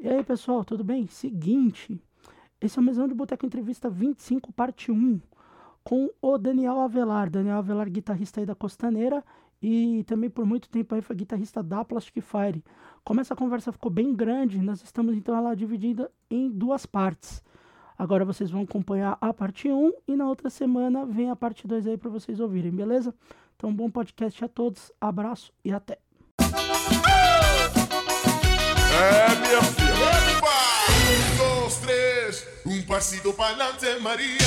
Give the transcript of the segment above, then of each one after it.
E aí, pessoal, tudo bem? Seguinte, esse é o Mesão de Boteco Entrevista 25, parte 1, com o Daniel Avelar. Daniel Avelar, guitarrista aí da Costaneira e também por muito tempo aí foi guitarrista da Plastic Fire. Como essa conversa ficou bem grande, nós estamos então ela dividida em duas partes. Agora vocês vão acompanhar a parte 1 e na outra semana vem a parte 2 aí para vocês ouvirem, beleza? Então, bom podcast a todos, abraço e até. É, três. Um passito para adelante, Maria.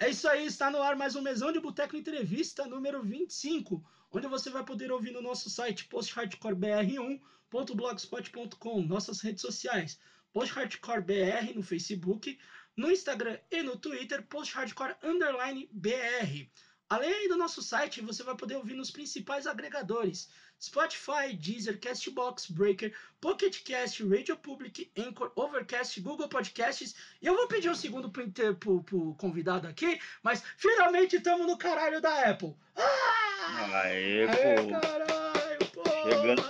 É isso aí, está no ar mais um Mesão de Boteco Entrevista número 25, onde você vai poder ouvir no nosso site posthardcorebr1.blogspot.com, nossas redes sociais, posthardcorebr no Facebook, no Instagram e no Twitter, posthardcore_br. Além do nosso site, você vai poder ouvir nos principais agregadores: Spotify, Deezer, Castbox, Breaker, Pocket Cast, Radio Public, Anchor, Overcast, Google Podcasts. E eu vou pedir um segundo pro, inter, pro, pro convidado aqui, mas finalmente estamos no caralho da Apple. Ah! Aê, Aê, pô. caralho, porra! Chegando.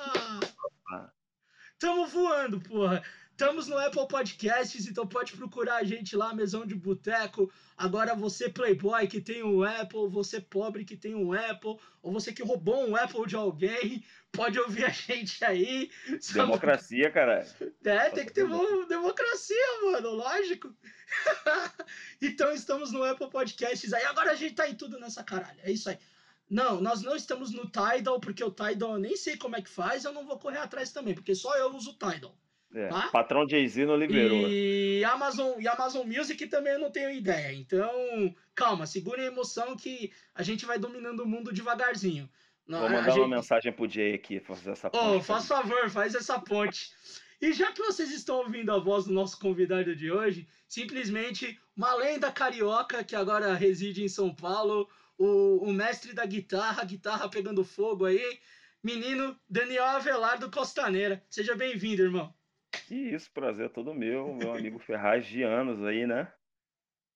Tamo voando, porra. Estamos no Apple Podcasts, então pode procurar a gente lá, Mesão de Boteco. Agora você playboy que tem um Apple, você pobre que tem um Apple, ou você que roubou um Apple de alguém, pode ouvir a gente aí. Democracia, cara. É, tem que ter mo- democracia, mano, lógico. então estamos no Apple Podcasts aí. Agora a gente tá em tudo nessa caralho. É isso aí. Não, nós não estamos no Tidal, porque o Tidal eu nem sei como é que faz, eu não vou correr atrás também, porque só eu uso o Tidal. É, Tá? Patrão Jay-Z não liberou. E Amazon, e Amazon Music também eu não tenho ideia. Então, calma, segure a emoção que a gente vai dominando o mundo devagarzinho. Não, Vou mandar gente- uma mensagem pro Jay aqui, fazer essa ponte. faz favor, faz essa ponte. E já que vocês estão ouvindo a voz do nosso convidado de hoje, simplesmente uma lenda carioca que agora reside em São Paulo, o, o mestre da guitarra, guitarra pegando fogo aí, menino Daniel Avelar do Costaneira. Seja bem-vindo, irmão. Que isso, prazer é todo meu, meu amigo Ferraz de anos aí, né?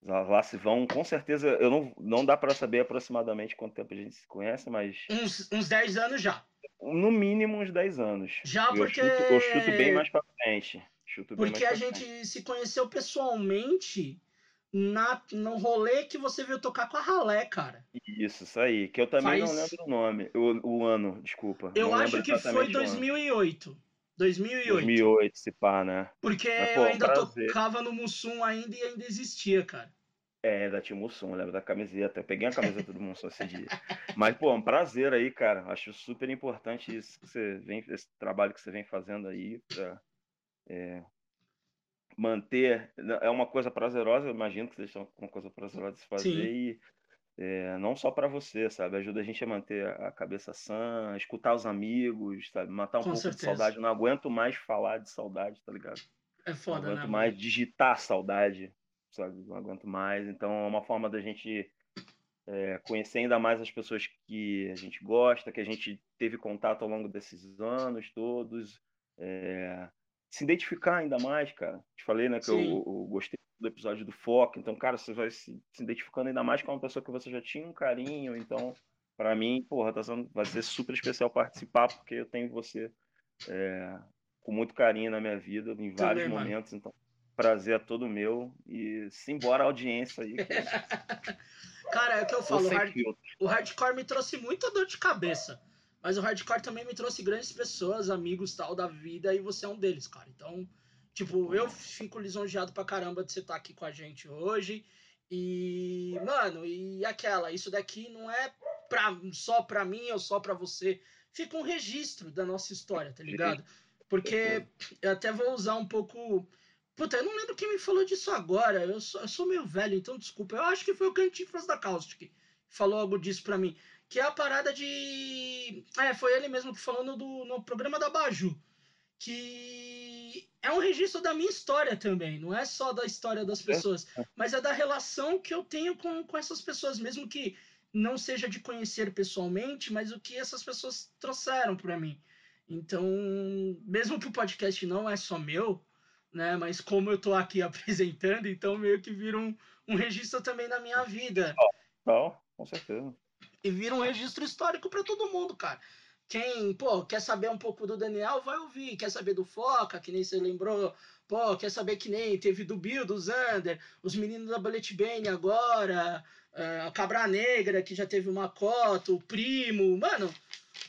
Lá, se vão, com certeza, eu não, não dá pra saber aproximadamente quanto tempo a gente se conhece, mas Uns, uns 10 anos já. no mínimo uns 10 anos. Já eu, porque. chuto, eu chuto bem mais pra frente. Chuto Porque a pra frente. gente se conheceu pessoalmente na, no rolê que você veio tocar com a Ralé, cara. Isso, isso aí. Que eu também não Faz- lembro o nome, o, o ano, desculpa. Eu não acho que foi exatamente o ano. 2008. 2008. 2008, se pá, né? Porque Mas, pô, eu ainda prazer. tocava no Mussum ainda e ainda existia, cara. É, da Tim Mussum, eu lembro da camiseta. Eu peguei a camiseta do Mussum esse dia. Mas, pô, é um prazer aí, cara. Acho super importante isso que você vem, esse trabalho que você vem fazendo aí pra é, manter. É uma coisa prazerosa, eu imagino que vocês estão com uma coisa prazerosa de se fazer Sim. e é, não só pra você, sabe? Ajuda a gente a manter a cabeça sã, escutar os amigos, sabe? Matar um Com pouco de certeza. saudade. Eu não aguento mais falar de saudade, tá ligado? É Não foda, né? aguento mano? mais digitar saudade, sabe? Não aguento mais. Então é uma forma da gente é, conhecer ainda mais as pessoas que a gente gosta, que a gente teve contato ao longo desses anos todos. é, se identificar ainda mais, cara. Te falei, né, que eu, eu gostei do episódio do Foco. Então, cara, você vai se, se identificando ainda mais com uma pessoa que você já tinha um carinho. Então, pra mim, porra, tá sendo, vai ser super especial participar, porque eu tenho você é, com muito carinho na minha vida, em vários mano. momentos. Então, prazer é todo meu. E simbora a audiência aí. Cara, é o que eu falo. O, hard- o hardcore me trouxe muita dor de cabeça. Mas o hardcore também me trouxe grandes pessoas, amigos tal da vida, e você é um deles, cara. Então, tipo, eu fico lisonjeado pra caramba de você estar aqui com a gente hoje. E, mano, e aquela, isso daqui não é pra, só pra mim ou só pra você. Fica um registro da nossa história, tá ligado? Porque eu até vou usar um pouco. Puta, eu não lembro quem me falou disso agora. Eu sou, eu sou meio velho, então desculpa. Eu acho que foi o Cantinflas da Caustic que falou algo disso pra mim. Que é a parada de. É, foi ele mesmo que falou no, do, no programa da Baju. que é um registro da minha história também, não é só da história das pessoas, mas é da relação que eu tenho com, com essas pessoas, mesmo que não seja de conhecer pessoalmente, mas o que essas pessoas trouxeram para mim. Então, mesmo que o podcast não é só meu, né, mas como eu tô aqui apresentando, então meio que vira um, um registro também da minha vida. Oh, com certeza. E vira um registro histórico para todo mundo, cara. Quem, pô, quer saber um pouco do Daniel, vai ouvir. Quer saber do Foca, que nem você lembrou. Pô, quer saber que nem teve do Bill, do Zander, os meninos da Bullet Bane agora, eh, a Cabra Negra, que já teve uma cota, o Primo. Mano,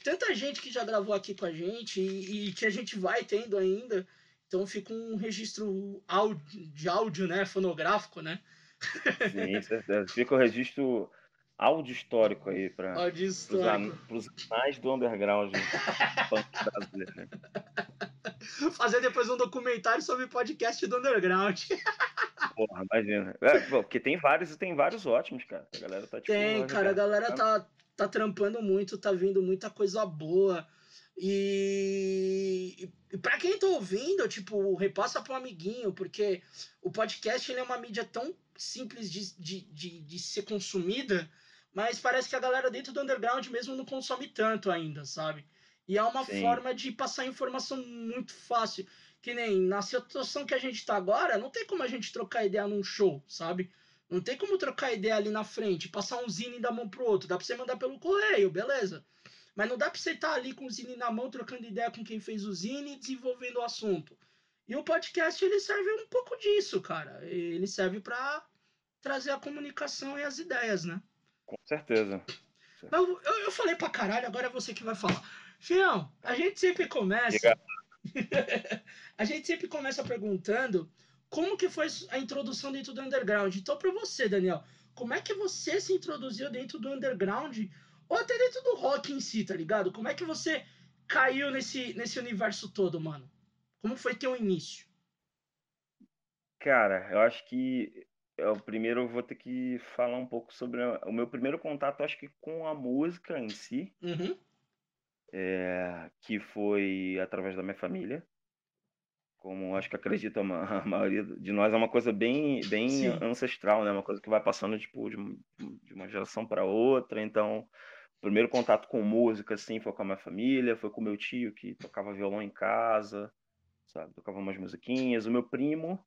tanta gente que já gravou aqui com a gente e, e que a gente vai tendo ainda. Então fica um registro áudio, de áudio, né? Fonográfico, né? Sim. Fica o registro áudio histórico aí para os anais do underground brasileiro. Né? Fazer depois um documentário sobre podcast do underground. Porra, imagina. É, porque tem vários tem vários ótimos, cara. A galera tá tipo, Tem, cara, a galera tá, tá trampando muito, tá vindo muita coisa boa. E, e para quem tá ouvindo, tipo, repassa um amiguinho, porque o podcast ele é uma mídia tão simples de, de, de, de ser consumida mas parece que a galera dentro do underground mesmo não consome tanto ainda, sabe? E é uma Sim. forma de passar informação muito fácil. Que nem na situação que a gente tá agora, não tem como a gente trocar ideia num show, sabe? Não tem como trocar ideia ali na frente, passar um zine da mão pro outro. Dá pra você mandar pelo correio, beleza. Mas não dá pra você estar tá ali com o zine na mão, trocando ideia com quem fez o zine e desenvolvendo o assunto. E o podcast, ele serve um pouco disso, cara. Ele serve para trazer a comunicação e as ideias, né? Com certeza. Eu, eu, eu, falei pra caralho, agora é você que vai falar. Fião, a gente sempre começa. a gente sempre começa perguntando como que foi a introdução dentro do underground. Então, para você, Daniel, como é que você se introduziu dentro do underground ou até dentro do rock em si, tá ligado? Como é que você caiu nesse, nesse universo todo, mano? Como foi teu início? Cara, eu acho que eu primeiro eu vou ter que falar um pouco sobre a, o meu primeiro contato, acho que com a música em si, uhum. é, que foi através da minha família. Como acho que acredito a, a maioria de nós, é uma coisa bem, bem ancestral, né? Uma coisa que vai passando tipo, de, de uma geração para outra. Então, o primeiro contato com música, assim, foi com a minha família, foi com meu tio que tocava violão em casa, sabe? Tocava umas musiquinhas. O meu primo,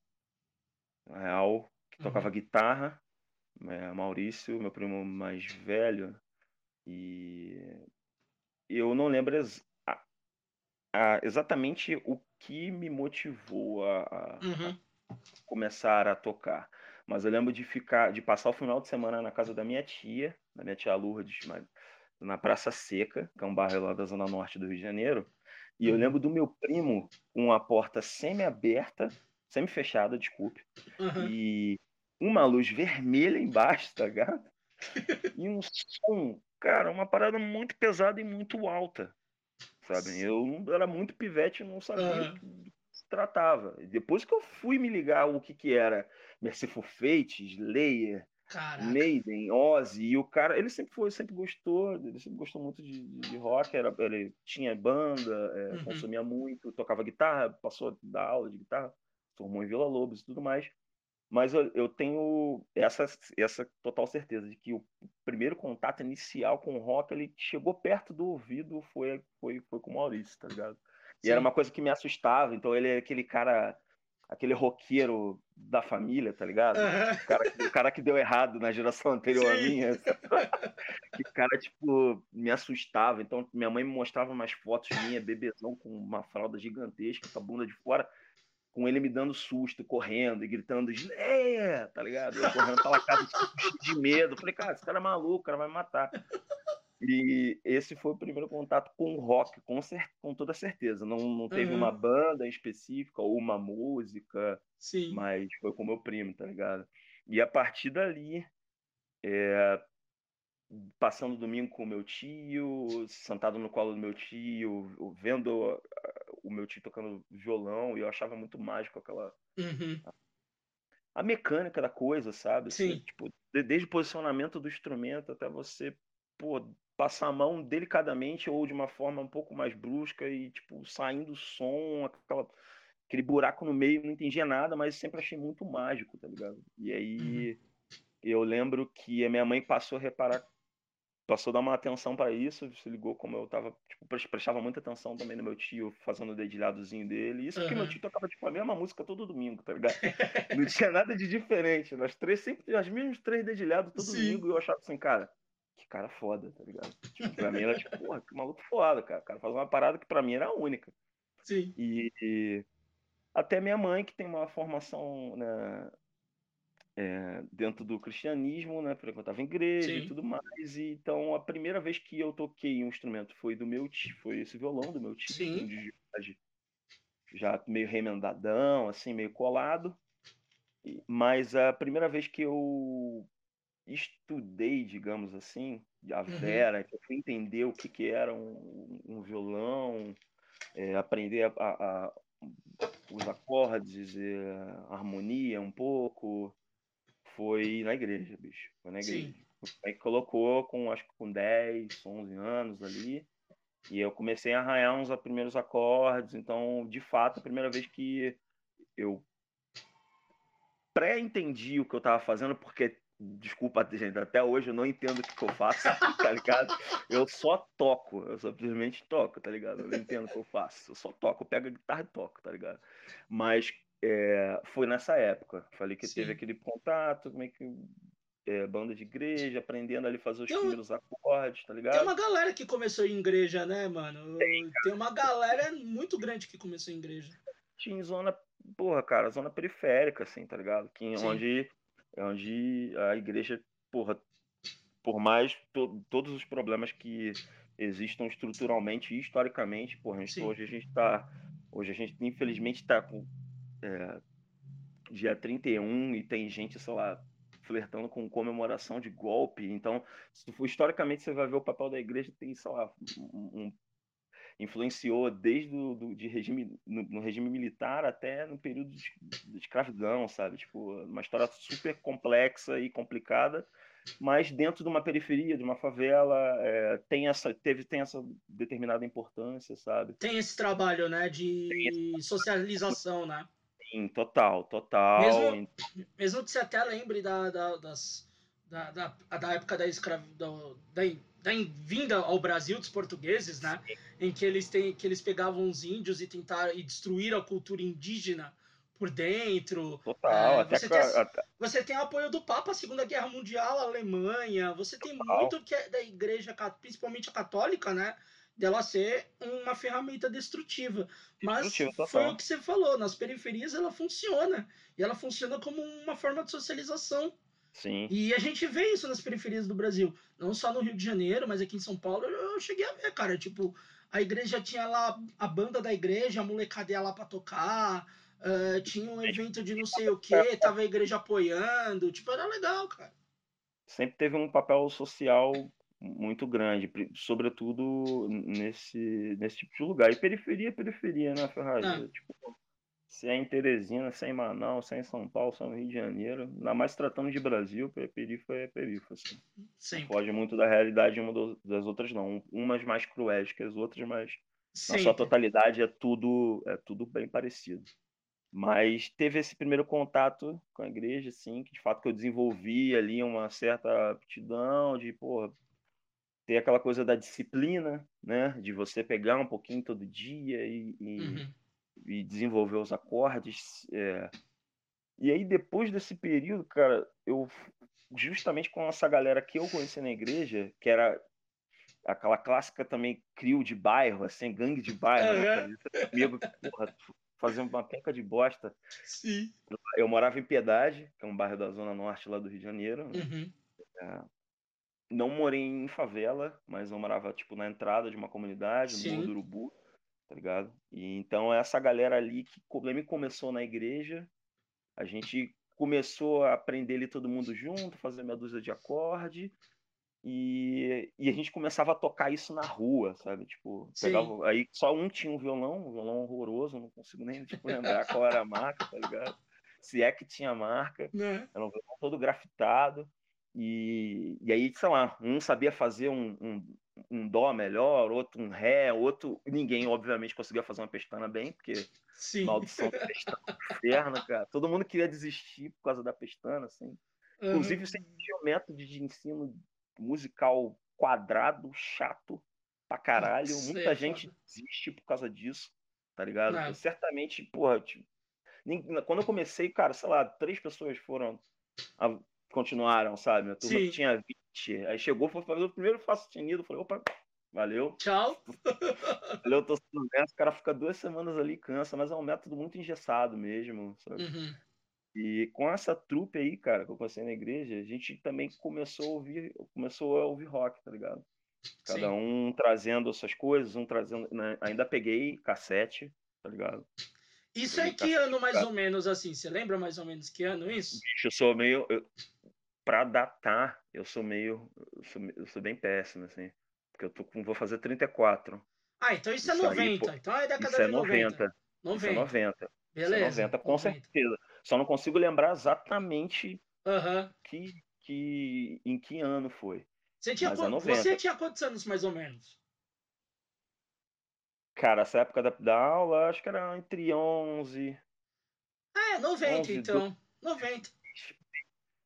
na real, que tocava uhum. guitarra, é, Maurício, meu primo mais velho, e eu não lembro ex a, a, exatamente o que me motivou a, a, uhum. começar a tocar. Mas eu lembro de ficar, de passar o final de semana na casa da minha tia, da minha tia Lourdes, na Praça Seca, que é um bairro lá da zona norte do Rio de Janeiro. E eu uhum. lembro do meu primo com a porta semi-aberta, semi-fechada, desculpe, uhum. e uma luz vermelha embaixo, tá ligado? E um som, cara, uma parada muito pesada e muito alta, sabe? Eu era muito pivete e não sabia do que se tratava. Depois que eu fui me ligar o que que era Merciful Fate, Slayer, Caraca. Maiden, Ozzy, e o cara, ele sempre foi, sempre gostou, ele sempre gostou muito de, de rock, era, ele tinha banda, é, uhum. consumia muito, tocava guitarra, passou a dar aula de guitarra, formou em Vila Lobos e tudo mais. Mas eu, eu tenho essa, essa total certeza de que o primeiro contato inicial com o rock, ele chegou perto do ouvido, foi, foi, foi com o Maurício, tá ligado? E Sim. era uma coisa que me assustava, então ele é aquele cara, aquele roqueiro da família, tá ligado? Uhum. O, cara, o cara que deu errado na geração anterior Sim. à minha. que cara, tipo, me assustava. Então minha mãe me mostrava umas fotos minha, bebezão, com uma fralda gigantesca, com a bunda de fora com ele me dando susto, correndo e gritando, Gleia, tá ligado? Eu correndo pela casa tipo, de medo. Falei, cara, esse cara é maluco, o cara vai me matar. E esse foi o primeiro contato com o rock, com, com toda certeza. Não, não teve uhum. uma banda específica ou uma música, Sim. mas foi com meu primo, tá ligado? E a partir dali, é, passando domingo com o meu tio, sentado no colo do meu tio, vendo o meu tio tocando violão, e eu achava muito mágico aquela. Uhum. A, a, mecânica da coisa, sabe? Assim, tipo, desde o posicionamento do instrumento até você, pô, passar a mão delicadamente ou de uma forma um pouco mais brusca e, tipo, saindo o som, aquela, aquele buraco no meio, não entendia nada, mas sempre achei muito mágico, tá ligado? E aí uhum. eu lembro que a minha mãe passou a reparar, passou a dar uma atenção para isso, se ligou como eu tava, tipo, prestava muita atenção também no meu tio, fazendo o dedilhadozinho dele. Isso uhum. porque meu tio tocava, tipo, a mesma música todo domingo, tá ligado? não tinha nada de diferente. Nós três sempre, as mesmas três dedilhados todo Sim. domingo, e eu achava assim, cara que cara foda, tá ligado? Tipo, pra mim era tipo, porra, que maluco foda, cara. O cara faz uma parada que pra mim era única. Sim. E, e até minha mãe, que tem uma formação né, é, dentro do cristianismo, né? Frequentava igreja Sim. e tudo mais. E, então, a primeira vez que eu toquei um instrumento foi do meu tio, foi esse violão do meu tio. Sim. De, já meio remendadão, assim, meio colado. Mas a primeira vez que eu estudei, digamos assim, a uhum. Vera, uhum. que eu fui entender o que, que era um, um violão, é, aprender a, a, a, os acordes, é, a harmonia um pouco, foi na igreja, bicho. Foi na igreja. Sim. Aí colocou com, acho que com 10, 11 anos ali, e eu comecei a arranhar uns primeiros acordes, então, de fato, a primeira vez que eu pré-entendi o que eu estava fazendo, porque Desculpa, gente, até hoje eu não entendo o que, que eu faço, tá ligado? Eu só toco, eu simplesmente toco, tá ligado? Eu não entendo o que eu faço, eu só toco, eu pego a guitarra e toco, tá ligado? Mas é, foi nessa época, falei que Sim. teve aquele contato, como é que é, banda de igreja, aprendendo ali a fazer os tem primeiros acordes, tá ligado? Tem uma galera que começou em igreja, né, mano? Tem, tem uma galera muito grande que começou em igreja. Tinha zona, porra, cara, zona periférica, assim, tá ligado? Que, onde é onde a igreja, porra, por mais to, todos os problemas que existam estruturalmente e historicamente, porra, hoje a gente está, hoje a gente infelizmente está com é, dia 31 e tem gente, sei lá, flertando com comemoração de golpe. Então, historicamente você vai ver o papel da igreja tem, sei lá, um, influenciou desde do, do de regime no, no, regime militar até no período de, de, escravidão, sabe? Tipo, uma história super complexa e complicada, mas dentro de uma periferia, de uma favela, é, tem essa teve tem essa determinada importância, sabe? Tem esse trabalho, né, de socialização, né? Sim, total, total. Mesmo, mesmo que você até lembre da, da das da, da, da época da escravidão, da, da vinda ao Brasil dos portugueses, né? Em que eles têm, que eles pegavam os índios e tentaram e destruíram a cultura indígena por dentro. Total. É, você, tem, até... você tem apoio do Papa, Segunda Guerra Mundial, Alemanha. Você tem Total. muito que é da Igreja, principalmente a católica, né? Dela ser uma ferramenta destrutiva. Mas foi o que você falou, nas periferias ela funciona. E ela funciona como uma forma de socialização Sim. E a gente vê isso nas periferias do Brasil. Não só no Rio de Janeiro, mas aqui em São Paulo eu cheguei a ver, cara. Tipo, a igreja tinha lá a banda da igreja, a molecada lá pra tocar. Uh, tinha um evento de não sei o que, tava a igreja apoiando. Tipo, era legal, cara. Sempre teve um papel social muito grande, sobretudo nesse, nesse tipo de lugar. E periferia, periferia, né, Ferrari? Ah. Tipo, se é em Teresina, se é em Manaus, se é em São Paulo, se é no Rio de Janeiro, ainda mais tratando de Brasil, perifa é perifa, assim. Sim. Não foge muito da realidade uma das outras, não. Umas mais cruéis que as outras, mas Sim. na sua totalidade é tudo, é tudo bem parecido. Mas teve esse primeiro contato com a igreja, assim, que de fato que eu desenvolvi ali uma certa aptidão de, porra, ter aquela coisa da disciplina, né? De você pegar um pouquinho todo dia e, e... Uhum e desenvolver os acordes. É... E aí, depois desse período, cara, eu justamente com essa galera que eu conheci na igreja, que era aquela clássica também crio de bairro, assim, gangue de bairro, uhum. né, amigo, porra, fazendo uma penca de bosta. Sim. Eu morava em Piedade, que é um bairro da zona norte lá do Rio de Janeiro. Né? Uhum. É, não morei em favela, mas eu morava tipo na entrada de uma comunidade, no Morro do Urubu tá ligado? E então essa galera ali que me começou na igreja, a gente começou a aprender ali todo mundo junto, fazer meia dúzia de acorde, e, e a gente começava a tocar isso na rua, sabe? Tipo, pegava, aí só um tinha um violão, um violão horroroso, não consigo nem tipo, lembrar qual era a marca, tá ligado? Se é que tinha marca, né? era um violão todo grafitado. E, e aí, sei lá, um sabia fazer um, um, um dó melhor, outro um ré, outro. Ninguém, obviamente, conseguia fazer uma pestana bem, porque Sim. maldição da pestana inferno, cara. Todo mundo queria desistir por causa da pestana, assim. Uhum. Inclusive, você tinha um método de ensino musical quadrado, chato pra caralho. Nossa, Muita é gente foda. desiste por causa disso, tá ligado? Certamente, porra, tipo, quando eu comecei, cara, sei lá, três pessoas foram, continuaram, sabe? A turma Sim. tinha 20, aí chegou, foi fazer o primeiro faço-sustenido, falei, opa, valeu, Tchau. valeu, tô sendo nessa, o cara fica duas semanas ali, cansa, mas é um método muito engessado mesmo, sabe? Uhum. E com essa trupe aí, cara, que eu passei na igreja, a gente também começou a ouvir, começou a ouvir rock, tá ligado? Cada Sim. um trazendo as suas coisas, um trazendo. né, Ainda peguei cassete, tá ligado? Isso é Ele tá que ano mais certificado. ou menos assim? Você lembra mais ou menos que ano isso? Bicho, eu sou meio. Eu, pra datar, eu sou meio. Eu sou, eu sou bem péssimo, assim. Porque eu tô com, vou fazer 34. Ah, então isso é Isso aí, 90. pô, então é década Isso é de 90. 90. Isso é 90. 90. Isso é Beleza. 90, com certeza. Só não consigo lembrar exatamente Aham. que, que, em que ano foi. Você, tinha Mas é quan- 90. você tinha quantos anos mais ou menos? Cara, essa época da, da aula, acho que era entre 11 Ah, é 90 11, então. 90.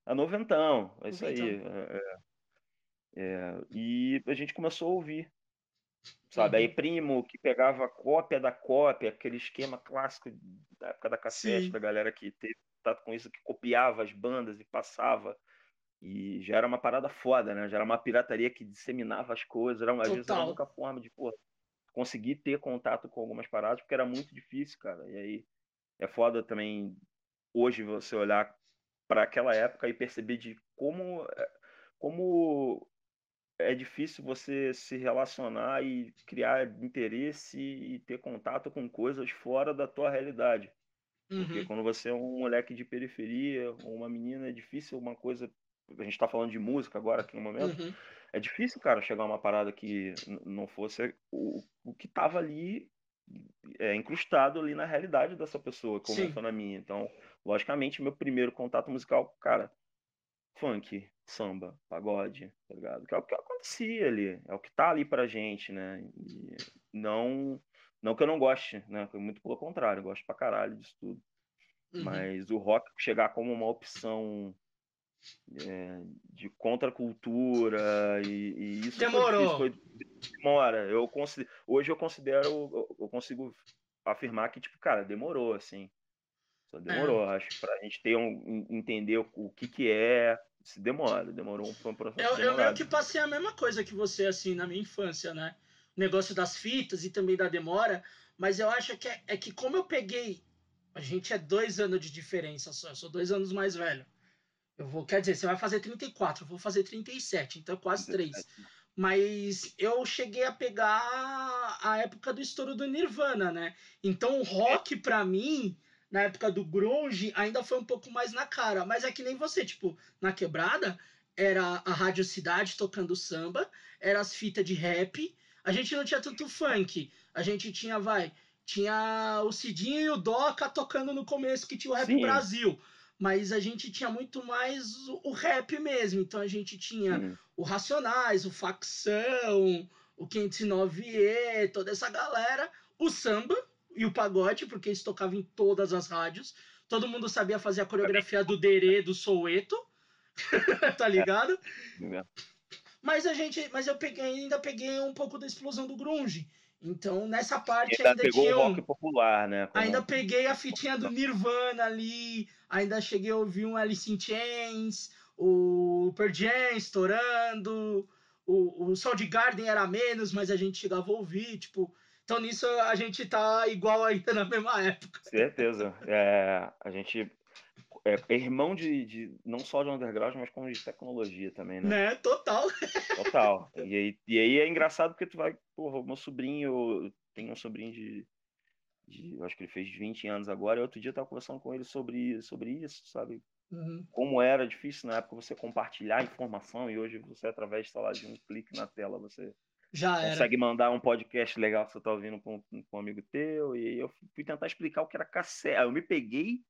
A noventão, é isso aí. É, é. É, e a gente começou a ouvir, sabe? Aí Uhum. primo que pegava cópia da cópia, aquele esquema clássico da época da cassete, Sim. da galera que teve contato com isso, que copiava as bandas e passava. E já era uma parada foda, né? Já era uma pirataria que disseminava as coisas. Era, uma- às vezes era a única forma de, pô, conseguir ter contato com algumas paradas, porque era muito difícil, cara. E aí é foda também hoje você olhar para aquela época e perceber de como, como é difícil você se relacionar e criar interesse e ter contato com coisas fora da tua realidade. Porque Uhum. quando você é um moleque de periferia ou uma menina, é difícil uma coisa. A gente tá falando de música agora aqui no momento. Uhum. É difícil, cara, chegar a uma parada que não fosse o, o que tava ali é, incrustado ali na realidade dessa pessoa, como Sim. na minha. Então, logicamente, meu primeiro contato musical, cara, funk, samba, pagode, tá ligado? Que é o que acontecia ali, é o que tá ali pra gente, né? E não, não que eu não goste, né? Muito pelo contrário, eu gosto pra caralho disso tudo. Uhum. Mas o rock chegar como uma opção é, de contracultura e, e isso foi Demorou. difícil, foi- demora. Eu consi- hoje eu considero, eu, eu consigo afirmar que tipo, cara, demorou assim. Só demorou, acho, pra gente ter um, entender o, o que que é, se demora, demorou um, foi processo Eu, eu meio demorado. que passei a mesma coisa que você, assim, na minha infância, né? O negócio das fitas e também da demora. Mas eu acho que é, é que como eu peguei. A gente é dois anos de diferença só. Eu sou dois anos mais velho. Eu vou, quer dizer, você vai fazer 34, eu vou fazer 37, então quase três. Mas eu cheguei a pegar a época do estouro do Nirvana, né? Então o rock, pra mim, na época do grunge, ainda foi um pouco mais na cara. Mas é que nem você, tipo, na quebrada, era a Rádio Cidade tocando samba, era as fitas de rap. A gente não tinha tanto funk. A gente tinha, vai, tinha o Cidinho e o Doca tocando no começo, que tinha o Rap Sim. Brasil. Mas a gente tinha muito mais o, rap mesmo. Então a gente tinha o Racionais, o Facção, o 509E, toda essa galera, o samba e o pagode, porque eles tocavam em todas as rádios. Todo mundo sabia fazer a coreografia do Derê, do Soueto, tá ligado? Mas a gente, mas eu peguei, ainda peguei um pouco da explosão do grunge. Então, nessa parte ainda ainda pegou tinha um- rock popular, né? como- Ainda peguei a fitinha do Nirvana ali, ainda cheguei a ouvir um Alice in Chains, o Pearl Jam estourando, o, o Soundgarden era menos, mas a gente chegava a ouvir, tipo... Então nisso a gente tá igual ainda na mesma época. Certeza. É, a gente é, irmão de, de não só de underground, mas como de tecnologia também, né? Né? Total. Total. E aí, e aí é engraçado porque tu vai, porra, meu sobrinho, eu tenho um sobrinho de, de, eu acho que ele fez 20 anos agora, e outro dia eu tava conversando com ele sobre, sobre isso, sabe? Uhum. Como era difícil na época você compartilhar informação, e hoje você, através, lá, de um clique na tela, você Já era. consegue mandar um podcast legal que você tá ouvindo com, com um amigo teu, e eu fui tentar explicar o que era cassete. Eu me peguei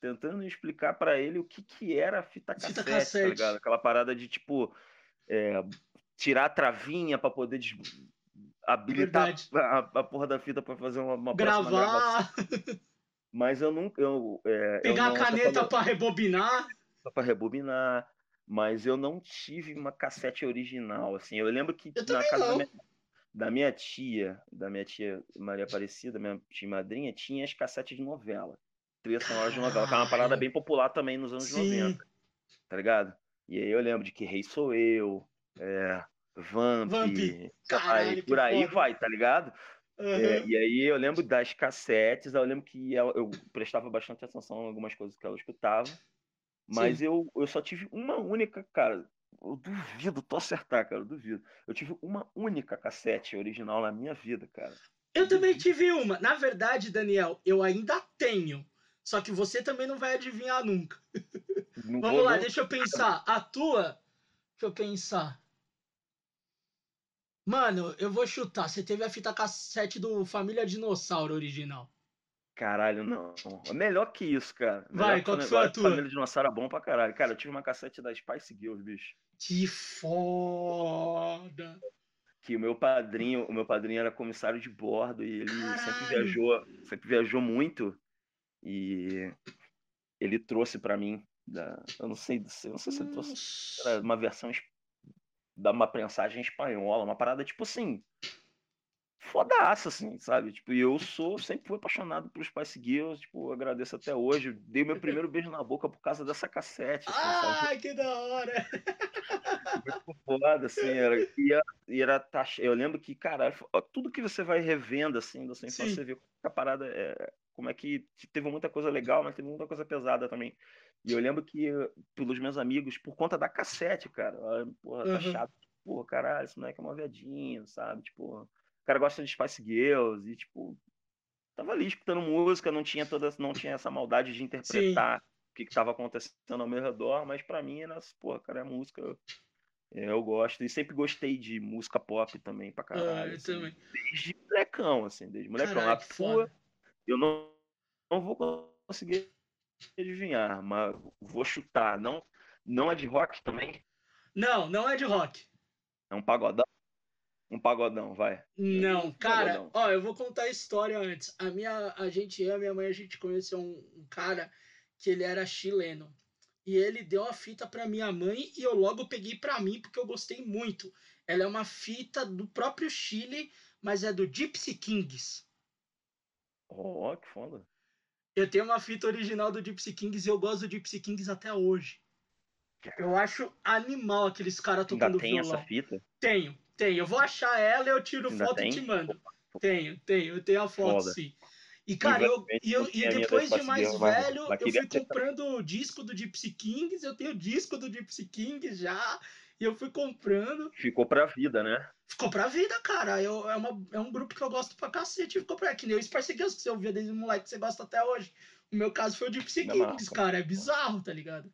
tentando explicar para ele o que, que era fita cassete, Fita tá cassete. ligado? Aquela parada de tipo é, tirar a travinha para poder des- habilitar a, a porra da fita para fazer uma, uma. Gravar, Mas eu nunca. Eu, é, eu pegar não- a caneta pra rebobinar. pra rebobinar, mas eu não tive uma cassete original, assim. Eu lembro que Eu na casa da minha, da minha tia, da minha tia Maria Aparecida, minha tia madrinha, tinha as cassetes de novela. Trilha sonora de novela, que era uma parada bem popular também nos anos Sim. 90, tá ligado? E aí eu lembro de que Rei Sou Eu, é, Vamp, Vamp. aí Caralho, por que aí foda. vai, tá ligado? É, Aham. e aí eu lembro das cassetes, eu lembro que ela- eu prestava bastante atenção em algumas coisas que ela escutava, mas eu, eu só tive uma única, cara, eu duvido tu acertar, cara, eu duvido. Eu tive uma única cassete original na minha vida, cara. Eu também tive uma. Na verdade, Daniel, eu ainda tenho. Só que você também não vai adivinhar nunca. Não Vamos lá, não- deixa eu pensar. A tua? Deixa eu pensar. Mano, eu vou chutar. Você teve a fita cassete do Família Dinossauro original. Caralho, não. Melhor que isso, cara. Vai, Melhor qual que foi a tua? Família Dinossauro é bom pra caralho. Cara, eu tive uma cassete da Spice Girls, bicho. Que foda. que o meu padrinho, o meu padrinho era comissário de bordo e ele sempre Caralho. viajou, sempre viajou muito e ele trouxe pra mim, da, eu não sei, eu não sei se ele trouxe era uma versão da uma prensagem espanhola, uma parada tipo assim, fodaça assim, sabe? Tipo, e eu sou, sempre fui apaixonado por Spice Girls, tipo, agradeço até hoje, dei meu primeiro beijo na boca por causa dessa cassete, assim? Ai, que da hora. muito foda, assim, era, e era, e era taxa, eu lembro que, cara, tudo que você vai revendo, assim, da sua infância, você vê como a parada é, como é que teve muita coisa legal, mas teve muita coisa pesada também. E eu lembro que, pelos meus amigos, por conta da cassete, cara, porra, tá Uhum. chato, porra, caralho, esse moleque é uma viadinho, sabe, tipo, o cara gosta de Spice Girls, e, tipo, tava ali escutando música, não tinha toda, não tinha essa maldade de interpretar o que que tava acontecendo ao meu redor, mas pra mim era, porra, cara, é música, é, eu gosto, e sempre gostei de música pop também, pra Ah, caralho, eu assim, também. desde molecão, assim, desde molecão. Caralho, foda. Eu não, não vou conseguir adivinhar, mas vou chutar, não, não é de rock também, Não, não é de rock. é um pagodão, um pagodão, vai. Não, cara, não. ó, eu vou contar a história antes. A minha, a gente, eu a minha mãe, a gente conheceu um, um cara que ele era chileno. E ele deu a fita pra minha mãe e eu logo peguei pra mim porque eu gostei muito. Ela é uma fita do próprio Chile, mas é do Gypsy Kings. Ó, que foda. Eu tenho uma fita original do Gypsy Kings e eu gosto do Gypsy Kings até hoje. Eu acho animal aqueles caras Ainda tocando tem violão. essa fita? Tenho, tenho. Eu vou achar ela, eu tiro Ainda foto e tem? te mando. Tenho, tenho. Eu tenho a foto, Foda. sim. E, cara, eu, e, eu, e tem depois de Spice mais velho, eu fui comprando o disco do Gypsy Kings, eu tenho o disco do Gypsy Kings já, e eu fui comprando. Ficou pra vida, né? Ficou pra vida, cara. Eu, é, uma, é um grupo que eu gosto pra cacete. Ficou pra. Que nem o Spice Girls que você ouvia desde moleque, que você gosta até hoje. O meu caso foi o Me Kings, amarra. cara. É bizarro, tá ligado?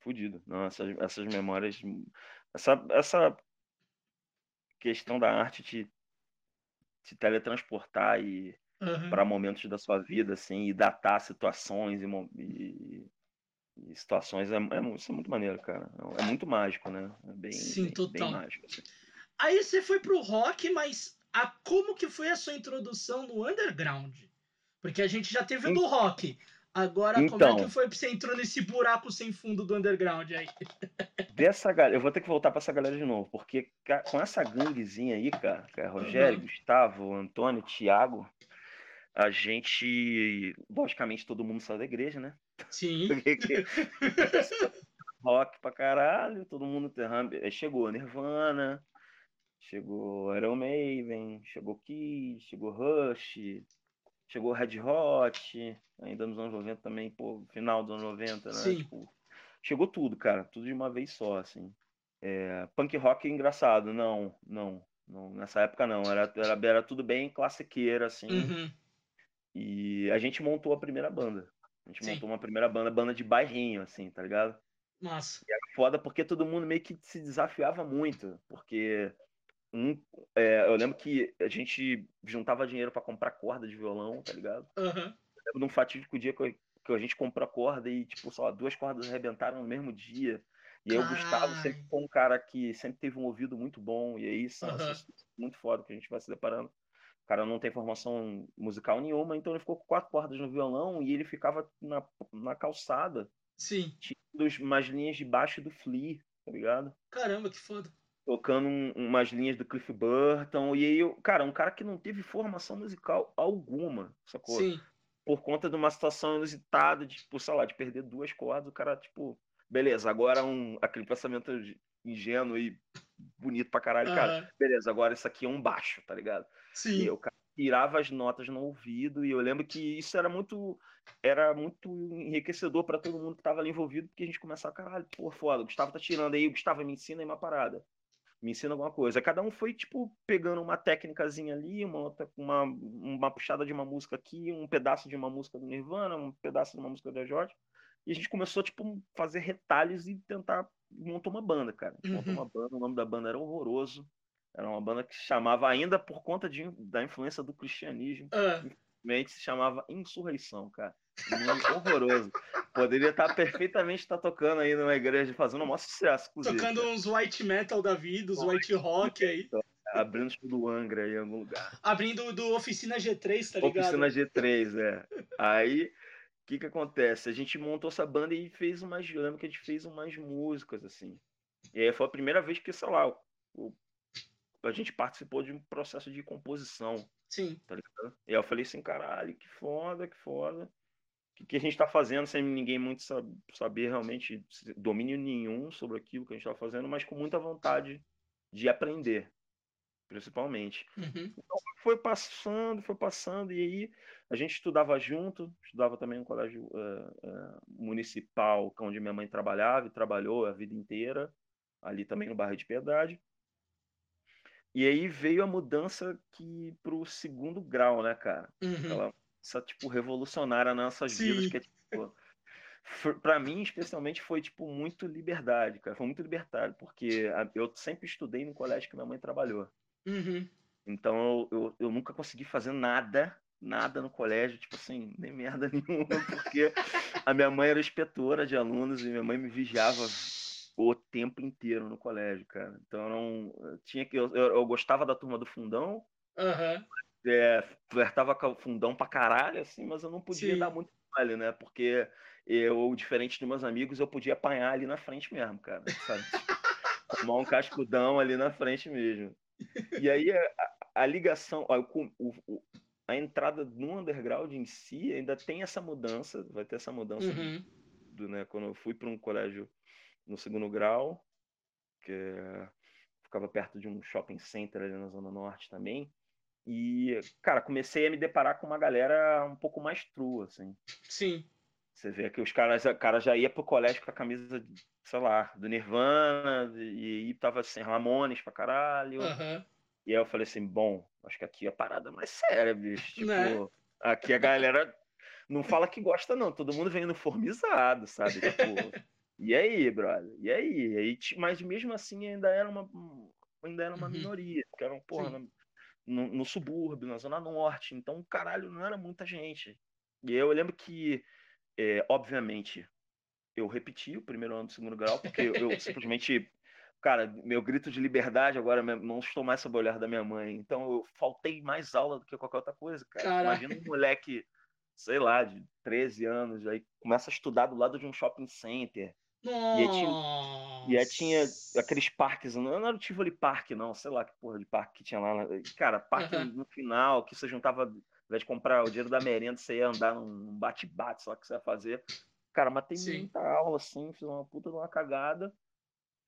Fudido. Não, essas, essas memórias. Essa, essa questão da arte te, te teletransportar e Aham. para momentos da sua vida, assim, e datar situações e, e- e situações é, é isso é muito maneiro, cara. É muito mágico, né? É bem, Sim, bem, total. bem mágico. assim. Aí você foi pro rock, mas a, como que foi a sua introdução no underground? Porque a gente já teve o do rock. Agora, como é Então. que foi que você entrou nesse buraco sem fundo do underground aí? Dessa galera, eu vou ter que voltar para essa galera de novo, porque com essa ganguezinha aí, cara, que é Rogério, Uhum. Gustavo, Antônio, Thiago, a gente, logicamente, todo mundo saiu da igreja, né? Sim. rock pra caralho, todo mundo. Aí chegou Nirvana, chegou Iron Maiden, chegou Kiss, chegou Rush, chegou Red Hot, ainda nos anos 90 também, pô, final dos anos 90, né? Sim. Tipo, chegou tudo, cara, tudo de uma vez só, assim. É, punk rock engraçado, não, não, não, nessa época não, era, era, era tudo bem classiqueira, assim. Uhum. E a gente montou a primeira banda. A gente Sim. montou uma primeira banda, banda de bairrinho, assim, tá ligado? Massa. foda porque todo mundo meio que se desafiava muito, porque um, é, eu lembro que a gente juntava dinheiro pra comprar corda de violão, tá ligado? Aham. lembro de um fatídico dia que, eu- que a gente comprou a corda e, tipo, só duas cordas arrebentaram no mesmo dia. E aí o Gustavo sempre foi um cara que sempre teve um ouvido muito bom. E Aham. essas coisas muito foda que a gente vai se deparando. O cara não tem formação musical nenhuma, então ele ficou com quatro cordas no violão e ele ficava na, na calçada, Sim. tirando umas linhas de baixo do Flea, tá ligado? Caramba, que foda. tocando um- umas linhas do Cliff Burton. E aí, eu, cara, um cara que não teve formação musical alguma, sacou? Sim. Por conta de uma situação inusitada, de, tipo, sei lá, de perder duas cordas, o cara, tipo, beleza, agora um, aquele pensamento ingênuo e bonito pra caralho, cara, Aham. beleza, agora isso aqui é um baixo, tá ligado? E Sim. o cara tirava as notas no ouvido, e eu lembro que isso era muito era muito enriquecedor pra todo mundo que tava ali envolvido, porque a gente começava, caralho, pô, foda, o Gustavo tá tirando aí, o Gustavo me ensina aí uma parada. Me ensina alguma coisa. Cada um foi, tipo, pegando uma técnicazinha ali, uma, outra, uma, uma puxada de uma música aqui, um pedaço de uma música do Nirvana, um pedaço de uma música do George. E a gente começou, tipo, fazer retalhos e tentar montar uma banda, cara. A gente montou Uhum. uma banda, o nome da banda era horroroso. Era uma banda que se chamava, ainda por conta de, da influência do cristianismo, Ah, se chamava Insurreição, cara. Um nome horroroso. Poderia estar perfeitamente estar tocando aí numa igreja, fazendo um maior sucesso, tocando cara. uns white metal da vida, uns white rock aí. Abrindo show do Angra aí em algum lugar. Abrindo do Oficina G3, tá ligado? Oficina G3, é. Aí, o que que acontece? A gente montou essa banda e fez umas, que a gente fez umas músicas, assim. E aí foi a primeira vez que, sei lá, o- a gente participou de um processo de composição, Sim. tá ligado? E eu falei assim, caralho, que foda, que foda. O que, que a gente tá fazendo sem ninguém muito sa- saber realmente, domínio nenhum sobre aquilo que a gente tá fazendo, mas com muita vontade de aprender, principalmente Uhum. foi passando, foi passando, e aí a gente estudava junto, estudava também no colégio eh, eh, municipal, é onde minha mãe trabalhava e trabalhou a vida inteira, ali também no bairro de Piedade. E aí veio a mudança que pro segundo grau, né, cara? Uhum. Aquela tipo revolucionária nas nossas Sim. vidas que é tipo pra mim especialmente foi tipo muito liberdade, cara, foi muito libertário, porque eu sempre estudei no colégio que minha mãe trabalhou. Uhum. Então eu, eu, eu nunca consegui fazer nada, nada no colégio, tipo assim, nem merda nenhuma, porque a minha mãe era inspetora de alunos e minha mãe me vigiava o tempo inteiro no colégio, cara. Então eu não eu tinha que eu, eu, gostava da turma do fundão, Aham. é, flertava com o fundão pra caralho, assim, mas eu não podia Sim. dar muito mole, né? Porque eu, diferente dos meus amigos, eu podia apanhar ali na frente mesmo, cara, sabe? Tomar um cascudão ali na frente mesmo. E aí a, a ligação, ó, o- o- a entrada no underground em si ainda tem essa mudança, vai ter essa mudança Uhum. do, né, quando eu fui para um colégio no segundo grau, que é- ficava perto de um shopping center ali na Zona Norte também. E, cara, comecei a me deparar com uma galera um pouco mais true, assim. Sim. Você vê que os caras, cara já ia pro colégio com a camisa, sei lá, do Nirvana, e aí tava assim, Ramones pra caralho. Aham. E aí eu falei assim, bom, acho que aqui é a parada mais séria, bicho. Tipo, Né? aqui a galera não fala que gosta, não. Todo mundo vem uniformizado, sabe? Tipo, e aí, brother? E aí? E aí mas mesmo assim ainda era uma, ainda era uma Uhum. minoria, porque eram, porra, na- no, no subúrbio, na Zona Norte. Então, caralho, não era muita gente. E eu lembro que, é, obviamente, eu repeti o primeiro ano do segundo grau, porque eu, simplesmente. Cara, meu grito de liberdade agora não estou mais sob o olhar da minha mãe. Então eu faltei mais aula do que qualquer outra coisa, cara. Caraca. Imagina um moleque, sei lá, de 13 anos, aí começa a estudar do lado de um shopping center. Aí tinha-. E aí tinha aqueles parques, não não era o Tivoli Park, não, sei lá que porra de parque que tinha lá. na- Cara, parque Aham. no final, que você juntava, ao invés de comprar o dinheiro da merenda, você ia andar num bate-bate, só que você ia fazer. Cara, mas tem Sim. muita aula, assim, fiz uma puta de uma cagada.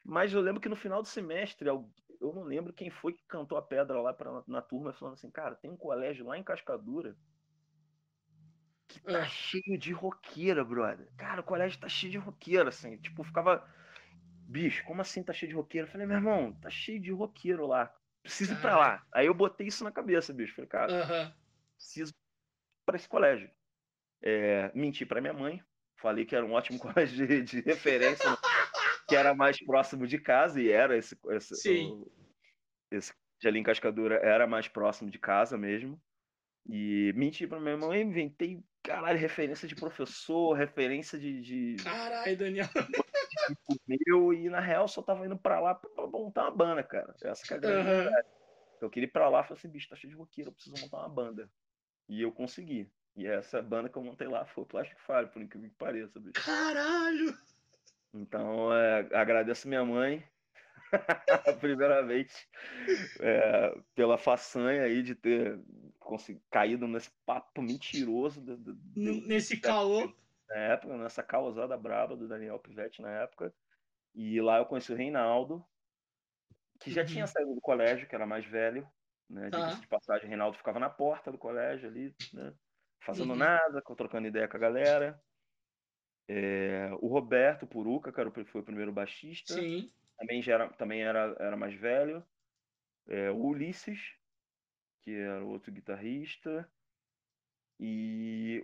Mas eu lembro que no final do semestre, eu, eu não lembro quem foi que cantou a pedra lá pra, na turma, falando assim, cara, tem um colégio lá em Cascadura que tá Ah. cheio de roqueira, brother. Cara, o colégio tá cheio de roqueira, assim. Tipo, ficava. Bicho, como assim tá cheio de roqueiro? Eu falei, meu irmão, tá cheio de roqueiro lá. Preciso ir pra lá. Aí eu botei isso na cabeça, bicho. Falei, cara, Aham. preciso ir pra esse colégio. É, menti pra minha mãe. Falei que era um ótimo colégio de, de referência, que era mais próximo de casa, e era esse. esse Sim. o- esse colégio ali em Cascadura era mais próximo de casa mesmo. E menti pra minha mãe, inventei caralho, referência de professor, referência de, de Caralho, Daniel. tipo meu, e na real só tava indo pra lá pra montar uma banda, cara. Essa que é a grande Aham. verdade. Eu queria ir pra lá e falei assim, bicho, tá cheio de roqueiro, eu preciso montar uma banda. E eu consegui. E essa banda que eu montei lá foi o Plastic Fire, por incrível que pareça, bicho. Caralho. Então, é, agradeço minha mãe, primeiramente, é, pela façanha aí de ter caído nesse papo mentiroso do- do- Nesse caô. na época, nessa causada braba do Daniel Pivete na época. E lá eu conheci o Reinaldo, que já Uhum. tinha saído do colégio, que era mais velho, né? Tá. Diga-se de passagem, o Reinaldo ficava na porta do colégio ali, né? Fazendo Uhum. nada, trocando ideia com a galera. É, o Roberto Puruca, que era foi o primeiro baixista, Sim. Também, já era, também era, era mais velho. É, o Ulisses, que era outro guitarrista. E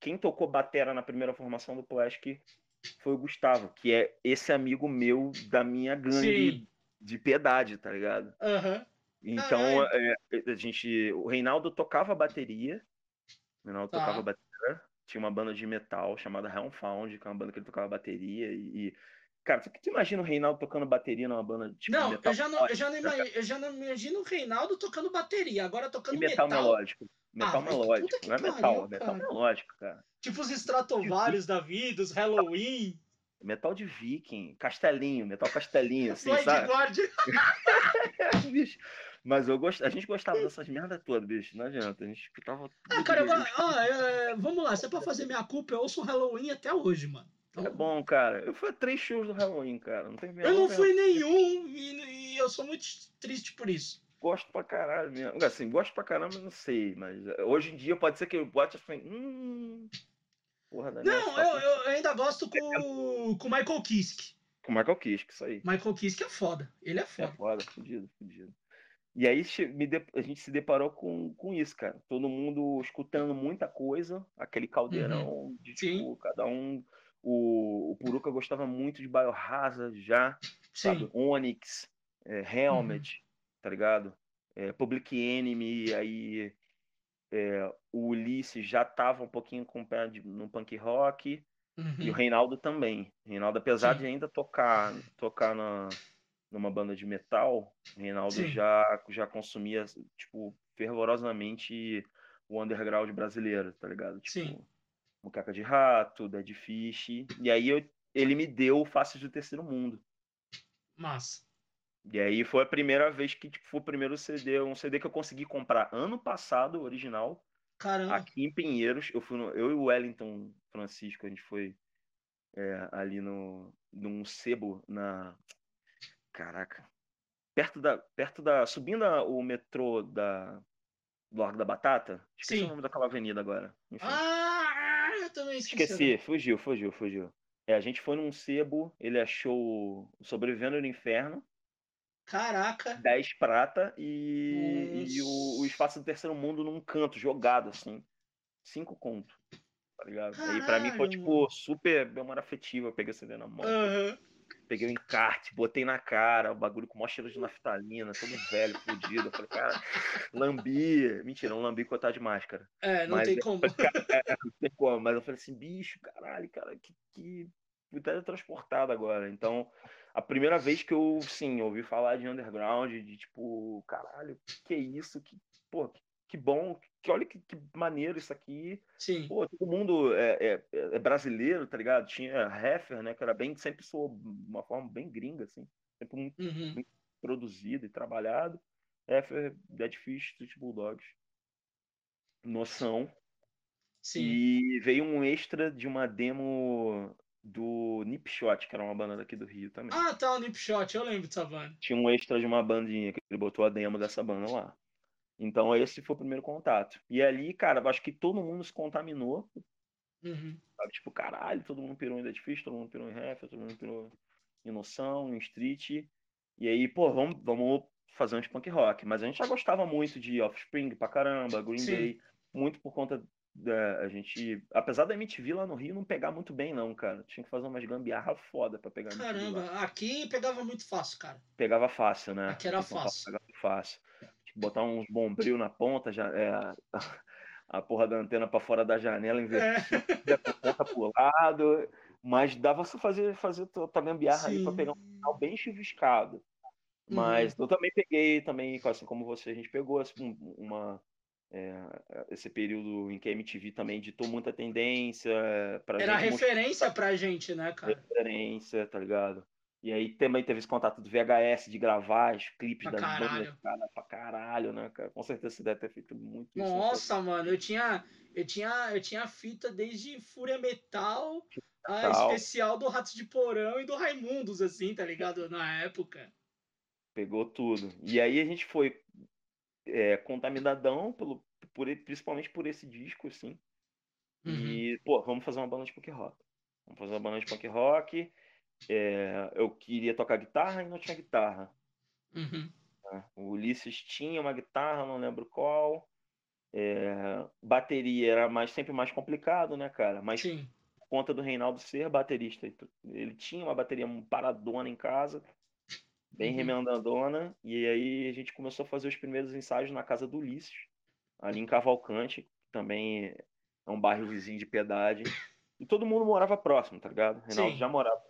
quem tocou batera na primeira formação do Plastic foi o Gustavo, que é esse amigo meu da minha gangue Sim. de piedade, tá ligado? Aham. Então, é, a gente, o Reinaldo tocava bateria, o Reinaldo Tá. tocava bateria, tinha uma banda de metal chamada Hellfound, que é uma banda que ele tocava bateria e, e- cara, tu imagina o Reinaldo tocando bateria numa banda tipo Não, metal eu já não, eu, já não ima- eu já não imagino o Reinaldo tocando bateria, agora e tocando metal, metal. melódico. Metal Ah, melódico, não é pariu, metal, é metal cara. melódico, cara. Tipo os Stratovarius da vida, os Halloween, Metal de viking, castelinho, metal castelinho, assim, sabe? Bicho. Mas eu gost... a gente gostava dessas merdas todas, bicho. Não adianta. A gente escutava. Ah, cara, eu, ah, é, vamos lá, se é pra fazer minha culpa, eu ouço Halloween até hoje, mano. Então, É bom, cara. Eu fui a três shows do Halloween, cara. Não tem eu não fui nenhum e, e eu sou muito triste por isso. Gosto pra caralho mesmo. Assim, gosto pra caramba, não sei. Mas eh, hoje em dia pode ser que eu bote assim. Hum. Porra, Daniel. Não, tá eu, eu ainda gosto com, com o Michael Kiske. Com o Michael Kiske, isso aí. Michael Kiske é foda. Ele é É foda. foda, fudido, fudido. E aí a gente se deparou com, com isso, cara. Todo mundo escutando muita coisa, aquele caldeirão de tipo, cada um. O, o Puruca gostava muito de Biohazard já, sabe? Sim. Onyx, é, Helmet, tá ligado? É, Public Enemy, aí é, o Ulisses já tava um pouquinho com o pé de- no punk rock. E o Uhum. Reinaldo também. Reinaldo, apesar Sim. de ainda tocar, tocar na, numa banda de metal, o Reinaldo Sim. já, já consumia, tipo, fervorosamente o underground brasileiro, tá ligado? Tipo, Sim. Mucaca de Rato, Dead Fish. E aí eu- ele me deu Faces do Terceiro Mundo. Massa. E aí foi a primeira vez que tipo, foi o primeiro CD, um CD que eu consegui comprar ano passado, original, Caramba. aqui em Pinheiros. Eu fui no- eu e o Wellington Francisco, a gente foi é, ali no num sebo na caraca, perto da perto da subindo a- o metrô da do Largo da Batata. Esqueci Sim. o nome daquela avenida agora. Enfim. Ah, também esqueci. Esqueci, fugiu, fugiu, fugiu. É, a gente foi num sebo, ele achou o Sobrevivendo no Inferno, Caraca. 10 prata e, e o, o. Espaço do Terceiro Mundo num canto, jogado assim. 5 conto. Tá ligado? Aí pra mim foi Caralho, tipo super memória afetiva. Eu peguei o CD na mão, Aham. Peguei o encarte, botei na cara, o bagulho com o maior cheiro de naftalina, todo velho, fudido. Eu falei, cara, lambi. Mentira, não lambi cotar de máscara. É, não Mas tem é- como. Não tem como, mas eu falei assim, bicho, caralho, cara, que, que fui teletransportado agora. Então, a primeira vez que eu, sim, ouvi falar de underground, de tipo, caralho, que isso, que, pô, que, que bom, que olha que, que maneiro isso aqui. Sim. Pô, todo mundo é, é, é brasileiro, tá ligado? Tinha Heffer, né, que era bem, sempre soou de uma forma bem gringa, assim, sempre muito Uhum. produzido e trabalhado. Heffer, Dead Fish, Street Bulldogs. Noção, Sim. e veio um extra de uma demo do Nipshot, que era uma banda daqui do Rio também. Ah, tá, o Nip Shot, eu lembro dessa banda. Tinha um extra de uma bandinha que ele botou a demo dessa banda lá. Então esse foi o primeiro contato. E ali, cara, eu acho que todo mundo se contaminou, Uhum. sabe? Tipo, caralho, todo mundo pirou em Dead Fish, todo mundo pirou em Ref, todo mundo pirou em Noção, em Street. E aí, pô, vamos, vamos fazer uns punk rock. Mas a gente já gostava muito de Offspring pra caramba, Green Sim. Day, muito por conta da a gente, apesar da MTV lá no Rio não pegar muito bem não, cara. Tinha que fazer umas gambiarra foda pra pegar. Caramba, aqui pegava muito fácil, cara. Pegava fácil, né? Aqui era fácil. Pegava fácil. Botar uns bombril na ponta já é a porra da antena para fora da janela, invertida, é. ponta pro lado. Mas dava pra fazer, fazer tua gambiarra Sim. ali pra pegar um final bem chuviscado. Mas uhum. eu também peguei, também, assim como você, a gente pegou assim, uma, é, esse período em que a MTV também ditou muita tendência. Pra Era referência mostrar... pra gente, né, cara? Referência, tá ligado? E aí também teve esse contato do VHS de gravar os clipes pra das caralho. bandas, cara, pra caralho, né, cara? Com certeza você deve ter feito muito isso. Né, Nossa, mano, eu tinha, eu tinha, eu tinha fita desde Fúria Metal, a especial do Ratos de Porão e do Raimundos, assim, tá ligado? Na época. Pegou tudo. E aí a gente foi é, contaminadão, pelo, por, principalmente por esse disco, assim. Uhum. E, pô, vamos fazer uma banda de punk rock. Vamos fazer uma banda de punk rock. É, eu queria tocar guitarra e não tinha guitarra. Uhum. É, o Ulisses tinha uma guitarra, não lembro qual. É, bateria era mais, sempre mais complicado, né, cara? Mas Sim. por conta do Reinaldo ser baterista, ele tinha uma bateria paradona em casa bem uhum. remendadona. E aí a gente começou a fazer os primeiros ensaios na casa do Ulisses, ali em Cavalcante, que também é um bairro vizinho de Piedade. E todo mundo morava próximo, tá ligado? Reinaldo Sim. já morava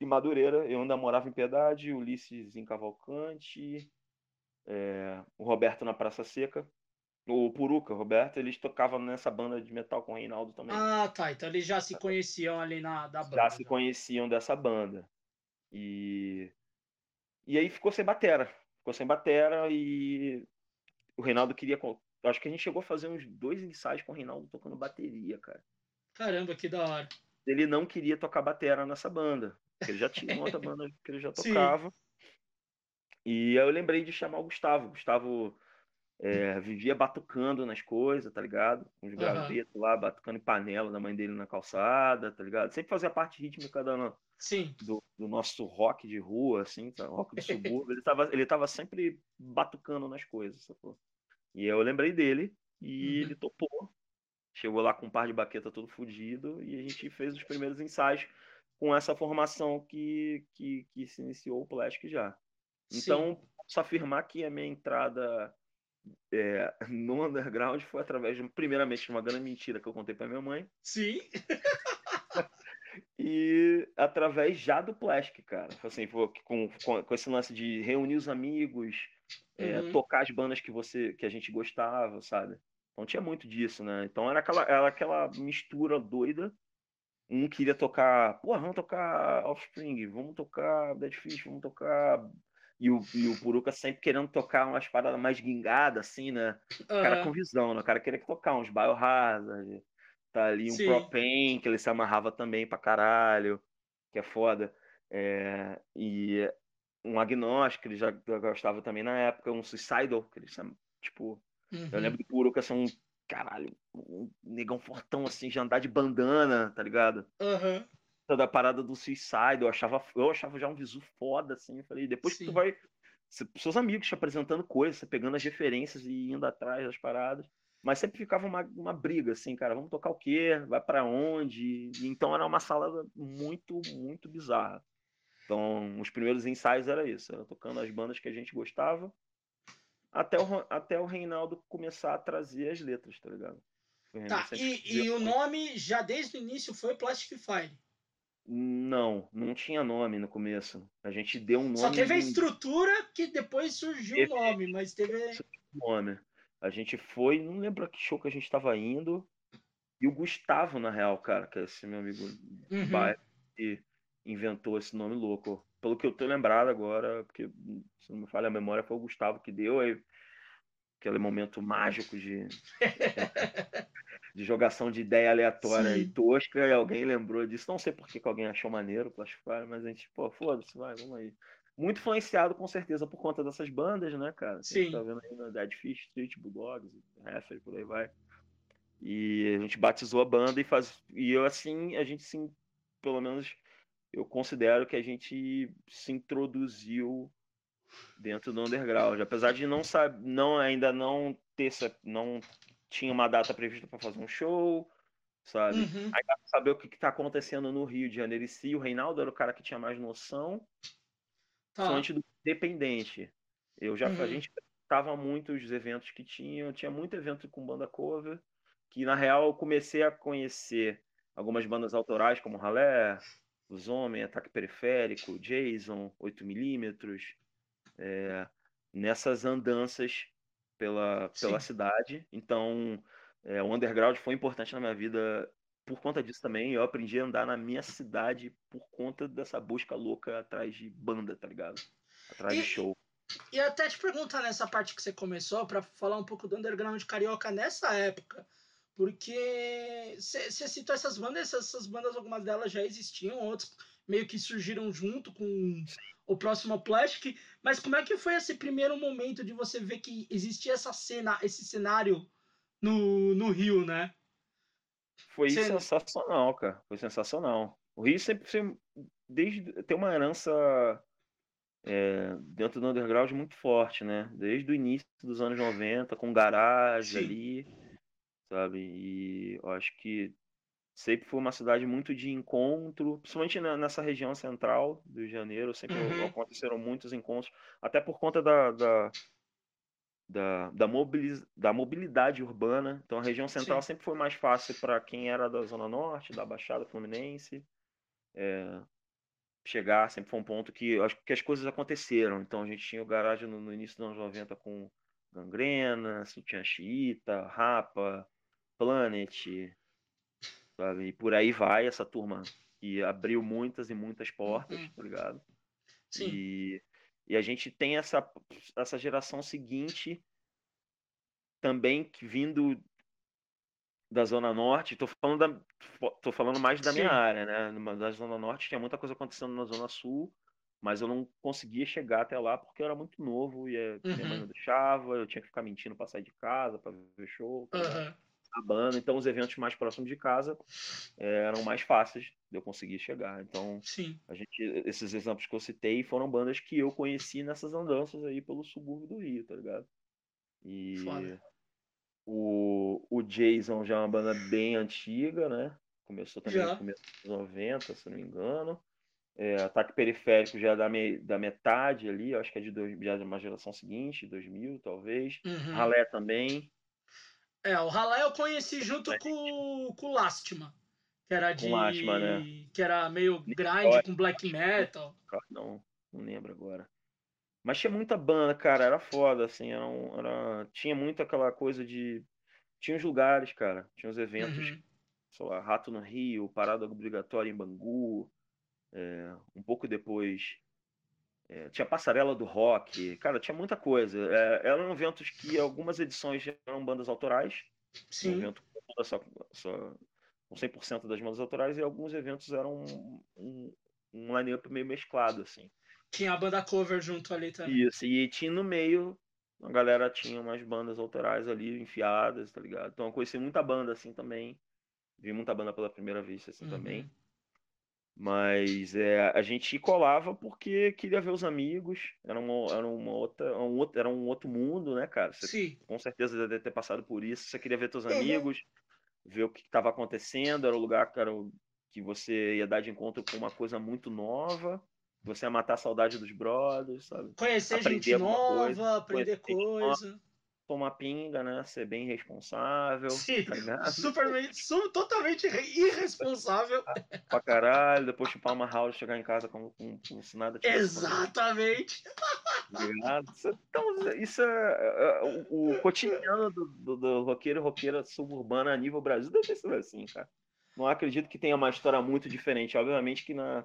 em Madureira, eu ainda morava em Piedade, Ulisses em Cavalcante, é, o Roberto na Praça Seca. O Puruca, o Roberto, eles tocavam nessa banda de metal com o Reinaldo também. Ah, tá. Então eles já se conheciam ali na da banda. Já se conheciam dessa banda. E e aí ficou sem batera. Ficou sem batera e o Reinaldo queria. Acho que a gente chegou a fazer uns dois ensaios com o Reinaldo tocando bateria, cara. Caramba, que da hora. Ele não queria tocar batera nessa banda. Ele já tinha uma outra banda que ele já tocava. Sim. E aí eu lembrei de chamar o Gustavo. O Gustavo é, vivia batucando nas coisas, tá ligado? Uns gravetos uhum. lá, batucando em panela da mãe dele na calçada, tá ligado? Sempre fazia parte rítmica da, Sim. Do, do, nosso rock de rua, assim, tá? rock de subúrbio. ele, tava, ele tava sempre batucando nas coisas, sacou? E eu lembrei dele e uhum. ele topou. Chegou lá com um par de baqueta todo fodido e a gente fez os primeiros ensaios com essa formação que, que, que se iniciou o Plastic já. Então, Sim. posso afirmar que a minha entrada é, no underground foi através, de, primeiramente, de uma grande mentira que eu contei para minha mãe. Sim. e através já do Plastic, cara. Assim, com, com, com esse lance de reunir os amigos, é, uhum. tocar as bandas que você que a gente gostava, sabe? Então tinha muito disso, né? Então era aquela, era aquela mistura doida. Um queria tocar, pô, vamos tocar Offspring, vamos tocar Dead Fish, vamos tocar. E o, e o Puruca sempre querendo tocar umas paradas mais guingadas, assim, né? O cara com visão, né? O cara queria tocar uns Biohazard, Tá ali um Sim. Propain, que ele se amarrava também pra caralho, que é foda. É, e um agnóstico, ele já gostava também na época, um Suicidal, que ele tipo. Uhum. Eu lembro do que é um caralho, um negão fortão assim, de andar de bandana, tá ligado? Uhum. Toda a parada do Suicide, eu achava, eu achava já um visu foda, assim. Eu falei, depois Sim. que tu vai. Seus amigos te apresentando coisas, você pegando as referências e indo atrás das paradas. Mas sempre ficava uma, uma briga, assim, cara, vamos tocar o quê? Vai para onde? então era uma salada muito, muito bizarra. Então, os primeiros ensaios era isso, era tocando as bandas que a gente gostava, até o, até o Reinaldo começar a trazer as letras, tá ligado? Tá, e, e o nome já desde o início foi Plastic Fire? Não, não tinha nome no começo. A gente deu um nome. Só teve a estrutura que depois surgiu o nome, mas teve. Nome. A gente foi, não lembro que show que a gente estava indo. E o Gustavo, na real, cara, que é esse meu amigo uhum. que inventou esse nome louco. Pelo que eu tô lembrado agora, porque se não me falha a memória, foi o Gustavo que deu aí aquele momento mágico de, de jogação de ideia aleatória Sim. e tosca, e alguém lembrou disso. Não sei por que, que alguém achou maneiro o mas a gente, pô, foda-se, vai, vamos aí muito influenciado com certeza por conta dessas bandas, né, cara? Sim. A gente tá vendo aí no Dead Fish, Street, Bulldogs, Heffer, por aí vai. E a gente batizou a banda e faz e eu assim, a gente sim, pelo menos eu considero que a gente se introduziu dentro do underground, apesar de não saber, não ainda não ter não tinha uma data prevista para fazer um show, sabe? Uhum. Aí saber o que está acontecendo no Rio de Janeiro e si, o Reinaldo era o cara que tinha mais noção Tá. fonte do dependente. Eu já uhum. a gente tava muitos eventos que tinham, tinha muito evento com banda cover que na real eu comecei a conhecer algumas bandas autorais, como Ralé, Os Homens, Ataque Periférico, Jason, 8mm, é, nessas andanças pela, pela cidade. Então, é, o underground foi importante na minha vida por conta disso também. Eu aprendi a andar na minha cidade por conta dessa busca louca atrás de banda, tá ligado? Atrás E- de show. E até te perguntar nessa parte que você começou, pra falar um pouco do underground carioca nessa época. Porque você citou essas bandas, essas, essas bandas, algumas delas já existiam, outras meio que surgiram junto com o próximo Plastic. Mas como é que foi esse primeiro momento de você ver que existia essa cena, esse cenário no, no Rio, né? Foi Você- sensacional, cara. Foi sensacional. O Rio sempre, sempre desde, tem uma herança é, dentro do underground muito forte, né? Desde o início dos anos 90, com garagem Sim. ali, sabe? E eu acho que sempre foi uma cidade muito de encontro, principalmente na- nessa região central do Rio de Janeiro, sempre Uhum. aconteceram muitos encontros, até por conta da, da, da, da, mobili- da mobilidade urbana. Então a região central sempre foi mais fácil para quem era da Zona Norte, da Baixada Fluminense, é, chegar, sempre foi um ponto que acho que as coisas aconteceram. Então a gente tinha o garagem no, no início dos anos 90 com Gangrena, tinha Chiita, Rapa, Planet, sabe? E por aí vai essa turma que abriu muitas e muitas portas, Uhum. tá ligado? Sim. E, e a gente tem essa, essa geração seguinte também que vindo da Zona Norte, tô falando, da, tô falando mais da minha Sim. área, né? Da Zona Norte tinha muita coisa acontecendo na Zona Sul, mas eu não conseguia chegar até lá porque eu era muito novo e eh, minha mãe Uhum. não deixava, eu tinha que ficar mentindo pra sair de casa, pra ver show, pra Aham. A banda, então os eventos mais próximos de casa eh, eram mais fáceis de eu conseguir chegar. Então, Sim. a gente, esses exemplos que eu citei foram bandas que eu conheci nessas andanças aí pelo subúrbio do Rio, tá ligado? E Foda. o, o Jason já é uma banda bem antiga, né? Começou também Já. no começo dos 90, se não me engano. É, Ataque Periférico já é da, me- da metade ali, acho que é de dois, já é de uma geração seguinte, 2000 talvez. Uhum. Ralé também, É, o Ralé eu conheci junto com, com o Lastima. Que era de. Lastima, né? Que era meio grind Olha. com black metal. não, não lembro agora. Mas tinha muita banda, cara, era foda, assim, era, um- era- tinha muito aquela coisa de. Tinha os lugares, cara, tinha os eventos Uhum. sei lá, Rato no Rio, Parada Obrigatória em Bangu, é, um pouco depois é, tinha Passarela do Rock, cara, tinha muita coisa. É, eram eventos que algumas edições eram bandas autorais, um Sim. evento com toda essa, essa- com 100% das bandas autorais, e alguns eventos eram um, um, um line-up meio mesclado, assim. Tinha a banda cover junto ali também. Isso, e tinha no meio, a galera tinha umas bandas autorais ali enfiadas, tá ligado? Então eu conheci muita banda assim também. Vi muita banda pela primeira vez assim Uhum. também. Mas é, a gente colava porque queria ver os amigos. Era uma, era uma outra, um outro, era um outro mundo, né, cara? Você Sim. com certeza deve ter passado por isso. Você queria ver teus Uhum. amigos, ver o que estava acontecendo. Era o lugar o- que você ia dar de encontro com uma coisa muito nova. Você ia matar a saudade dos brothers, sabe? Conhecer Aprender gente nova, coisa, aprender conhecer gente coisa. Tomar pinga, né? Ser bem responsável. Sim. Tá ligado? Supermente, su- totalmente irre- irresponsável. Pra caralho. Depois chupar uma house, chegar em casa como, como se nada tivesse Exatamente. ligado? Isso, é- então, isso é, é, é, o, o cotidiano do, do, do roqueiro e roqueira suburbana a nível Brasil deve ser assim, cara. Não acredito que tenha uma história muito diferente. Obviamente que na.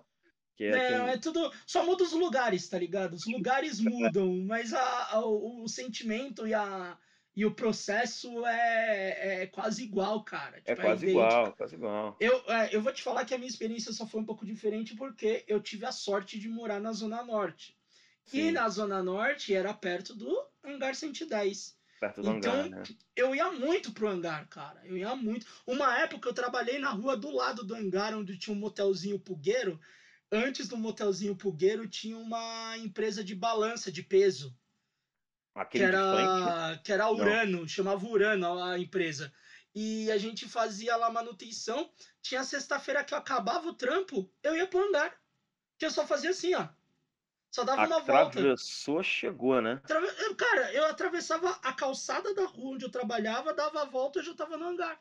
Que é, que- É, é tudo. Só muda os lugares, tá ligado? Os lugares mudam, mas a, a- o, o sentimento e, a, e o processo é, é quase igual, cara. é Tipo, quase idêntico. igual, quase igual. Eu, é, eu vou te falar que a minha experiência só foi um pouco diferente porque eu tive a sorte de morar na Zona Norte. E Sim, na Zona Norte era perto do Hangar 110. perto do então, hangar, né? Eu ia muito pro hangar, cara. Eu ia muito. Uma época eu trabalhei na rua do lado do hangar, onde tinha um motelzinho Pulgueiro. Antes do motelzinho Pulgueiro tinha uma empresa de balança de peso, que Aquele frente. era, que era Urano, chamava Urano a empresa. E a gente fazia lá manutenção. Tinha sexta-feira que eu acabava o trampo, eu ia pro hangar. Que eu só fazia assim, ó. Só dava uma volta. Atravessou, chegou, né? Eu, Cara, eu atravessava a calçada da rua onde eu trabalhava, dava a volta e eu já tava no hangar.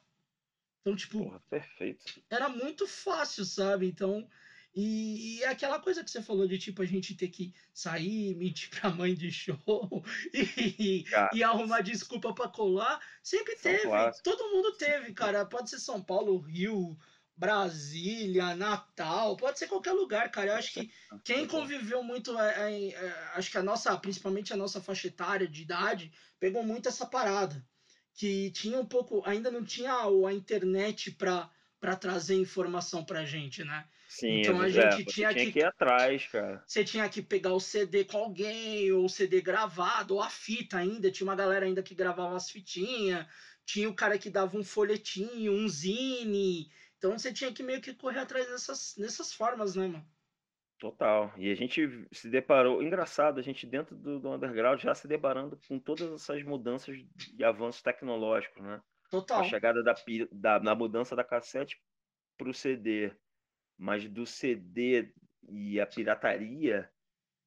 Então, tipo, Porra, perfeito. era muito fácil, sabe? Então, e, e é aquela coisa que você falou de tipo a gente ter que sair, mentir pra mãe de show e, Cara, e arrumar desculpa pra colar, sempre teve. clássicos. Todo mundo teve, cara. Pode ser São Paulo, Rio, Brasília, Natal, pode ser qualquer lugar, cara. Eu acho que quem conviveu muito, é, é, é, acho que a nossa, principalmente a nossa faixa etária de idade, pegou muito essa parada. Que tinha um pouco, ainda não tinha o- a internet pra, pra trazer informação pra gente, né? Sim, Então a é, gente você tinha tinha que- que ir atrás, cara. Você tinha que pegar o CD com alguém, ou o CD gravado, ou a fita ainda. Tinha uma galera ainda que gravava as fitinhas. Tinha o cara que dava um folhetinho, um zine. Então você tinha que meio que correr atrás dessas, dessas formas, né, mano? Total. E a gente se deparou. Engraçado, a gente dentro do, do underground já se deparando com todas essas mudanças e avanços tecnológicos, né? Total. a chegada da, da, da mudança da cassete para o CD, mas do CD e a pirataria,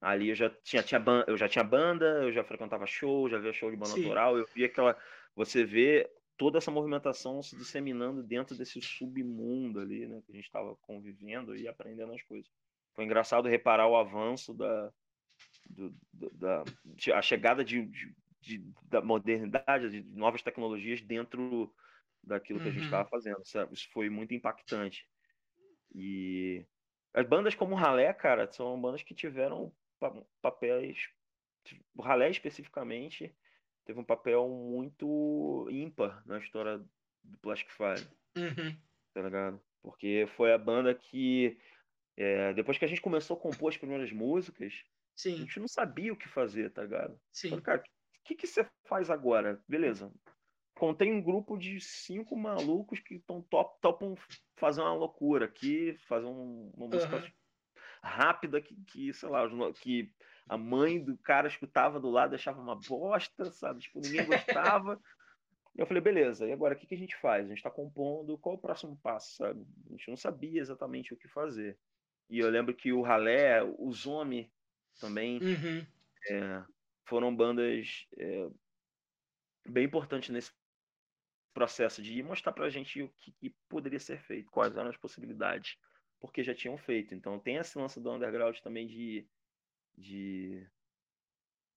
ali eu já tinha, tinha eu já tinha banda, eu já frequentava show, já via show de banda Sim. autoral, eu via aquela. Você vê toda essa movimentação se disseminando dentro desse submundo ali, né? Que a gente estava convivendo e aprendendo as coisas. Foi engraçado reparar o avanço da, do- da, de- a chegada de, de- de- da modernidade, de novas tecnologias dentro daquilo que a gente Uhum. estava fazendo. sabe? Isso foi muito impactante. E as bandas como o Ralé, cara, são bandas que tiveram pa- papéis. O Ralé especificamente teve um papel muito ímpar na história do Plastic Fire Uhum. tá ligado? Porque foi a banda que, é, depois que a gente começou a compor as primeiras músicas, a Sim, gente não sabia o que fazer, tá ligado? sim. Falei, cara, o que, que você faz agora? Beleza. Contém um grupo de cinco malucos que estão top, topam fazer uma loucura aqui, fazer um- uma música Aham. rápida que, que, sei lá, que a mãe do cara escutava do lado, achava uma bosta, sabe? Tipo, ninguém gostava. E eu falei, beleza, e agora o que, que a gente faz? A gente está compondo, qual o próximo passo, sabe? A gente não sabia exatamente o que fazer. E eu lembro que o Ralé, o Zombie também Uhum. é, foram bandas é, bem importantes nesse processo de mostrar pra gente o que, que poderia ser feito, quais eram as possibilidades, porque já tinham feito. Então tem esse lance do underground também de, de,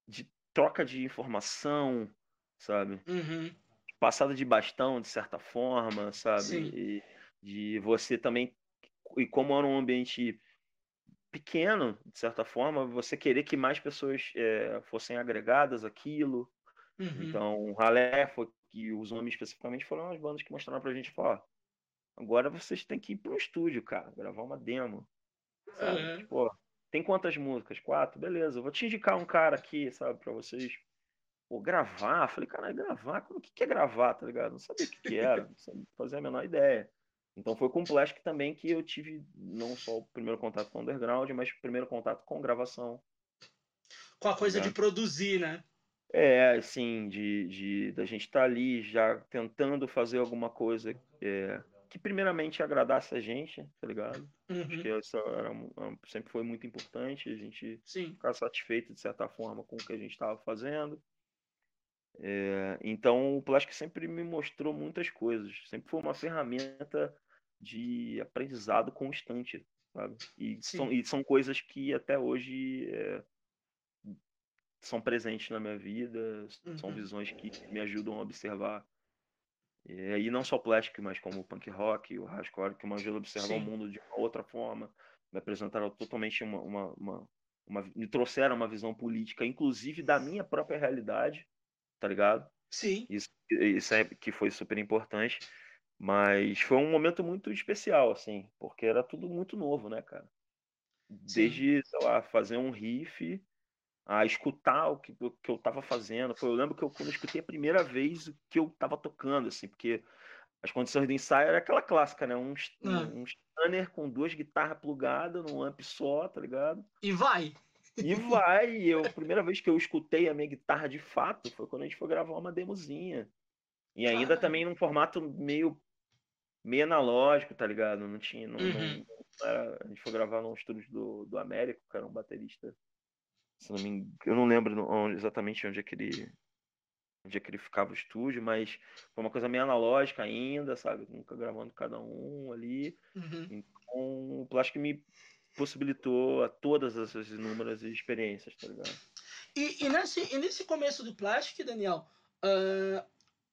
de troca de informação, sabe? Uhum. Passada de bastão, de certa forma, sabe? Sim. E de você também, e como era um ambiente pequeno, de certa forma, você querer que mais pessoas é, fossem agregadas àquilo. Uhum. Então, o Ralé foi que os homens especificamente foram as bandas que mostraram pra gente, falar, agora vocês têm que ir pro estúdio, cara, gravar uma demo. Sabe? Aham. Tipo, tem quantas músicas? Quatro? Beleza, eu vou te indicar um cara aqui, sabe, pra vocês pô, gravar. Falei, cara, gravar? Como que que é gravar, tá ligado? Não sabia o que, que era, não sabia- fazia a menor ideia. Então foi com o Plastic também que eu tive não só o primeiro contato com o underground, mas o primeiro contato com gravação. Com a coisa de Exato. produzir, né? É, assim, de, de da gente estar ali já tentando fazer alguma coisa é, que primeiramente agradasse a gente, tá ligado? Acho Uhum. que isso era, um- sempre foi muito importante, a gente Sim. ficar satisfeito de certa forma com o que a gente estava fazendo. É, então o Plastic sempre me mostrou muitas coisas, sempre foi uma ferramenta de aprendizado constante, sabe? E são, e são coisas que até hoje é, são presentes na minha vida, são Uhum. visões que me ajudam a observar. E não só o Plastic, mas como o punk rock, o hardcore, que me ajudam a observar o Sim. mundo de uma outra forma, me apresentaram totalmente uma, uma, uma, uma- me trouxeram uma visão política, inclusive da minha própria realidade, tá ligado? Sim. Isso, isso é que foi super importante, mas foi um momento muito especial, assim, porque era tudo muito novo, né, cara? Desde, sei lá, fazer um riff, a escutar o que, o que eu tava fazendo. Foi, eu lembro que eu, quando eu escutei a primeira vez o que eu tava tocando, assim, porque as condições do ensaio era aquela clássica, né? Um, um, Ah. um Stunner com duas guitarras plugadas num amp só, tá ligado? E vai. E vai, e eu, a primeira vez que eu escutei a minha guitarra de fato foi quando a gente foi gravar uma demozinha. E ainda Caralho. também num formato meio, meio analógico, tá ligado? Não tinha. Não, não- Uhum. não era- a gente foi gravar num estúdio do, do Américo, que era um baterista. Se não me engano, eu não lembro onde- exatamente onde é que ele, onde é que ele ficava o estúdio, mas foi uma coisa meio analógica ainda, sabe? Nunca gravando cada um ali. Uhum. Então, o Plastic me possibilitou a todas essas inúmeras experiências, tá ligado? E, e, nesse, e nesse começo do Plastic, Daniel, uh,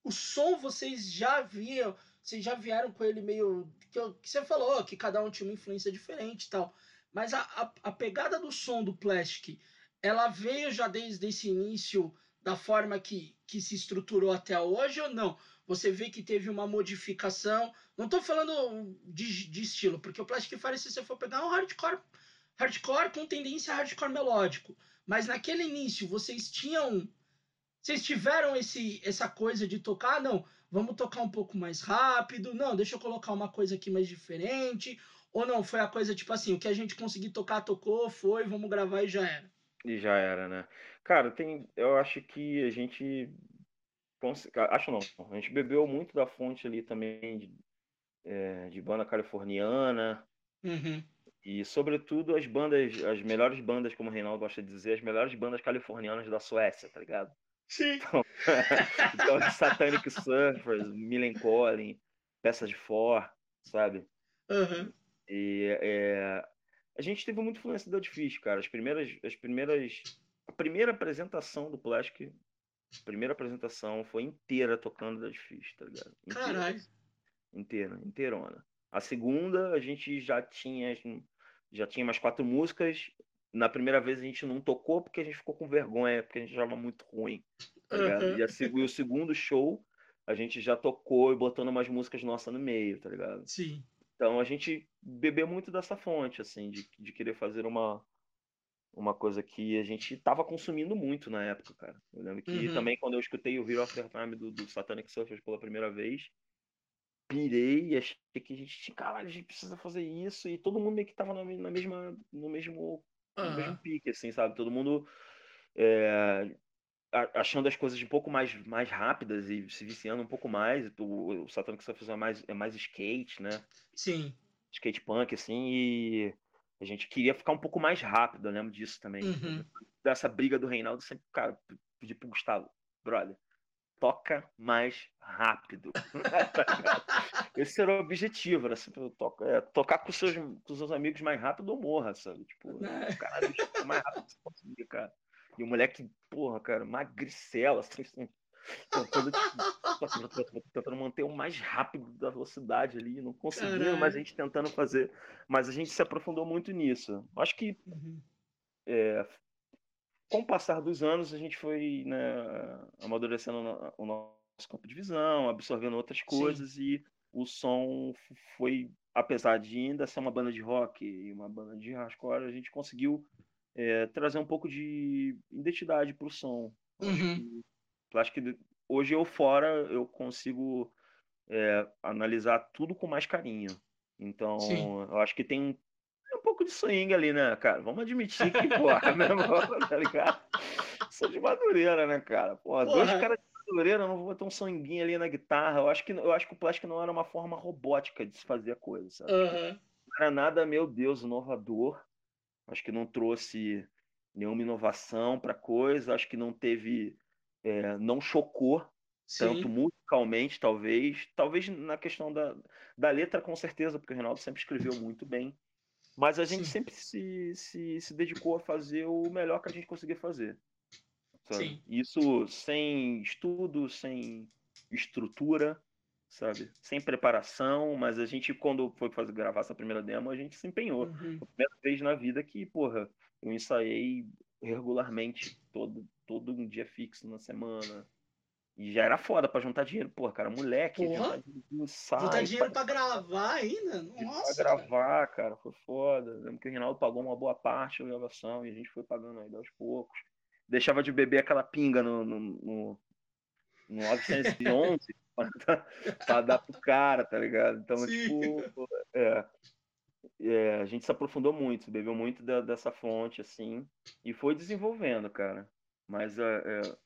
o som vocês já viam, vocês já vieram com ele meio. Que, que você falou, que cada um tinha uma influência diferente e tal. Mas a, a, a, pegada do som do Plastic, ela veio já desde esse início da forma que, que se estruturou até hoje ou não? Você vê que teve uma modificação. Não estou falando de, de, estilo, porque o Plastic Fire, se você for pegar, é um hardcore, hardcore com tendência a hardcore melódico. Mas naquele início, vocês tinham. Vocês tiveram esse, essa coisa de tocar, não, vamos tocar um pouco mais rápido, não, deixa eu colocar uma coisa aqui mais diferente, ou não, foi a coisa tipo assim, o que a gente conseguir tocar, tocou, foi, vamos gravar e já era. E já era, né? Cara, tem, eu acho que a gente acho não, a gente bebeu muito da fonte ali também de, é, de banda californiana, uhum. E, sobretudo, as bandas, as melhores bandas, como o Reinaldo gosta de dizer, as melhores bandas californianas da Suécia, tá ligado? Sim. Então, então Satanic Surfers, Millen Collin, Peça de For, sabe? Uhum. E é, a gente teve muita influência do Fish, cara. As primeiras, as primeiras, a primeira apresentação do Plastic, a primeira apresentação foi inteira tocando Dead Fish, tá ligado? Inteira. Caralho. Inteira, inteirona. A segunda, a gente já tinha já tinha mais quatro músicas. Na primeira vez a gente não tocou porque a gente ficou com vergonha, porque a gente achava muito ruim. Tá uhum. E, a, e o segundo show, a gente já tocou e botando umas músicas nossas no meio, tá ligado? Sim. Então a gente bebeu muito dessa fonte, assim, de, de querer fazer uma, uma coisa que a gente tava consumindo muito na época, cara. Eu lembro que uhum. também quando eu escutei o Hero of the Time do, do Satanic Surfers pela primeira vez, pirei e achei que a gente, caralho, a gente precisa fazer isso, e todo mundo meio que tava na, na mesma, no mesmo, uhum. no mesmo pique, assim, sabe? Todo mundo é, achando as coisas um pouco mais, mais rápidas e se viciando um pouco mais. O, o Satanic Surfers é mais, é mais skate, né? Sim. Skate punk, assim, e a gente queria ficar um pouco mais rápido, eu lembro disso também. Uhum. Dessa briga do Reinaldo, sempre, cara, pedi pro Gustavo, brother, toca mais rápido. Esse era o objetivo, era toca, é, tocar com seus, com seus amigos mais rápido ou morra, sabe? Tipo, é. caralho, mais rápido que você conseguir, cara. E o moleque, porra, cara, magricela, assim, assim tentando, tentando manter o mais rápido da velocidade ali, não conseguindo, mas a gente tentando fazer. Mas a gente se aprofundou muito nisso. Acho que uhum. é, com o passar dos anos, a gente foi né, amadurecendo o nosso campo de visão, absorvendo outras coisas Sim. e o som foi, apesar de ainda ser uma banda de rock e uma banda de hardcore, a gente conseguiu é, trazer um pouco de identidade para o som. Uhum. Acho, que, acho que hoje eu fora eu consigo é, analisar tudo com mais carinho. Então, Sim. eu acho que tem um pouco de swing ali, né, cara? Vamos admitir que, porra, meu irmão, tá ligado? Sou de Madureira, né, cara? Porra, porra. dois caras de Madureira, não vou botar um sanguinho ali na guitarra. Eu acho que, eu acho que o plástico não era uma forma robótica de se fazer a coisa, sabe? Uhum. Não era nada, meu Deus, inovador. Acho que não trouxe nenhuma inovação pra coisa. Acho que não teve. É, não chocou Sim. tanto musicalmente, talvez. Talvez na questão da, da letra, com certeza, porque o Reinaldo sempre escreveu muito bem. Mas a gente Sim. sempre se, se, se dedicou a fazer o melhor que a gente conseguia fazer. Sabe? Isso sem estudo, sem estrutura, sabe? Sem preparação, mas a gente, quando foi fazer gravar essa primeira demo, a gente se empenhou. Uhum. a primeira vez na vida que, porra, eu ensaiei regularmente, todo, todo um dia fixo na semana. E já era foda pra juntar dinheiro. Pô, cara, moleque. Porra. Juntar, juntar dinheiro pra... pra gravar ainda? Nossa. Pra gravar, cara. foi foda. Lembro que o Rinaldo pagou uma boa parte da gravação e a gente foi pagando ainda aos poucos. Deixava de beber aquela pinga no, no, no, no 911 pra dar pro cara, tá ligado? Então, Sim. tipo, é, é, a gente se aprofundou muito, bebeu muito da, dessa fonte, assim, e foi desenvolvendo, cara. Mas é, é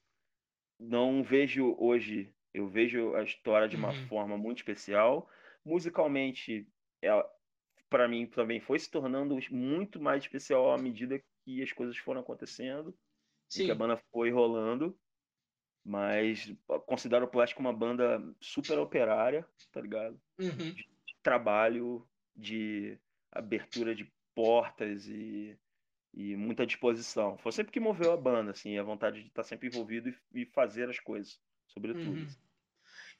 não vejo hoje, eu vejo a história de uma uhum. forma muito especial. Musicalmente, é, para mim também foi se tornando muito mais especial à medida que as coisas foram acontecendo, que a banda foi rolando. Mas considero o Plástico uma banda super operária, tá ligado? Uhum. De trabalho, de abertura de portas e, e muita disposição. Foi sempre que moveu a banda, assim, a vontade de estar sempre envolvido e, e fazer as coisas, sobretudo. Uhum.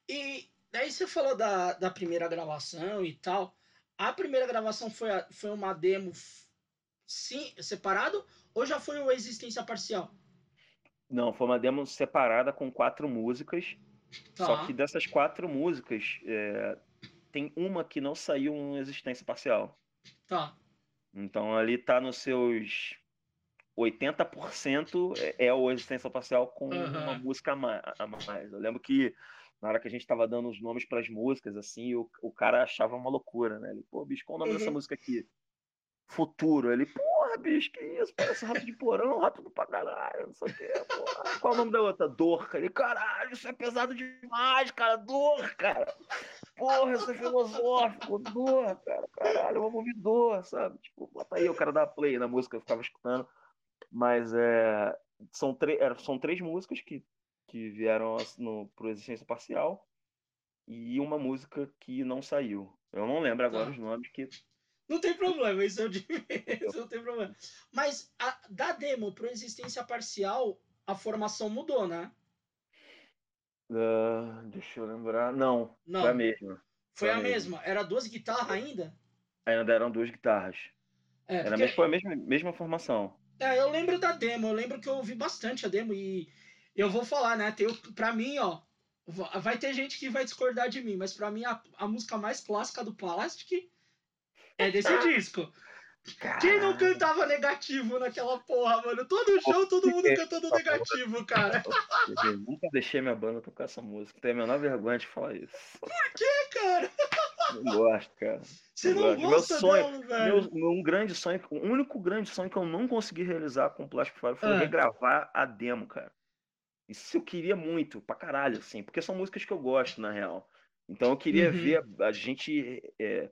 E daí você falou da, da primeira gravação e tal. A primeira gravação foi, a- foi uma demo sim, separado ou já foi uma existência parcial? Não, foi uma demo separada com quatro músicas. Só Tá. que dessas quatro músicas, é, tem uma que não saiu em existência parcial. Tá. Então ali tá nos seus 80% é é o existência parcial com Aham. uma música a ma- a mais. Eu lembro que na hora que a gente tava dando os nomes para as músicas, assim, o, o cara achava uma loucura, né? Ele, pô, bicho, qual o nome dessa Uhum. música aqui? Futuro. Ele, porra, bicho, que isso? Parece rato de porão, rápido pra caralho, não sei o quê, porra. Qual o nome da outra? Dor. Ele, caralho, isso é pesado demais, cara, dor, cara. Porra, isso é filosófico, dor, cara, caralho, vamos ouvir dor, sabe? Tipo, bota aí, o cara dá play na música, eu ficava escutando. Mas é, são, são três músicas que, que vieram no, pro Existência Parcial e uma música que não saiu. Eu não lembro agora Tá. os nomes, que Não tem problema, isso eu digo, isso não tem problema. Mas a- da demo pro existência parcial, a formação mudou, né? Ah, deixa eu lembrar. Não, Não. foi a mesma. Foi Foi a mesmo. mesma. Era duas guitarras ainda? Ainda eram duas guitarras. É, Era porque- mesmo, foi a mesma, mesma formação. É, eu lembro da demo, eu lembro que eu ouvi bastante a demo e eu vou falar, né? Tem, o- pra mim, ó, va- vai ter gente que vai discordar de mim, mas pra mim a, a música mais clássica do Plastic é desse disco. Quem não cantava negativo naquela porra, mano? Todo show, todo mundo cantando negativo, cara. Eu nunca deixei minha banda tocar essa música. Tenho a menor vergonha de falar isso. Cara, Não gosto, cara. você não Meu gosta sonho- dela, velho. Meu, meu um grande sonho, o único grande sonho que eu não consegui realizar com o Plastic Fire foi Ah. regravar a demo, cara. Isso eu queria muito, pra caralho, assim, porque são músicas que eu gosto, na real. Então eu queria Uhum. ver a gente é,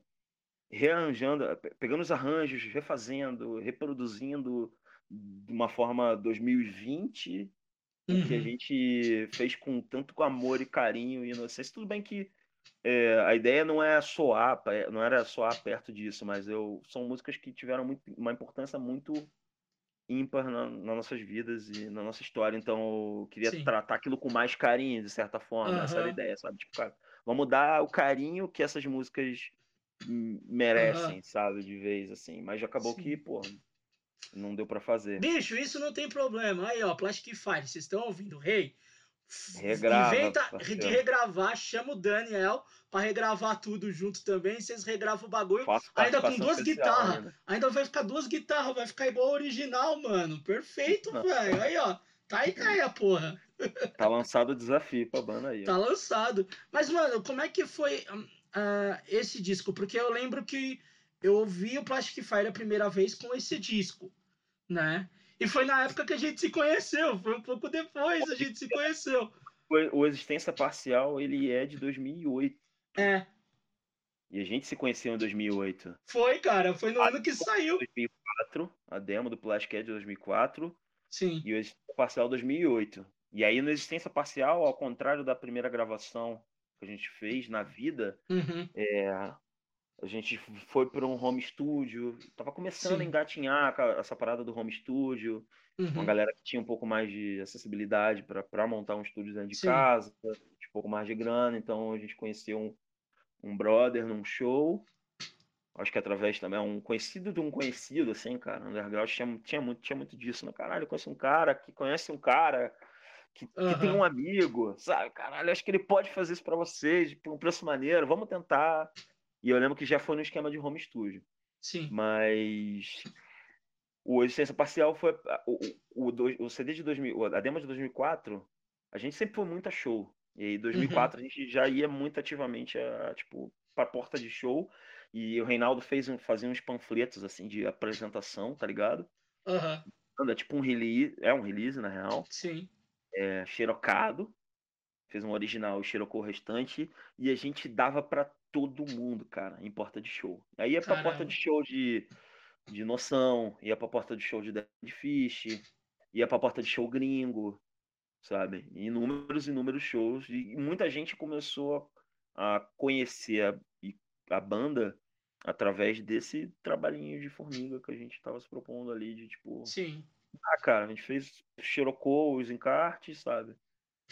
rearranjando, pe- pegando os arranjos, refazendo, reproduzindo de uma forma 2020, o que a Uhum. gente fez com tanto amor e carinho e inocência. Tudo bem que é, a ideia não é soar, não era soar perto disso, mas eu são músicas que tiveram muito, uma importância muito ímpar na, nas nossas vidas e na nossa história. Então eu queria Sim. tratar aquilo com mais carinho, de certa forma. Essa era a ideia, sabe? Tipo, cara, vamos dar o carinho que essas músicas merecem, sabe? De vez, assim. Mas já acabou Sim. que, pô, não deu pra fazer. Bicho, isso não tem problema. Aí, ó, Plastic Fire, vocês estão ouvindo, rei? F- Regrava, Inventa parceiro. de regravar, chama o Daniel pra regravar tudo junto também. Vocês regravam o bagulho. Faço Ainda com duas guitarras. ainda. Ainda vai ficar duas guitarras, vai ficar igual ao original, mano. Perfeito, velho. Aí, ó. Tá aí, caia, porra. Tá lançado o desafio pra banda aí. ó. Tá lançado. Mas, mano, como é que foi ah, esse disco? Porque eu lembro que eu ouvi o Plastic Fire a primeira vez com esse disco, né? E foi na época que a gente se conheceu. Foi um pouco depois a gente se conheceu. O, Existência Parcial, ele é de 2008. É, E a gente se conheceu em 2008. foi, cara. Foi no ano que saiu. 2004, a demo do Plastic é de 2004 Sim. e o Existência Parcial 2008. E aí no Existência Parcial, ao contrário da primeira gravação que a gente fez na vida, Uhum. é, a gente foi para um home studio, tava começando Sim. a engatinhar essa parada do home studio, uma Uhum. galera que tinha um pouco mais de acessibilidade para montar um estúdio dentro de Sim. casa, um pouco mais de grana, então a gente conheceu um, um brother num show. Acho que através também, um conhecido de um conhecido, assim, cara. Underground tinha, tinha, muito, tinha muito disso, né? Caralho, eu conheço um cara que conhece um cara que, que tem um amigo, sabe? Caralho, acho que ele pode fazer isso pra vocês, por um preço maneiro, vamos tentar. E eu lembro que já foi no esquema de home studio. Sim. Mas o Existência Parcial foi o, o, o, o CD de 2000, a demo de 2004, a gente sempre foi muito a show. E aí, em 2004 a gente já ia muito ativamente a, tipo, pra porta de show. E o Reinaldo fez um, fazia uns panfletos assim de apresentação, tá ligado? Aham. Anda tipo um release, é um release na real, Sim. É, xerocado. Fez um original e xerocou o restante. E a gente dava pra todo mundo, cara, em porta de show. Aí ia pra porta Caramba. de show de, de Noção, ia pra porta de show de Dead Fish, ia pra porta de show gringo. sabe? Inúmeros, inúmeros shows. E muita gente começou a conhecer a, a banda através desse trabalhinho de formiga que a gente estava se propondo ali, de tipo. Sim. Ah, cara, a gente fez, xerocou os encartes, sabe?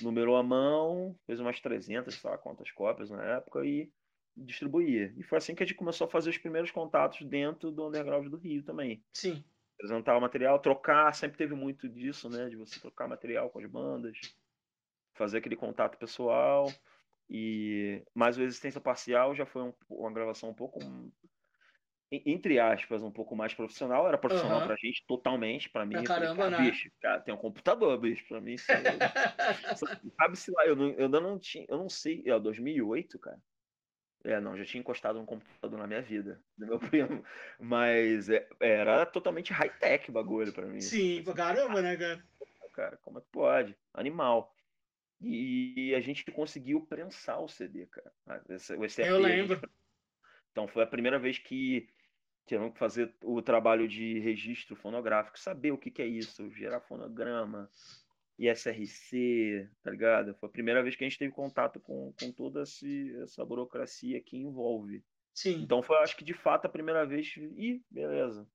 Numerou a mão, fez umas 300, sei lá quantas cópias na época e distribuía. E foi assim que a gente começou a fazer os primeiros contatos dentro do underground do Rio também. Sim. Apresentar o material, trocar, sempre teve muito disso, né? De você trocar material com as bandas, fazer aquele contato pessoal. E mais o Existência Parcial já foi um, uma gravação um pouco entre aspas, um pouco mais profissional. Era profissional uhum. pra gente, totalmente. Pra mim, pra caramba, falei, cara, né? bicho, cara, tem um computador, bicho. Pra mim, sabe se lá, eu, não, eu ainda não tinha, eu não sei, é 2008, cara. É, não, já tinha encostado um computador na minha vida, do meu primo. Mas é, era totalmente high-tech bagulho pra mim. Sim, pra caramba, né, cara? Cara, como é que pode? Animal. E a gente conseguiu prensar o CD, cara. Esse, o eu lembro. Gente... Então foi a primeira vez que tiveram que fazer o trabalho de registro fonográfico, saber o que, que é isso, gerar fonograma, ISRC, tá ligado? Foi a primeira vez que a gente teve contato com, com toda essa burocracia que envolve. Sim. Então foi, acho que de fato, a primeira vez. Ih, beleza.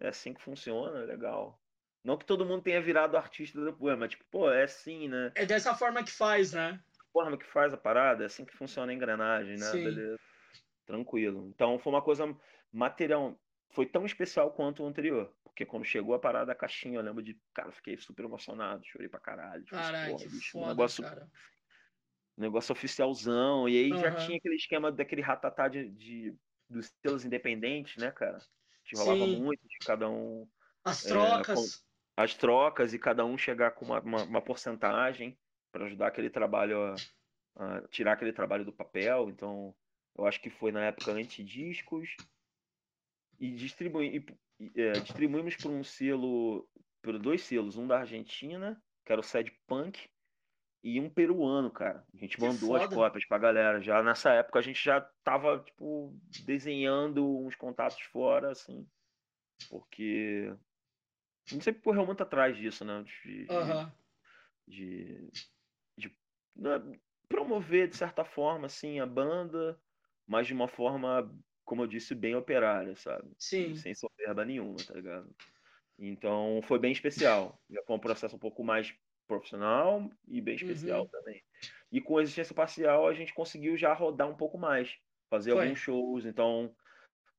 É assim que funciona, legal. Não que todo mundo tenha virado artista depois, mas tipo, pô, é assim, né? É dessa forma que faz, né? Forma que faz a parada, é assim que funciona a engrenagem, né? Sim. Beleza. Tranquilo. Então foi uma coisa material, foi tão especial quanto o anterior. Porque quando chegou a parada da caixinha, eu lembro de, cara, fiquei super emocionado, chorei pra caralho. Caralho, que bicho, foda, um negócio, cara. negócio oficialzão. E aí Uhum. já tinha aquele esquema daquele ratatá de, de, dos selos independentes, né, cara? Que rolava Sim. muito de cada um. As É, trocas. As trocas e cada um chegar com uma, uma, uma porcentagem para ajudar aquele trabalho a, a tirar aquele trabalho do papel. Então, eu acho que foi na época antidiscos e, e, é, distribuímos por um selo, por dois selos, um da Argentina, que era o Sad Punk, e um peruano, cara. A gente Que mandou as foda. cópias pra galera. Já nessa época a gente já tava, tipo, desenhando uns contatos fora, assim. Porque. Não sei porque correu muito atrás disso, né? De, de- Aham. de, de, né, promover, de certa forma, assim, a banda, mas de uma forma, como eu disse, bem operária, sabe? Sim. Sem soberba nenhuma, tá ligado? Então foi bem especial. Já foi um processo um pouco mais profissional e bem especial Uhum. também. E com a existência parcial a gente conseguiu já rodar um pouco mais, fazer Foi. alguns shows. Então,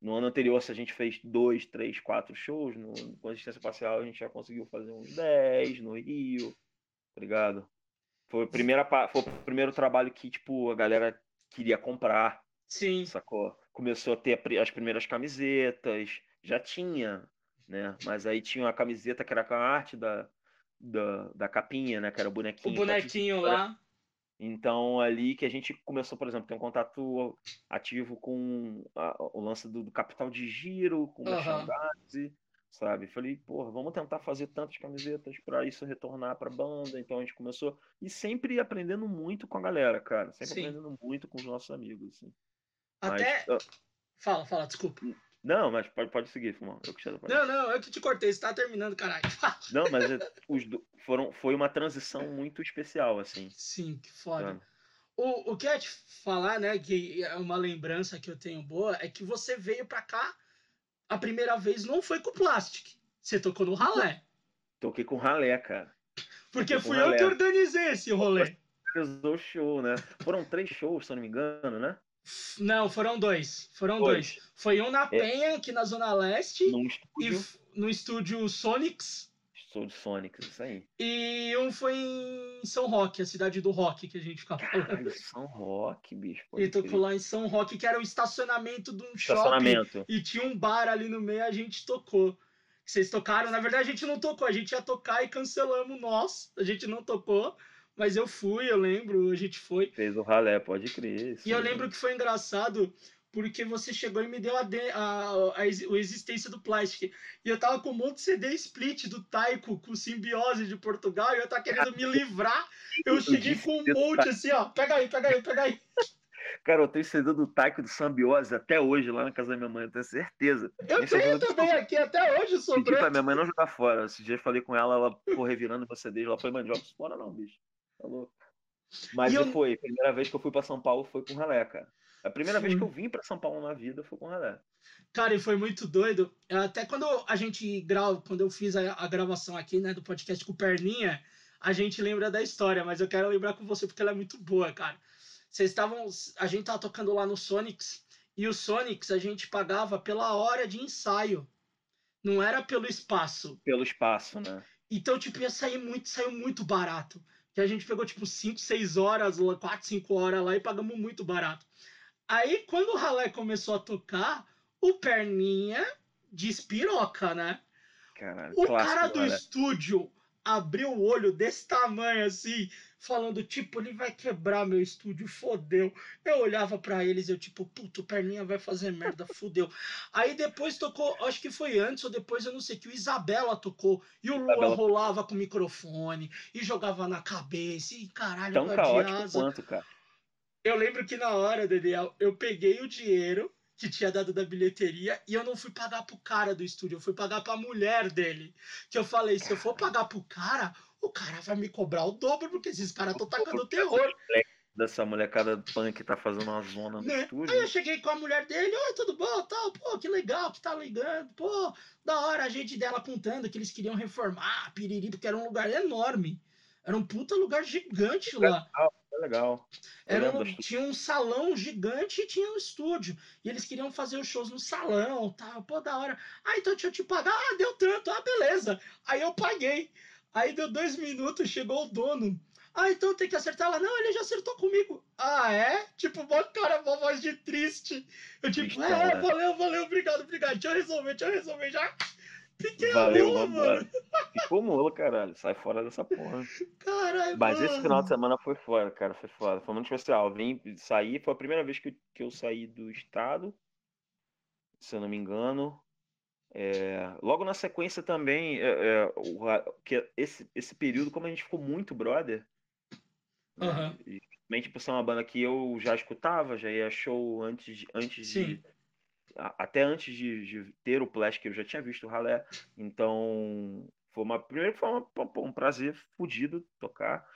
no ano anterior, se a gente fez dois, três, quatro shows, no, com a existência parcial a gente já conseguiu fazer uns 10 no Rio, tá ligado? Foi, primeira, foi o primeiro trabalho que, tipo, a galera queria comprar, Sim. sacou? Começou a ter a as primeiras camisetas, já tinha, né? Mas aí tinha uma camiseta que era com a arte da, da, da capinha, né? Que era o O bonequinho. bonequinho lá. Então, ali que a gente começou, por exemplo, ter um contato ativo com a- o lance do, do capital de giro, com Aham. merchandise, sabe? Falei, porra, vamos tentar fazer tantas camisetas para isso retornar para banda. Então a gente começou e sempre aprendendo muito com a galera, cara. Sempre Sim. aprendendo muito com os nossos amigos, assim. Mas, Até. ah, Fala, fala, desculpa. não, mas pode, pode seguir, Fumão. Eu que. Não, não, eu que te cortei, você tá terminando, caralho. Não, mas é, os do- foram, foi uma transição muito especial, assim. Sim, que foda. sabe? O, o que eu ia te falar, né, que é uma lembrança que eu tenho boa, é que você veio pra cá a primeira vez não foi com o Plastic. Você tocou no ralé. Toquei com ralé, cara. Porque fui eu que ralé. organizei esse rolê. Realizou o show, né? Foram três shows, se eu não me engano, né? Não, foram dois. Foram Dois. dois. Foi um na Penha, aqui na Zona Leste, Num e estúdio. f- no estúdio Sonics. Show de Sonic, isso aí. E um foi em São Roque, a cidade do rock que a gente ficava falando. Caralho, São Roque, bicho. E tocou lá em São Roque, que era o estacionamento de um shopping. Estacionamento. E tinha um bar ali no meio, a gente tocou. Vocês tocaram, na verdade a gente não tocou, a gente ia tocar e cancelamos nós. A gente não tocou, mas eu fui, eu lembro, a gente foi. Fez o ralé, pode crer. isso E eu lembro que foi engraçado porque você chegou e me deu a, de- a, a, a existência do Plastic. E eu tava com um monte de CD split do Taiko com simbiose de Portugal e eu tava querendo me livrar. Eu cheguei com um monte assim, ó. Pega aí, pega aí, pega aí. Cara, eu tenho CD do Taiko do Sambiose até hoje lá na casa da minha mãe, eu tenho certeza. Eu Nem sei tenho também aqui, até hoje Pedi sobrou. pra minha mãe não jogar fora. Esse dia eu falei com ela, ela pô, revirando meus CDs. Ela falou, mano, joga fora não, bicho. Tá louco. Mas E eu- foi, a primeira vez que eu fui pra São Paulo foi com o Relé, cara. A primeira vez Foi. que eu vim pra São Paulo na vida foi com o Relé. Cara, e foi muito doido. Até quando a gente grava, quando eu fiz a, a gravação aqui, né, do podcast com o Perninha, a gente lembra da história, mas eu quero lembrar com você porque ela é muito boa, cara. Vocês estavam. A gente tava tocando lá no Sonics, e o Sonics a gente pagava pela hora de ensaio. Não era pelo espaço. Pelo espaço, né? Então, tipo, ia sair muito, saiu muito barato. Que a gente pegou, tipo, 5, 6 horas, 4, 5 horas lá e pagamos muito barato. Aí, quando o ralé começou a tocar, o Perninha despiroca, né? Caralho, O cara do Relé. estúdio abriu o olho desse tamanho assim, falando, tipo, ele vai quebrar meu estúdio, fodeu. Eu olhava pra eles eu, tipo, puto, Perninha vai fazer merda, fodeu. Aí depois tocou, acho que foi antes ou depois, eu não sei, que o Isabela tocou. E o Lua Isabela. rolava com o microfone e jogava na cabeça. E caralho, Tão eu caótico asa. quanto, cara. Eu lembro que na hora, Daniel, eu peguei o dinheiro que tinha dado da bilheteria e eu não fui pagar pro cara do estúdio, eu fui pagar pra mulher dele. Que eu falei, se eu for pagar pro cara, o cara vai me cobrar o dobro, porque esses caras estão tacando terror. Dessa molecada punk que tá fazendo uma zona no Né? estúdio. Aí eu cheguei com a mulher dele, oi, tudo bom? Tal, pô, que legal que tá ligando. Pô, da hora a gente dela contando que eles queriam reformar Piriri, porque era um lugar enorme. Era um puta lugar gigante lá. É legal. Era um- tinha um salão gigante e tinha um estúdio. E eles queriam fazer os shows no salão, tal. Pô, da hora. Ah, então deixa eu te pagar. Ah, deu tanto. Ah, beleza. Aí eu paguei. Aí deu dois minutos, chegou o dono. Ah, então tem que acertar lá. Não, ele já acertou comigo. Ah, é? Tipo, uma cara, uma voz de triste. Eu tipo, Tristão, né? valeu, valeu, obrigado, obrigado. Deixa eu resolver, deixa eu resolver já. Fiquei a Valeu, mula, vamos mano. Ficou mola, caralho. Sai fora dessa porra. Caralho, Mas mano. esse final de semana foi foda, cara. Foi foda. Foi muito especial. Vim sair, foi a primeira vez que, eu- que eu saí do estado, se eu não me engano. É, logo na sequência também, é, é, o que esse, esse período, como a gente ficou muito brother, né, Aham. e ser uma banda que eu já escutava, já ia show antes, de- antes Sim. de. Até antes de, de ter o Plastic, eu já tinha visto o Ralé. Então, foi uma. Primeiro foi uma- um prazer fodido tocar.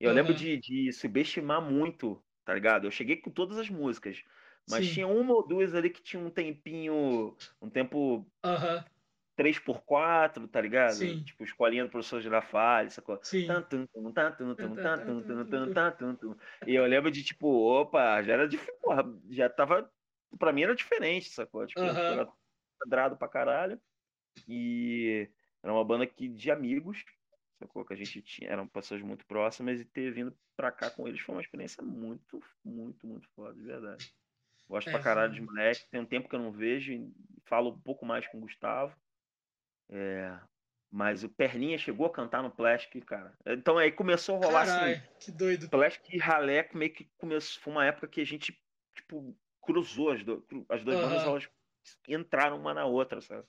Eu lembro Aham. de, de subestimar muito, tá ligado? Eu cheguei com todas as músicas, mas Sim. tinha uma ou duas ali que tinha um tempinho, um tempo Aham, 3x4, tá ligado? Sim. Tipo, escolinha do professor Girafales, sacou? sim. E eu lembro de, tipo, opa, já era de. Porra, já tava. Pra mim era diferente, sacou? Tipo, Aham. era quadrado pra caralho. E era uma banda que, de amigos, sacou? Que a gente tinha, eram pessoas muito próximas e ter vindo pra cá com eles foi uma experiência muito, muito, muito foda, de verdade. Gosto É, pra caralho foi. de moleque, tem um tempo que eu não vejo, falo um pouco mais com o Gustavo. É, mas o Perninha chegou a cantar no Plastic, cara. Então aí começou a rolar Caralho, assim. que doido. Plastic e Ralé meio que começou. Foi uma época que a gente, tipo, cruzou as, do, as duas bandas, Aham. elas entraram uma na outra, sabe?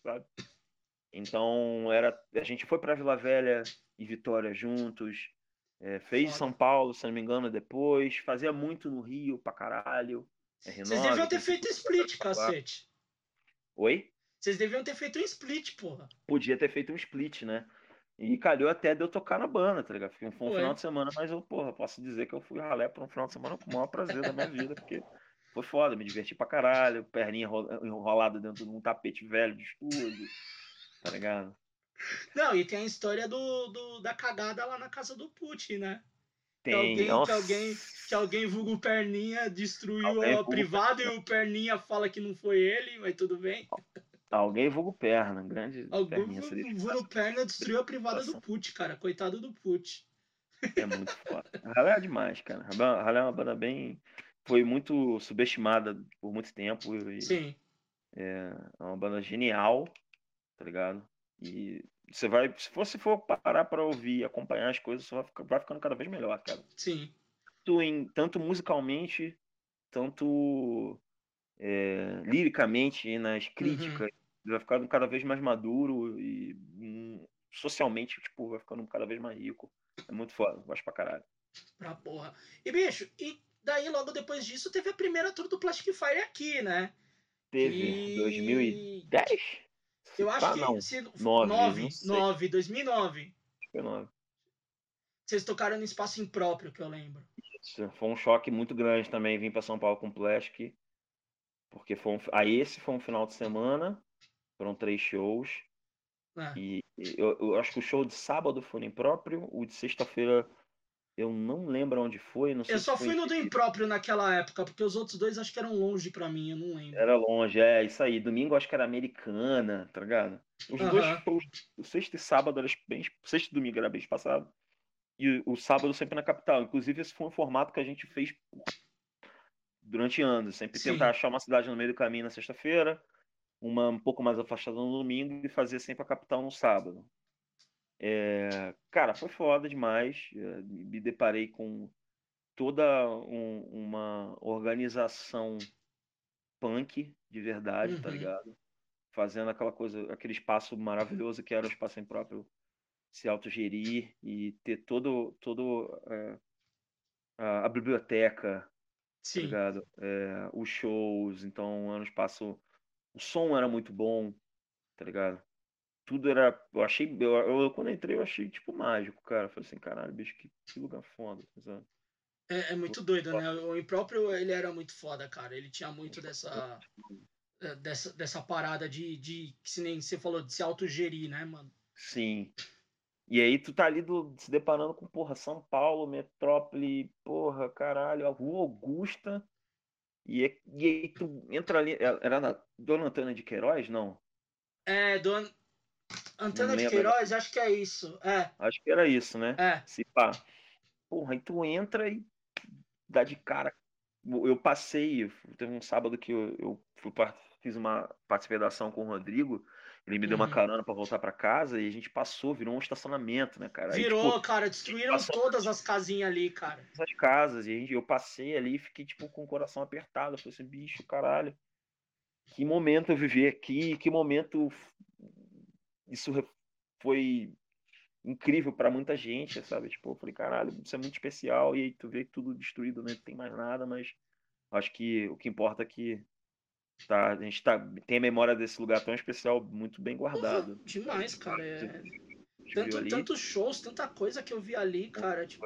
Então era, a gente foi pra Vila Velha e Vitória juntos. é, fez. São Paulo, se não me engano, depois. Fazia muito no Rio pra caralho. R9, Vocês deviam ter feito split, cacete. Oi? Vocês deviam ter feito um split, porra. podia ter feito um split, né? E calhou até de eu tocar na banda, tá ligado? Foi um, foi um final de semana, mas eu, porra, posso dizer que eu fui ralé por um final de semana com o maior prazer da minha vida, porque foi foda, me diverti pra caralho, perninha enro- enrolada dentro de um tapete velho de estúdio, tá ligado? Não, e tem a história do, do- da cagada lá na casa do Putin, né? Que Tem, alguém, que nossa, alguém, que alguém vulgo Perninha destruiu Alguém a vulgo privada e o Perninha fala que não foi ele, mas tudo bem. alguém vulgo perna, grande Alguém perninha tipo, vulgo Perna destruiu a privada do situação. Putin, cara. Coitado do Putin. É muito foda. Ralé é demais, cara. Ralé é uma banda bem. Foi muito subestimada por muito tempo. E Sim, é uma banda genial, tá ligado? E você vai. Se você for parar pra ouvir e acompanhar as coisas, você vai, ficar- vai ficando cada vez melhor, cara. sim. Tanto, em, tanto musicalmente, tanto é, liricamente nas críticas. Vai ficando cada vez mais maduro e hum, socialmente, tipo, vai ficando cada vez mais rico. É muito foda, gosto pra caralho. Pra porra. E, bicho, e daí logo depois disso teve a primeira tour do Plastic Fire aqui, né? Teve E- 2010? Eu acho Ah, que não. se, Nove, 9, não sei. 9, 2009. Foi nove. Vocês tocaram no espaço impróprio, que eu lembro. Isso, Foi um choque muito grande também vir para São Paulo com o Plastic, porque foi um, aí esse foi um final de semana, foram três shows, né? e eu, eu acho que o show de sábado foi no impróprio, o de sexta-feira eu não lembro onde foi, não sei Eu só fui no do impróprio naquela época, porque os outros dois acho que eram longe pra mim, eu não lembro. Era longe, é, isso aí. Domingo acho que era americana, tá ligado? Os dois Aham. shows, o sexta e sábado era bem. Sexta e domingo era bem passado. E o sábado sempre na capital. Inclusive, esse foi um formato que a gente fez durante anos. Sempre Sim. tentar achar uma cidade no meio do caminho na sexta-feira, uma um pouco mais afastada no domingo e fazer sempre a capital no sábado. É, cara, foi foda demais. É, Me deparei com toda um- uma organização punk de verdade, tá Uhum. ligado? Fazendo aquela coisa, aquele espaço maravilhoso que era o espaço impróprio se autogerir e ter todo, todo é, a, a biblioteca, tá Sim. ligado? É, os shows, então era um espaço. O som era muito bom, tá ligado? Tudo era. Eu achei. Eu, eu- quando eu entrei, eu achei tipo mágico, cara. Eu falei assim, caralho, bicho, que, que lugar foda, sabe? É, é muito doido, né? O impróprio, ele era muito foda, cara. Ele tinha muito dessa. eh, Dessa, dessa parada de, de. Que nem você falou, de se autogerir, né, mano? Sim. E aí tu tá ali do- se deparando com, porra, São Paulo, metrópole, porra, caralho, a Rua Augusta. E, é- e aí tu entra ali. Era na Dona Antônia de Queiroz? Não. É, do An- Antena de. Queiroz, acho que é isso. É, Acho que era isso, né? é. Se pá. Porra, aí tu entra e dá de cara. Eu passei, teve um sábado que eu, eu fui fiz uma participei da ação com o Rodrigo. Ele me deu uma Uhum. carona pra voltar pra casa e a gente passou, virou um estacionamento, né, cara? Aí, Virou, tipo, cara, destruíram todas as casinhas ali, cara. essas casas. E a gente- eu passei ali e fiquei, tipo, com o coração apertado. Eu falei assim, bicho, caralho. Que momento eu vivi aqui, que momento isso foi incrível pra muita gente, sabe? Tipo, eu falei, caralho, isso é muito especial. E aí tu vê tudo destruído, né? Não tem mais nada, mas acho que o que importa é que tá, a gente tá, tem a memória desse lugar tão especial muito bem guardado. Demais, cara. É... Tanto, tantos shows, tanta coisa que eu vi ali, cara, tipo.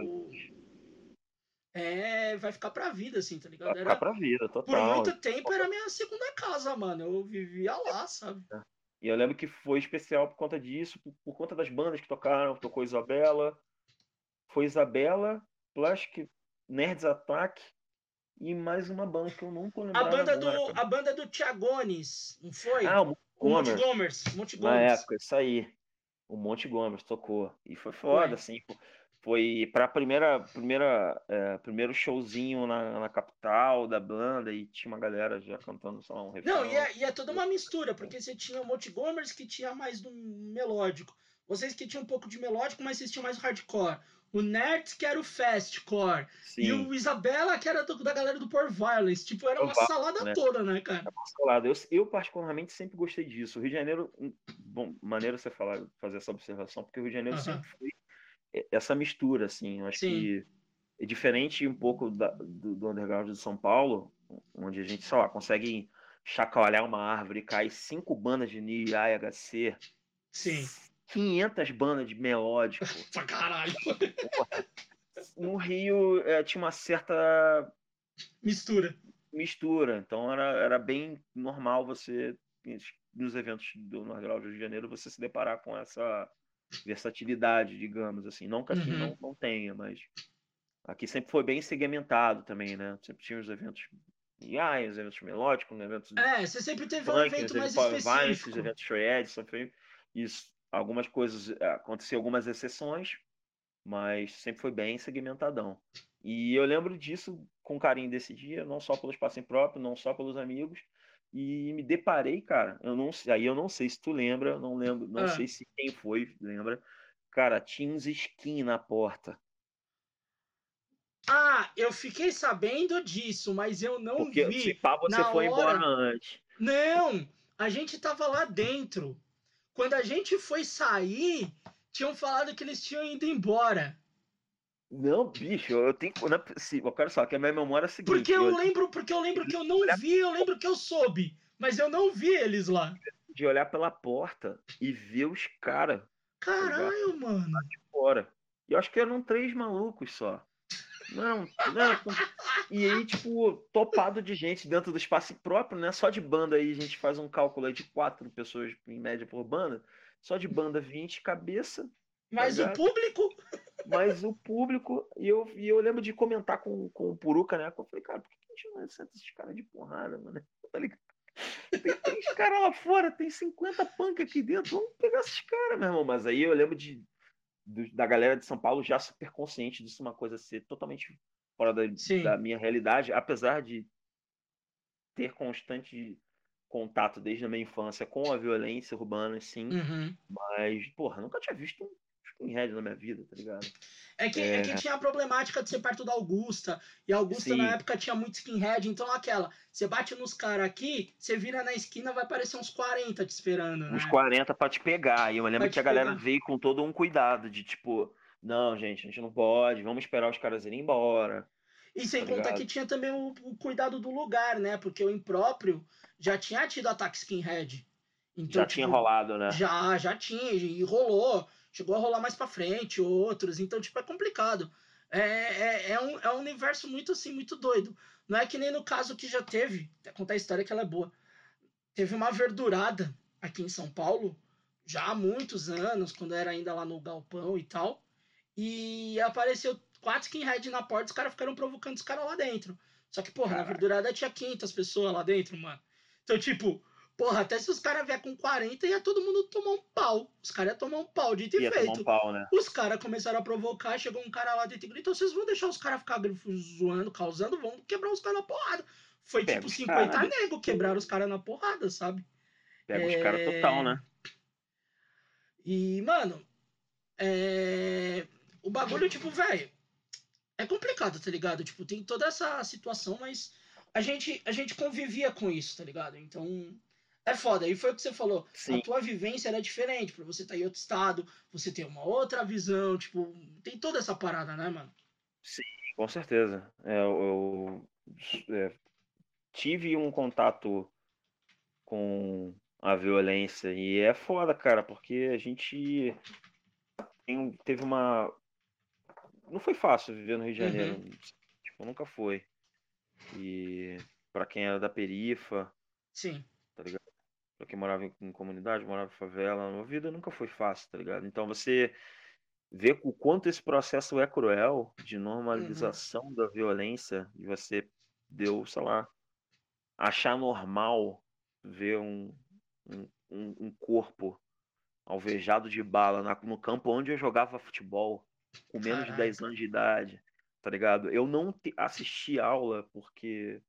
É, vai ficar pra vida, assim, tá ligado? Vai ficar Era, pra vida, por total. muito tempo era minha segunda casa, mano. Eu vivia lá, sabe? E eu lembro que foi especial por conta disso, por, por conta das bandas que tocaram. Tocou Isabela, foi Isabela, Plastic, Nerds Attack e mais uma banda que eu não tô A lembrando banda agora, do, cara. a banda do Tiagones, não foi? Ah, o Montgomery. Gomers. Monte Na época, isso aí. O Monte Gomes tocou. E foi foda, Foi. assim. Foi pra primeira, primeira, é, primeiro showzinho na, na capital da banda e tinha uma galera já cantando, sei lá, um refrão. Não, e é, e é toda uma mistura, porque você tinha o Monte Gomers que tinha mais do melódico. Vocês que tinham um pouco de melódico, mas vocês tinham mais hardcore. O Nerds que era o fastcore. E Sim, o Isabela que era do- da galera do Power Violence. Tipo, era uma salada né? toda, né, cara? falado. Eu, eu particularmente sempre gostei disso. O Rio de Janeiro, bom, maneiro você falar, fazer essa observação, porque o Rio de Janeiro Aham. sempre foi e- essa mistura, assim. Eu acho Sim. que é diferente um pouco da- do, do underground de São Paulo, onde a gente, sei lá, consegue chacoalhar uma árvore e cair cinco bandas de NIA e HC, Sim. 500 bandas de melódico. Pra caralho. No Rio eh, tinha uma certa Mistura. mistura. Então era, era bem normal você, nos eventos do Underground do Rio de Janeiro, você se deparar com essa versatilidade, digamos assim. Não que aqui Uhum. não, não tenha, mas aqui sempre foi bem segmentado também, né? Sempre tinha os eventos IAI, os eventos melódicos, os eventos É, você sempre teve um evento mais violence, os específico. eventos shred, sempre isso. Algumas coisas, eh, aconteciam algumas exceções, mas sempre foi bem segmentadão. E eu lembro disso com carinho desse dia, não só pelo espaço impróprio, não só pelos amigos, e me deparei, cara, eu não sei, aí eu não sei se tu lembra, não lembro, não Ah. sei se quem foi, lembra? Cara, tinha uns skin na porta. Ah, eu fiquei sabendo disso, mas eu não Porque vi. se pá, você Na foi embora hora- antes. Não, a gente tava lá dentro. Quando a gente foi sair, tinham falado que eles tinham ido embora. Não, bicho, eu tenho. Não é possível. Olha só, que a minha memória é a seguinte. Porque eu lembro, porque eu lembro que eu não vi, eu lembro que eu soube, mas eu não vi eles lá. De olhar pela porta e ver os caras Caralho, mano. de fora. E eu acho que eram três malucos só. Não, não. E aí, tipo, topado de gente dentro do espaço próprio, né? Só de banda aí, a gente faz um cálculo aí de quatro pessoas em média por banda. Só de banda 20 cabeça. Mas o ligado? público. Mas o público, e eu, e eu lembro de comentar com, com o Puruca, né? Eu falei, cara, por que a gente não senta esses caras de porrada, mano? Tá ligado? Tem três caras lá fora, tem 50 punk aqui dentro, vamos pegar esses caras, meu irmão. Mas aí eu lembro de, do- da galera de São Paulo já super consciente disso, uma coisa ser totalmente fora da, da minha realidade, apesar de ter constante contato desde a minha infância com a violência urbana, sim. Uhum. Mas, porra, nunca tinha visto um skinhead na minha vida, tá ligado? É que, é. É. que tinha a problemática de ser perto da Augusta. E a Augusta Sim. na época tinha muito skinhead. Então aquela, você bate nos caras aqui, você vira na esquina, vai aparecer uns 40 te esperando, né? Uns 40 pra te pegar. E eu lembro que a galera pegar. veio com todo um cuidado de tipo, não, gente, a gente não pode, vamos esperar os caras irem embora. E sem Tá contar ligado? que tinha também o, o cuidado do lugar, né? Porque o impróprio já tinha tido ataque skinhead. Então, Já tinha tipo, rolado, né? Já, já tinha, e rolou. Chegou a rolar mais pra frente, outros. Então, tipo, é complicado. É, é, é, um, é um universo muito assim, muito doido. Não é que nem no caso que já teve, até contar a história que ela é boa. Teve uma verdurada aqui em São Paulo, já há muitos anos, quando era ainda lá no Galpão e tal. E apareceu quatro skinhead na porta, os caras ficaram provocando os caras lá dentro. Só que, porra, na Caralho. verdurada tinha 500 pessoas lá dentro, mano. Então, tipo, porra, até se os caras vier com 40, ia todo mundo tomar um pau. Os caras iam tomar um pau, dito e Ia tomar feito. um pau, né? Os caras começaram a provocar, chegou um cara lá dentro e gritou: vocês vão deixar os caras ficar zoando, causando, vão quebrar os caras na porrada. Foi Pega tipo os 50 cara. nego, quebraram os caras na porrada, sabe? Pega os É. caras total, né? E, mano, é... o bagulho, tipo, velho, é complicado, tá ligado? Tipo, tem toda essa situação, mas a gente, a gente convivia com isso, tá ligado? Então, é foda. E foi o que você falou. Sim. A tua vivência era diferente, pra você estar em outro estado, você ter uma outra visão, tipo, tem toda essa parada, né, mano? Com certeza. É, eu eu, é, tive um contato com a violência e é foda, cara, porque a gente tem teve uma. Não foi fácil viver no Rio de Uhum. Janeiro. Tipo, nunca foi. E pra quem era da perifa, Sim. tá ligado? Pra quem morava em, em comunidade, morava em favela, a vida nunca foi fácil, tá ligado? Então você vê o quanto esse processo é cruel de normalização da violência, e você deu, sei lá, achar normal ver um, um, um corpo alvejado de bala na- no campo onde eu jogava futebol, com menos de Caraca. 10 anos de idade, tá ligado? Eu não te- assisti aula porque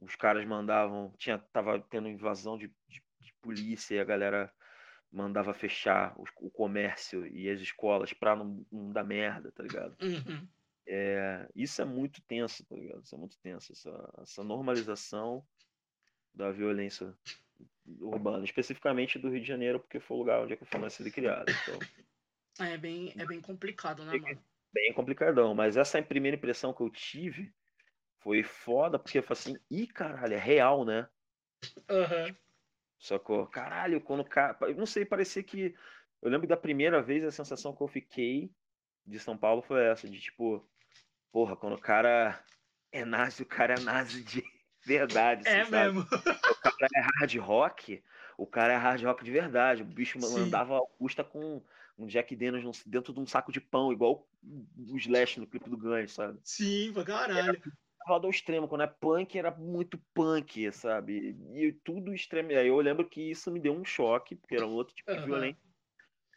os caras mandavam, tinha, tava tendo invasão de, de, de polícia e a galera mandava fechar os- o comércio e as escolas pra não, não dar merda, tá ligado? Uhum. É, isso é muito tenso, tá ligado? Isso é muito tenso, essa, essa normalização da violência urbana, especificamente do Rio de Janeiro, porque foi o lugar onde é que eu fui nascido e criado. Então, É bem, é bem complicado, né, mano? bem complicadão. Mas essa primeira impressão que eu tive foi foda, porque eu falei assim, ih, caralho, é real, né? Aham. Sacou? Caralho, quando o cara. Eu não sei, parecia que. Eu lembro da primeira vez a sensação que eu fiquei de São Paulo foi essa, de tipo, porra, quando o cara é nazi, o cara é nazi de verdade. É assim, sabe? mesmo. O cara é hard rock, o cara é hard rock de verdade. O bicho Sim. mandava Augusta com um Jack Daniels num- dentro de um saco de pão, igual o Slash no clipe do Guns, sabe? Sim, pra caralho. Lado ao extremo, quando é punk era muito punk, sabe? E tudo extremo. Aí eu lembro que isso me deu um choque, porque era um outro tipo de Aham. violência.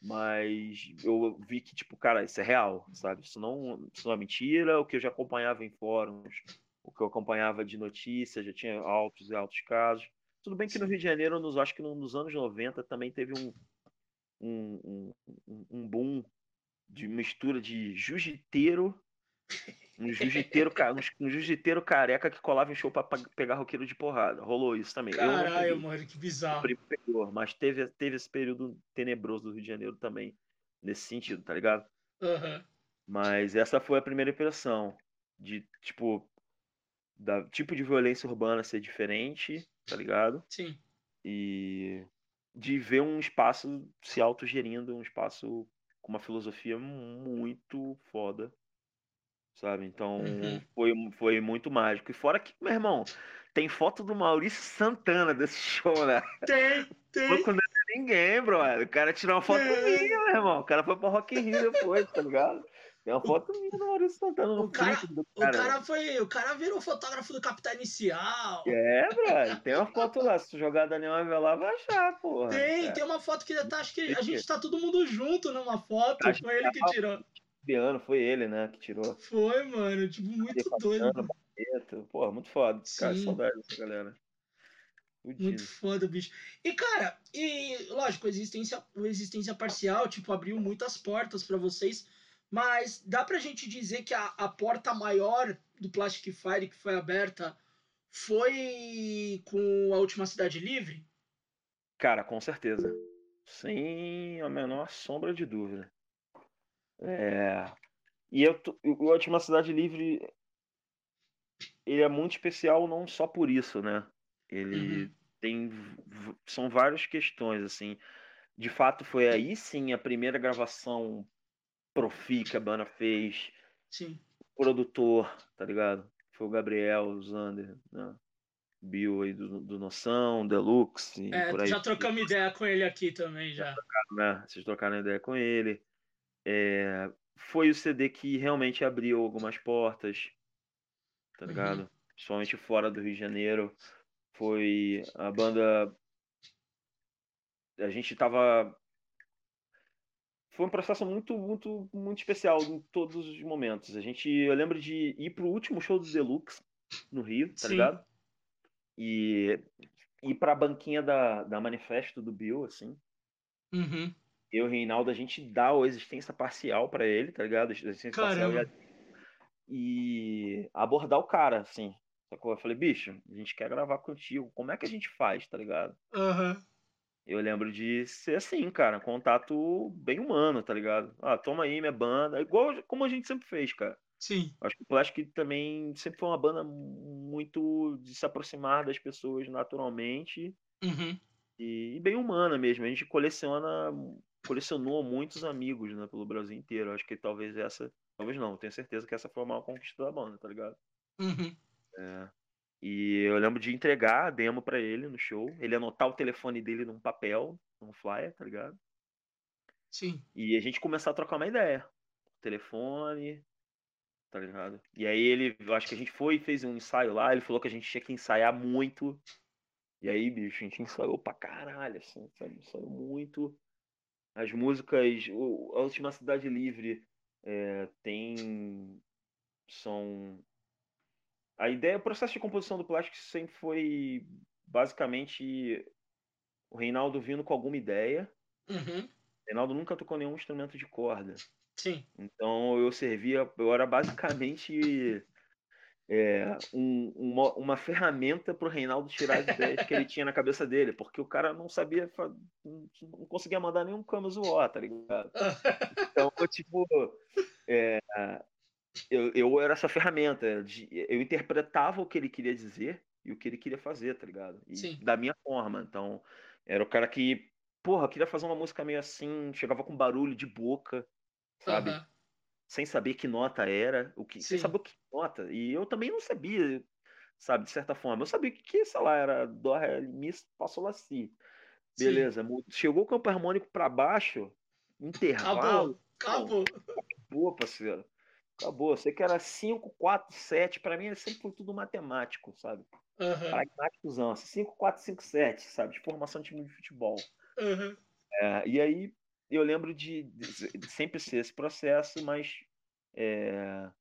Mas eu vi que, tipo, cara, isso é real, sabe? Isso não, isso não é mentira. O que eu já acompanhava em fóruns, o que eu acompanhava de notícias, já tinha altos e altos casos. Tudo bem que no Rio de Janeiro, nos, acho que no- nos anos 90, também teve um, um, um, um- um boom de mistura de jiu-jiteiro, um jiu-jiteiro, ca- um, jiu-jiteiro careca que colava em show pra pegar roqueiro de porrada. Rolou isso também. Eu Caralho, peguei. mano, que bizarro. mas teve, teve esse período tenebroso do Rio de Janeiro também, nesse sentido, tá ligado? Aham. Mas essa foi a primeira impressão de, tipo, da tipo de violência urbana ser diferente, tá ligado? Sim. E de ver um espaço se autogerindo, um espaço com uma filosofia muito foda, sabe? Então Uhum. foi, foi muito mágico. E fora que, meu irmão, tem foto do Maurício Santana desse show, né? Tem, tem. Foi era ninguém, brother. O cara tirou uma foto É. minha, meu irmão. O cara foi pra Rock in Rio depois, tá ligado? Tem uma foto minha do Maurício Santana no O cara- do O cara. cara foi. O cara virou fotógrafo do Capital Inicial. É, brother. Tem uma foto lá. Se tu jogar Daniel Avelar, vai achar, porra. Tem, É. tem uma foto que tá, acho que a gente tá todo mundo junto numa foto. Acho Foi ele que tirou. Piano, foi ele, né, que tirou. Foi, mano. Tipo, muito doido. Fabiano, Barreto. Porra, muito foda. Cara, Sim. saudade dessa galera. Fudido. Muito foda, bicho. E, cara, e lógico, a existência, existência parcial, tipo, abriu muitas portas pra vocês. Mas dá pra gente dizer que a, a porta maior do Plastic Fire que foi aberta foi com a última Cidade Livre? Cara, com certeza. Sem a menor sombra de dúvida. É... E eu, o Última Cidade Livre, ele é muito especial não só por isso, né? Ele Uhum. tem... São várias questões, assim. De fato, foi aí sim a primeira gravação profi que a banda fez. Sim. produtor, tá ligado? Foi o Gabriel, o Zander, né? Bill aí do, do Noção, Deluxe, É, já trocamos ideia com ele aqui também, já. né? Vocês trocaram ideia com ele. É, foi o CD que realmente abriu algumas portas, tá Uhum. ligado? Principalmente fora do Rio de Janeiro. Foi a banda. A gente tava. Foi um processo muito, muito, muito especial em todos os momentos. A gente, eu lembro de ir pro último show do Deluxe no Rio, tá Sim. ligado? E ir pra banquinha da, da Manifesto do Bill, assim. Uhum. Eu e o Reinaldo, a gente dá a existência parcial pra ele, tá ligado? Existência parcial e, e abordar o cara, assim. Sacou? Eu falei, bicho, a gente quer gravar contigo. Como é que a gente faz, tá ligado? Aham. Eu lembro de ser assim, cara, contato bem humano, tá ligado? Ah, toma aí minha banda. Igual como a gente sempre fez, cara. Sim. Acho que o Plastic também sempre foi uma banda muito de se aproximar das pessoas naturalmente Uhum. e, e bem humana mesmo. A gente coleciona, colecionou muitos amigos, né, pelo Brasil inteiro. Acho que talvez essa, talvez não, tenho certeza que essa foi a maior conquista da banda, tá ligado? Uhum. É. E eu lembro de entregar a demo pra ele no show, ele anotar o telefone dele num papel, num flyer, tá ligado? Sim. E a gente começar a trocar uma ideia. Telefone, tá ligado? E aí ele, eu acho que a gente foi e fez um ensaio lá, ele falou que a gente tinha que ensaiar muito. E aí, bicho, a gente ensaiou pra caralho, assim, sabe? Ensaiou muito. As músicas, o, a Última Cidade Livre é, tem. São. A ideia, o processo de composição do Plástico sempre foi basicamente o Reinaldo vindo com alguma ideia. Uhum. O Reinaldo nunca tocou nenhum instrumento de corda. Sim. Então eu servia, eu era basicamente é, um- uma, uma ferramenta para o Reinaldo tirar as ideias que ele tinha na cabeça dele, porque o cara não sabia, não conseguia mandar nenhum Camus War, tá ligado? Então, tipo, é, eu, eu era essa ferramenta, de- eu interpretava o que ele queria dizer e o que ele queria fazer, tá ligado? E Sim. da minha forma. Então, era o cara que, porra, queria fazer uma música meio assim, chegava com barulho de boca, sabe? Aham. sem saber que nota era, o que, sem saber o que nota. E eu também não sabia, sabe, de certa forma. Eu sabia que, sei lá, era dó, ré, mi, fá, sol, lá, si. Sim. Beleza, mu- chegou o campo harmônico pra baixo, intervalo, Acabou. Acabou. acabou, parceiro. Acabou. Sei que era 5, 4, 7, pra mim sempre foi tudo matemático, sabe? Aham. Pragmáticozão, 5, 4, 5, 7, sabe? De formação de time de futebol. Aham. É, e aí eu lembro de, de- de sempre ser esse processo, mas é,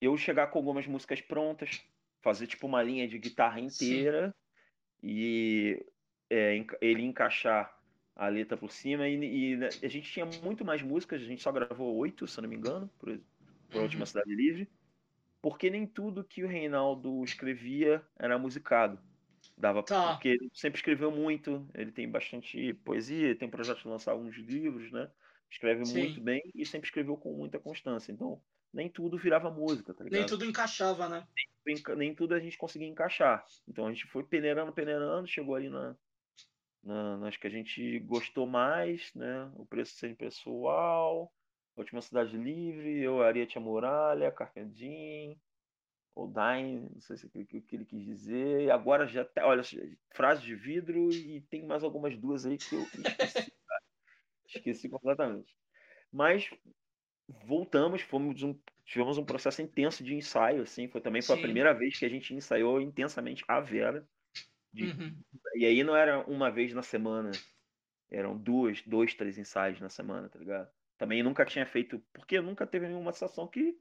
eu chegar com algumas músicas prontas, fazer tipo uma linha de guitarra inteira e é, ele encaixar a letra por cima. E, e, né, a gente tinha muito mais músicas, a gente só gravou oito, se não me engano, por, por Uhum. Última Cidade Livre, porque nem tudo que o Reinaldo escrevia era musicado. Dava Tá. porque ele sempre escreveu muito, ele tem bastante poesia, tem projeto de lançar alguns livros, né? Escreve Sim. muito bem e sempre escreveu com muita constância. Então, nem tudo virava música, tá Nem ligado? tudo encaixava, né? enca- nem tudo a gente conseguia encaixar. Então a gente foi peneirando, peneirando, chegou ali na, na, nas que a gente gostou mais, né? O preço sem pessoal, Última Cidade Livre, Eu, Ariete a Muralha, Carpedinho, Odain, não sei se é o que, que ele quis dizer. E agora já tá, olha, frase de vidro e tem mais algumas duas aí que eu esqueci. Esqueci completamente. Mas voltamos, fomos um, tivemos um processo intenso de ensaio, assim, foi também foi a primeira vez que a gente ensaiou intensamente a Vera. De- Uhum. E aí não era uma vez na semana, eram duas, dois, três ensaios na semana, tá ligado? Também nunca tinha feito, porque nunca teve nenhuma situação que,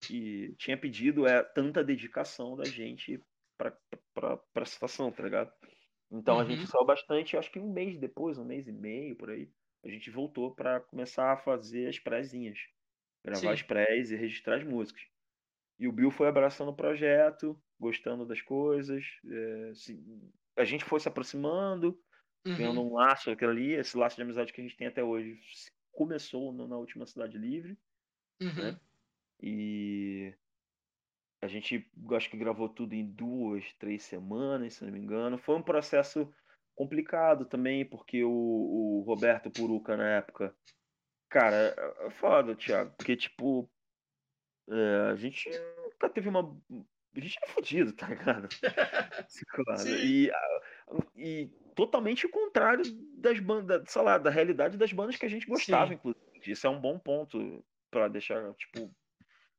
que tinha pedido é, tanta dedicação da gente pra, pra, pra situação, tá ligado? Então a gente Uhum. saiu bastante, acho que um mês depois, um mês e meio por aí, a gente voltou pra começar a fazer as prézinhas, gravar Sim. as prés e registrar as músicas. E o Bill foi abraçando o projeto, gostando das coisas, é, se- a gente foi se aproximando, criando Uhum. um laço ali, esse laço de amizade que a gente tem até hoje começou no- na última Cidade Livre. Uhum. né? E a gente acho que gravou tudo em duas, três semanas, se não me engano. Foi um processo complicado também, porque o, o Roberto Puruca na época, cara, é- é foda, Thiago, porque tipo, é, a gente nunca teve uma. A gente era fodido, tá ligado? Claro. E, e totalmente o contrário das bandas, sei lá, da realidade das bandas que a gente gostava, Sim. inclusive. Isso é um bom ponto pra deixar, tipo,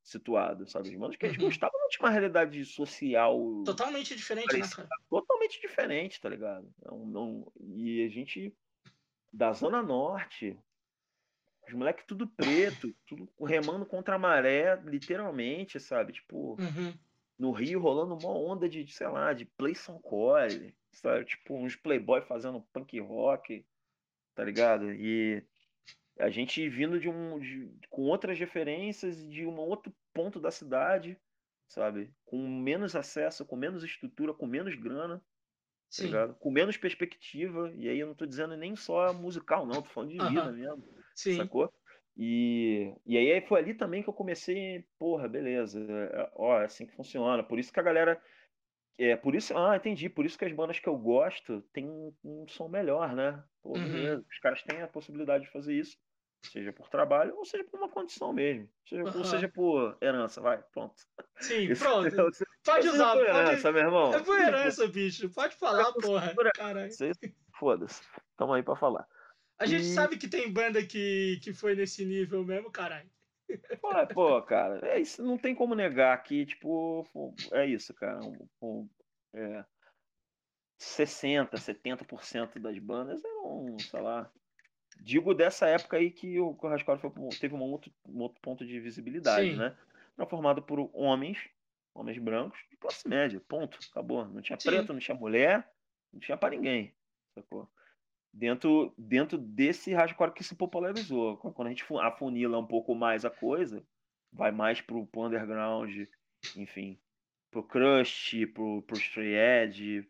situado, sabe? As bandas que a gente Uhum. gostava não tinha uma realidade social Totalmente diferente, né, cara? Totalmente diferente, tá ligado? É um- e a gente, da Zona Norte, os moleques tudo preto, tudo remando contra a maré, literalmente, sabe? Tipo, Uhum. no Rio rolando uma onda de, sei lá, de play Cole, sabe? Tipo, uns playboy fazendo punk rock, tá ligado? E a gente vindo de um de- com outras referências de um outro ponto da cidade, sabe? Com menos acesso, com menos estrutura, com menos grana, Sim. ligado? Com menos perspectiva, e aí eu não tô dizendo nem só musical, não, tô falando de vida Aham. mesmo, Sim. sacou? E, e aí foi ali também que eu comecei, porra, beleza, é, ó, é assim que funciona. Por isso que a galera. É, por isso, ah, entendi. Por isso que as bandas que eu gosto têm um, um som melhor, né? Pô, Uhum. Os caras têm a possibilidade de fazer isso, seja por trabalho ou seja por uma condição mesmo. Seja, Aham. Ou seja por herança, vai, pronto. Sim, pronto. Pode usar, pode. herança, meu irmão. É por herança, bicho. Pode falar, porra. por- Caralho. Foda-se. Tamo aí pra falar. A gente E- sabe que tem banda que, que foi nesse nível mesmo, caralho. Pô, é, pô, cara, é isso, não tem como negar que, tipo, é isso, cara. Um, um, é, 60, 70% das bandas eram, sei lá. Digo dessa época aí que o um- teve um outro, um outro ponto de visibilidade, Sim. né? Era formado por homens, homens brancos, de classe média, ponto, acabou. Não tinha Sim. preto, não tinha mulher, não tinha pra ninguém, sacou? Dentro, dentro desse hardcore que se popularizou. Quando a gente fu- afunila um pouco mais a coisa, vai mais pro, pro underground, enfim, pro crust, pro, pro stray edge,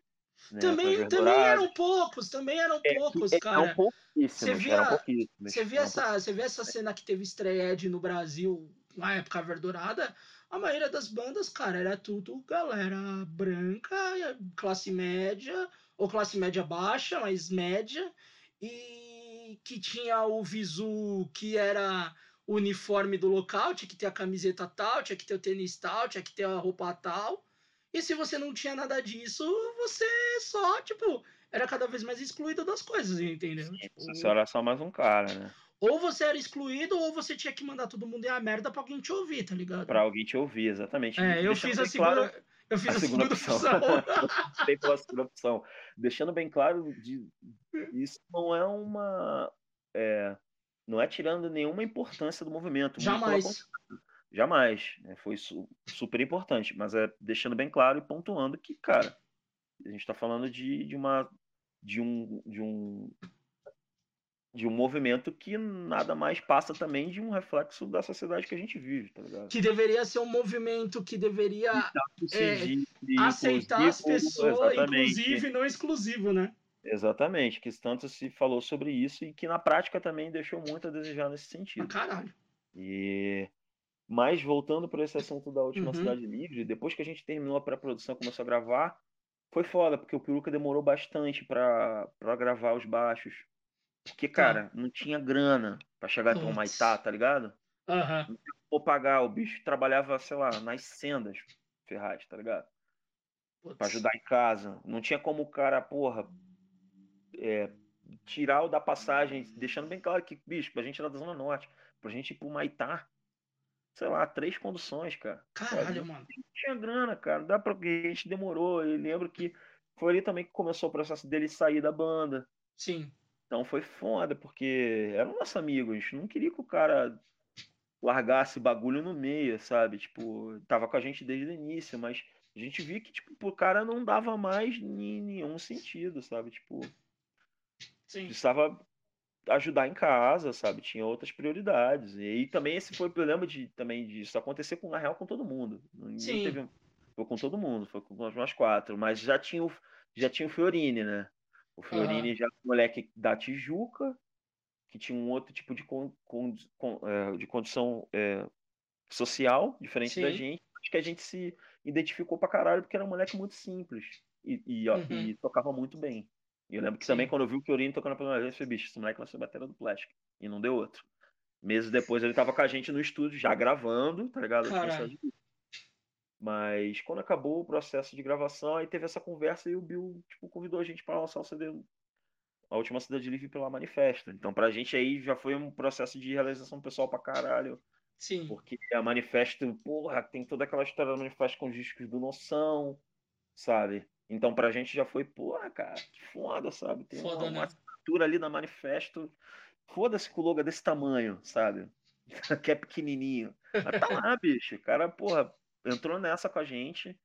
né, também, também eram poucos, também eram poucos, É, cara. Eram pouquíssimos, Você via-. Você eram essa, você vê essa cena que teve estreia no Brasil na época verdurada? A maioria das bandas, cara, era tudo galera branca, classe média, ou classe média baixa, mas média, e que tinha o visu que era o uniforme do local, tinha que ter a camiseta tal, tinha que ter o tênis tal, tinha que ter a roupa tal. E se você não tinha nada disso, você só, tipo, era cada vez mais excluído das coisas, entendeu? Tipo, Você era só mais um cara, né? Ou você era excluído, ou você tinha que mandar todo mundo ir a merda pra alguém te ouvir, tá ligado? Pra alguém te ouvir, exatamente. É, eu fiz a segunda. claro- eu fiz a a, segunda segunda, opção. opção. Pela segunda opção. Deixando bem claro, de, isso não é uma. é, não é tirando nenhuma importância do movimento. Jamais. Jamais. né, Foi su- super importante. Mas é deixando bem claro e pontuando que, cara, a gente está falando de, de uma. De um, de um de um movimento que nada mais passa também de um reflexo da sociedade que a gente vive, tá ligado? Que deveria ser um movimento que deveria é, de- aceitar as pessoas, inclusive não exclusivo, né? Exatamente, que tanto se falou sobre isso e que na prática também deixou muito a desejar nesse sentido. caralho. E mas voltando para esse assunto da última Uhum. Cidade Livre, depois que a gente terminou a pré-produção, e começou a gravar, foi foda, porque o Peruca demorou bastante pra gravar os baixos. Porque, cara, não tinha grana pra chegar até o. Maitá, tá ligado? Aham. Vou pagar, o bicho trabalhava, sei lá, nas sendas Ferraz, tá ligado? Putz. Pra ajudar em casa. Não tinha como o cara, porra, é, tirar o da passagem, deixando bem claro que, bicho, pra gente era da Zona Norte, pra gente ir pro Maitá, sei lá, três conduções, cara. Caralho, mano. Não tinha grana, cara. Dá pra a gente demorou. Eu lembro que foi ali também que começou o processo dele sair da banda. Sim. Então foi foda, porque era o nosso amigo. A gente não queria que o cara largasse bagulho no meio, sabe? Tipo, tava com a gente desde o início, mas a gente via que, tipo, pro cara não dava mais em nenhum sentido, sabe? Tipo, Sim. precisava ajudar em casa, sabe? Tinha outras prioridades. E aí também esse foi o problema de também disso acontecer com na real com todo mundo. Ninguém Sim. teve foi com todo mundo, foi com nós quatro, mas já tinha o já tinha o Fiorini, né? O Fiorini já era um moleque da Tijuca, que tinha um outro tipo de con, con- con- é, de condição é, social diferente da Sim. gente. Acho que a gente se identificou pra caralho porque era um moleque muito simples e, e, ó, Uhum. e tocava muito bem. E eu lembro que Sim. também quando eu vi o Fiorini tocando a primeira vez, eu falei, bicho, esse moleque vai ser batera do Plástico. E não deu outro. Meses depois ele tava com a gente no estúdio, já gravando, tá ligado? Tinha Caralho. Mas quando acabou o processo de gravação, aí teve essa conversa e o Bill, tipo, convidou a gente pra lançar o CD A Última Cidade Livre pela Manifesto. Então pra gente aí já foi um processo de realização pessoal pra caralho. Sim. Porque a Manifesto, porra, tem toda aquela história do Manifesto com os discos do Noção, sabe? Então pra gente já foi, porra, cara, que foda, sabe? Tem Foda, uma, né? assinatura ali na Manifesto. Foda-se com o logo é desse tamanho, sabe? que é pequenininho. Mas tá lá, bicho. O cara, porra, entrou nessa com a gente.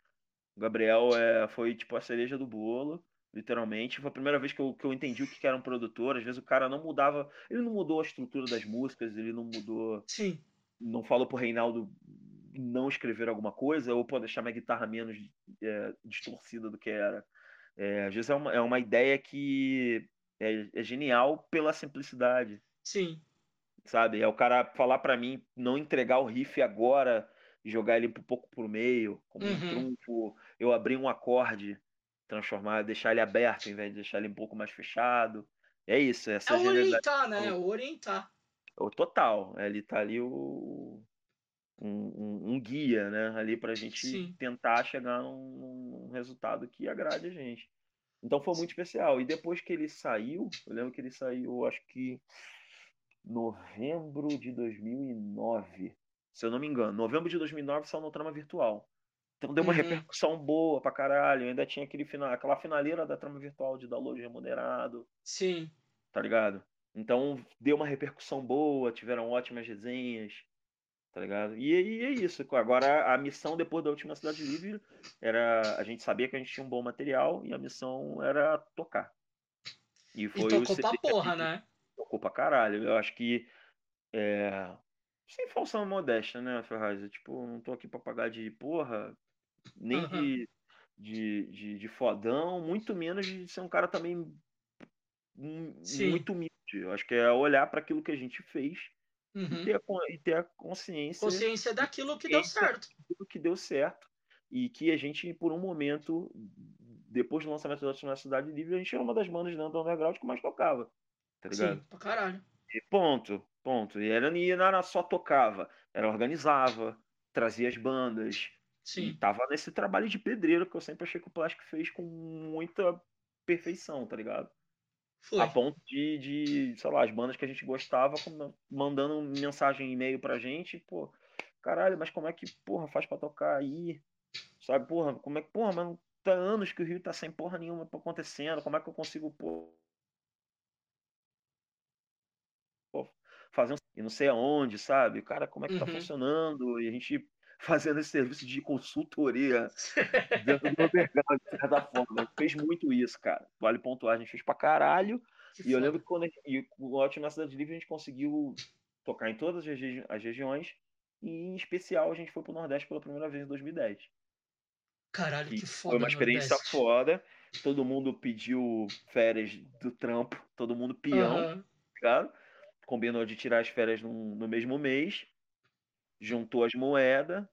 O Gabriel é, foi tipo a cereja do bolo, literalmente. Foi a primeira vez que eu, que eu entendi o que era um produtor. Às vezes o cara não mudava, ele não mudou a estrutura das músicas, ele não mudou Sim. não falou pro Reinaldo não escrever alguma coisa, ou pô, deixar minha guitarra menos é, distorcida do que era. É, às vezes é uma, é uma ideia que é, é genial pela simplicidade, Sim. sabe? É o cara falar pra mim não entregar o riff agora e jogar ele um pouco pro meio, como Uhum. um trunfo, eu abrir um acorde, transformar, deixar ele aberto, ao invés de deixar ele um pouco mais fechado. É isso, essa É orientar, né? É orientar. O total. Ele tá ali o, um, um- um guia, né? Ali pra gente Sim. tentar chegar num, num resultado que agrade a gente. Então foi muito especial. E depois que ele saiu, eu lembro que ele saiu, acho que novembro de 2009, se eu não me engano. Novembro de 2009 saiu no Trama Virtual. Então deu uma Uhum. repercussão boa pra caralho. Eu ainda tinha aquele final, aquela finaleira da Trama Virtual de download remunerado Sim. tá ligado? Então deu uma repercussão boa, tiveram ótimas resenhas, tá ligado? E, e é isso. Agora a missão depois da última Cidade Livre era a gente sabia que a gente tinha um bom material e a missão era tocar. E E foi o tocou CD pra porra, né? tocou pra caralho. Eu acho que é, sem falsa modéstia, né, Ferraz? Eu, tipo, não tô aqui pra pagar de porra, nem Aham. de, de, de, de fodão, muito menos de ser um cara também Sim. muito humilde. Eu acho que é olhar para aquilo que a gente fez e Uhum. ter a, e ter a consciência Consciência daquilo que deu certo. do que deu certo e que a gente, por um momento, depois do lançamento da Cidade Livre, a gente era uma das bandas dentro do underground que mais tocava, tá ligado? Sim, pra caralho. E ponto, ponto. E era, e não era só tocava, era organizava, trazia as bandas, e Sim. tava nesse trabalho de pedreiro que eu sempre achei que o Plástico fez com muita perfeição, tá ligado? Foi. A ponto de, de, sei lá, as bandas que a gente gostava mandando mensagem, e-mail pra gente, pô, caralho, mas como é que, porra, faz pra tocar aí? Sabe, porra, como é que, porra, mas tá anos que o Rio tá sem porra nenhuma acontecendo, como é que eu consigo, pô, fazer um, e não sei aonde, sabe? Cara, como é que tá Uhum. funcionando? E a gente fazendo esse serviço de consultoria dentro do underground, de certa forma. A fez muito isso, cara. Vale pontuar, a gente fez pra caralho. Que E eu foda. lembro que quando a gente, e o Ótimo na Cidade Livre a gente conseguiu tocar em todas as, regi- as regiões. E em especial a gente foi pro Nordeste pela primeira vez em 2010. Caralho, que que foi foda. uma experiência Nordeste. foda. Todo mundo pediu férias do trampo, todo mundo peão, Aham. ligado? Combinou de tirar as férias no, no mesmo mês, juntou as moedas,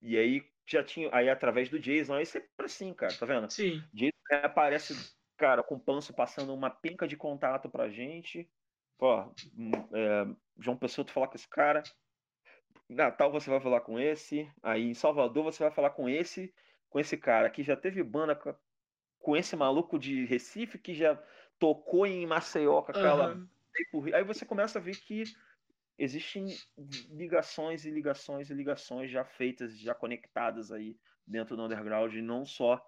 e aí já tinha. Aí através do Jason, aí sempre assim, cara, tá vendo? Sim. Jason aparece, cara, com o Panço passando uma penca de contato pra gente. Ó, hum, é, João Pessoa, tu falar com esse cara. Natal você vai falar com esse. Aí em Salvador você vai falar com esse, com esse cara que já teve banda com, esse maluco de Recife que já tocou em Maceió com aquela. Aham. Aí você começa a ver que existem ligações e ligações e ligações já feitas, já conectadas aí dentro do underground, e não só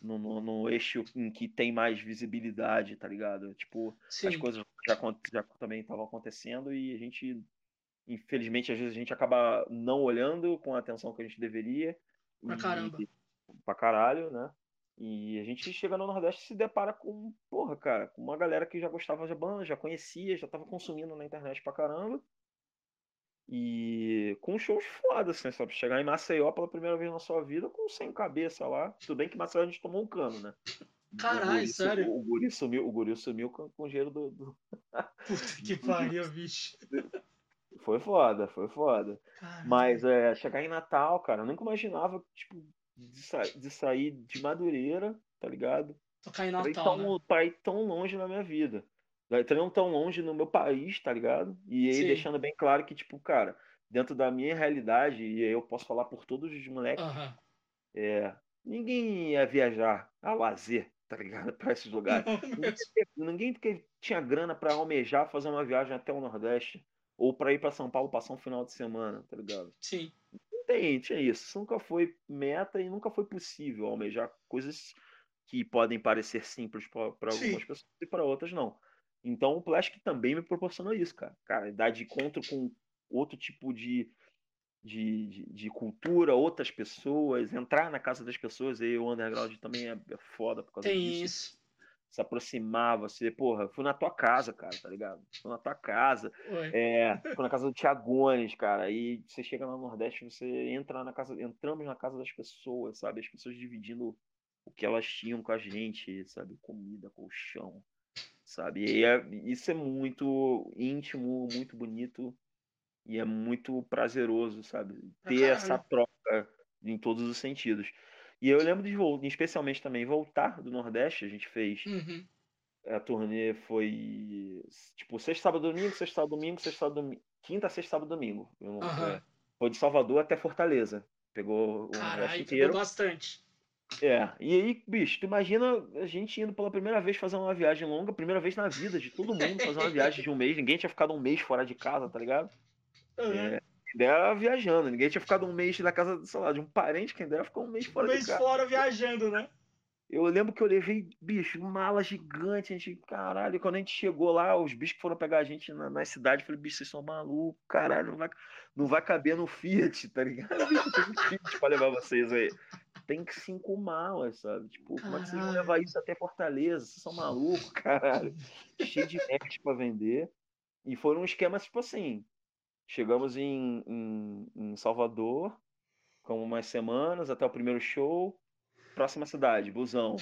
no, no, no eixo em que tem mais visibilidade, tá ligado? Tipo, Sim. as coisas já, já também estavam acontecendo e a gente, infelizmente, às vezes a gente acaba não olhando com a atenção que a gente deveria. Pra e- caramba. Pra caralho, né? E a gente chega no Nordeste e se depara com, porra, cara, com uma galera que já gostava de banda, já conhecia, já tava consumindo na internet pra caramba. E com shows foda, assim, sabe? Chegar em Maceió pela primeira vez na sua vida com sem cabeça lá. Tudo bem que Maceió a gente tomou um cano, né? O Caralho, guri sério? O guri sumiu, o guri sumiu com, com o dinheiro do, do- Puta que pariu, bicho. Foi foda, foi foda. Caralho. Mas é, chegar em Natal, cara, eu nunca imaginava, tipo, de, sa- de sair de Madureira, tá ligado? Tocar em Pra ir, tão, né? pra ir tão longe na minha vida. Pra ir tão longe no meu país, tá ligado? E aí Sim. deixando bem claro que, tipo, cara, dentro da minha realidade, e aí eu posso falar por todos os moleques, Aham. é, ninguém ia viajar a lazer, tá ligado? Pra esses lugares. Ninguém, ninguém tinha grana pra almejar fazer uma viagem até o Nordeste. Ou pra ir pra São Paulo passar um final de semana, tá ligado? Sim. Tem, tinha isso. Isso nunca foi meta e nunca foi possível almejar coisas que podem parecer simples para Sim. algumas pessoas e para outras não. Então o Plastic também me proporcionou isso, cara. Cara, dar de encontro com outro tipo de, de, de, de cultura, outras pessoas, entrar na casa das pessoas, e o underground também é, é foda por causa Tem disso isso. Se aproximar, você, porra, fui na tua casa, cara, tá ligado? Fui na tua casa, Oi. é, fui na casa do Tiagones, cara, aí você chega lá no Nordeste, você entra na casa, entramos na casa das pessoas, sabe? As pessoas dividindo o que elas tinham com a gente, sabe? Comida, colchão, sabe? E é- isso é muito íntimo, muito bonito e é muito prazeroso, sabe? Ter essa caralho. troca em todos os sentidos. E eu lembro de especialmente também voltar do Nordeste, a gente fez Uhum. a turnê foi tipo sexta, sábado, domingo, sexta, sábado, domingo, sexta, sábado, domingo, quinta, sexta, sábado, domingo. Aham. é, foi de Salvador até Fortaleza. Pegou o Nordeste Caralho, inteiro. pegou bastante. É, e aí, bicho, tu imagina a gente indo pela primeira vez fazer uma viagem longa, primeira vez na vida de todo mundo fazer uma viagem de um mês. Ninguém tinha ficado um mês fora de casa, tá ligado? Uhum. É, quem dera viajando. Ninguém tinha ficado um mês na casa, sei lá, de um parente, quem dera ficar um mês Um fora de mês fora viajando, né? Eu lembro que eu levei, bicho, mala gigante, a gente, caralho, quando a gente chegou lá, os bichos que foram pegar a gente na, na cidade, eu falei, bicho, vocês são malucos, caralho, não vai, não vai caber no Fiat, tá ligado? Bicho, tem um Fiat pra levar vocês aí. Tem que cinco malas, sabe? Tipo, como é que vocês vão Caralho. levar isso até Fortaleza? Vocês são malucos, caralho. Cheio de merch pra vender. E foi um esquema, tipo assim, chegamos em, em, em Salvador, com umas semanas, até o primeiro show, próxima cidade, busão.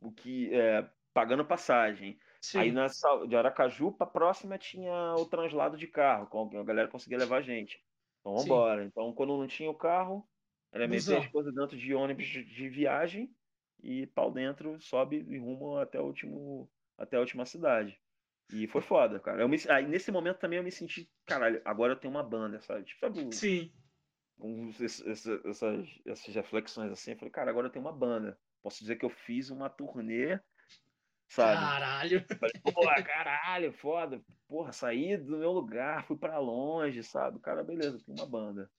O que é pagando passagem. Sim. Aí na de Aracaju para próxima tinha o translado de carro, com a galera conseguia levar a gente. Então Sim. vambora. Então quando não tinha o carro, era meter as coisas dentro de ônibus de de viagem e pau dentro, sobe e rumo até o último até a última cidade. E foi foda, cara. Eu me, aí nesse momento também eu me senti, caralho, agora eu tenho uma banda, sabe? Tipo, sabe Sim. um- esse- esse- essas, essas reflexões assim, eu falei, cara, agora eu tenho uma banda. Posso dizer que eu fiz uma turnê, sabe? Caralho. Falei, porra, caralho, foda. Porra, saí do meu lugar, fui pra longe, sabe? Cara, beleza, tem uma banda.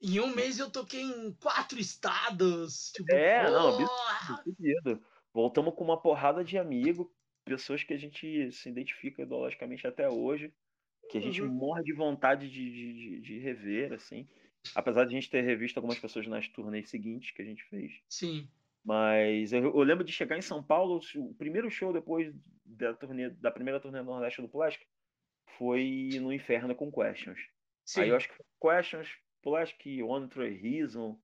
Em um mês eu toquei em quatro estados. Tipo, É, não, porra! Fudido. Voltamos com uma porrada de amigos, pessoas que a gente se identifica ideologicamente até hoje, que a gente Uhum. morre de vontade de, de, de- rever, assim. Apesar de a gente ter revisto algumas pessoas nas turnês seguintes que a gente fez. Sim. Mas eu, eu lembro de chegar em São Paulo, o primeiro show depois da, turnê, da primeira turnê do Nordeste do Plastic foi no Inferno com Questions. Sim. Aí eu acho que Questions, Plastic, On True Reason.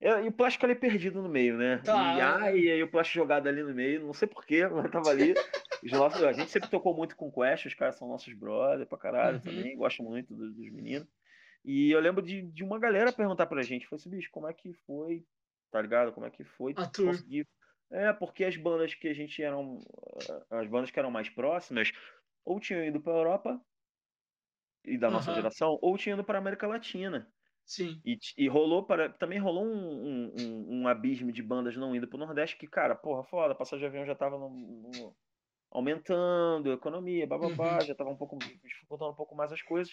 E, e o Plastic ali perdido no meio, né? Tá. E, ai, e aí o Plastic jogado ali no meio, não sei porquê, mas tava ali. nossos, a gente sempre tocou muito com Questions, os caras são nossos brothers pra caralho uhum. também, gosto muito dos, dos meninos. E eu lembro de, de uma galera perguntar pra gente, foi assim, bicho, como é que foi, tá ligado? Como é que foi a conseguir... É, porque as bandas que a gente eram, as bandas que eram mais próximas, ou tinham ido pra Europa, e da nossa uhum. geração, ou tinham ido pra América Latina. Sim. E, e rolou para. Também rolou um, um, um, abismo de bandas não indo pro Nordeste, que, cara, porra, foda, passagem de avião já tava no, no, aumentando, economia, bababá, uhum. já tava um pouco dificultando um pouco mais as coisas.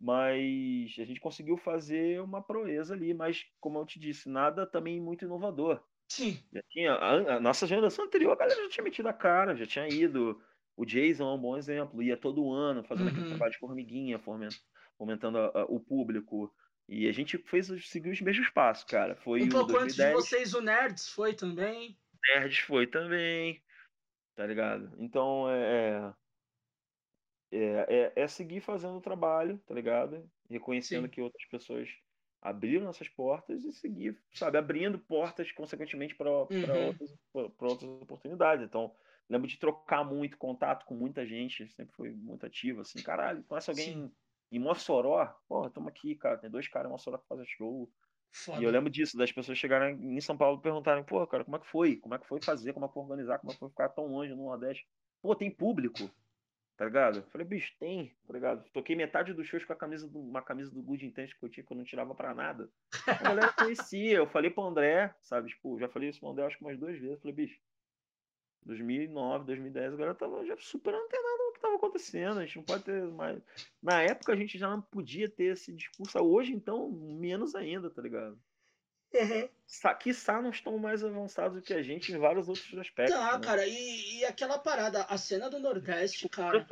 Mas a gente conseguiu fazer uma proeza ali, mas como eu te disse, nada também muito inovador. Sim. Já tinha, a, a nossa geração anterior, a galera já tinha metido a cara, já tinha ido. O Jason é um bom exemplo, ia todo ano fazendo uhum. aquele trabalho de formiguinha, fomentando a, a, o público. E a gente fez, seguiu os mesmos passos, cara. Foi um pouco 2010. antes de vocês, o Nerds foi também. Nerds foi também, tá ligado? Então, é, é, é, é seguir fazendo o trabalho, tá ligado? Reconhecendo Sim. que outras pessoas abriram essas portas e seguir, sabe, abrindo portas, consequentemente, para uhum. outras, outras oportunidades. Então, lembro de trocar muito contato com muita gente, sempre foi muito ativo, assim, caralho, conhece alguém Sim. Em Mossoró? Porra, estamos aqui, cara, tem dois caras em Mossoró que fazem show. Foda. E eu lembro disso, das pessoas chegarem em São Paulo e perguntarem, pô, cara, como é que foi? Como é que foi fazer? Como é que foi organizar? Como é que foi ficar tão longe no Nordeste? Pô, tem público, tá ligado? Falei, bicho, tem, tá ligado? Toquei metade dos shows com a camisa do, uma camisa do Good Intense que eu tinha, que eu não tirava pra nada. A galera conhecia, eu falei pro André, sabe? Tipo, já falei isso pro André acho que umas duas vezes. Falei, bicho, 2009, 2010, a galera tava já super antenada no que tava acontecendo. A gente não pode ter mais. Na época a gente já não podia ter esse discurso. Hoje, então, menos ainda, tá ligado? Uhum. Quiçá não estão mais avançados do que a gente em vários outros aspectos. Tá, né? cara, e, e, aquela parada, a cena do Nordeste, cara,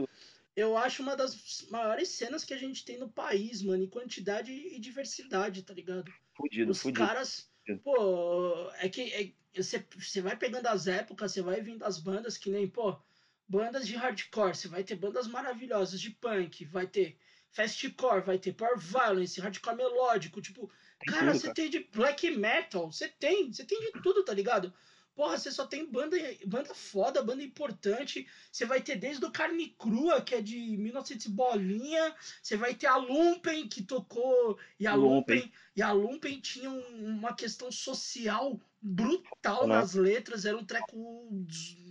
eu acho uma das maiores cenas que a gente tem no país, mano, em quantidade e diversidade, tá ligado? Fudido, Os fudido. caras, pô, é que é, você, você vai pegando as épocas, você vai vindo as bandas que nem, pô, bandas de hardcore, você vai ter bandas maravilhosas de punk, vai ter fastcore, vai ter power violence, hardcore melódico, tipo, cara, você tem de black metal, você tem, você tem de tudo, tá ligado? Porra, você só tem banda, banda foda, banda importante. Você vai ter desde o Carne Crua, que é de 1900 bolinha. Você vai ter a Lumpen, que tocou. E a Lumpen, Lumpen e a Lumpen tinha um, uma questão social brutal Não. nas letras. Era um treco,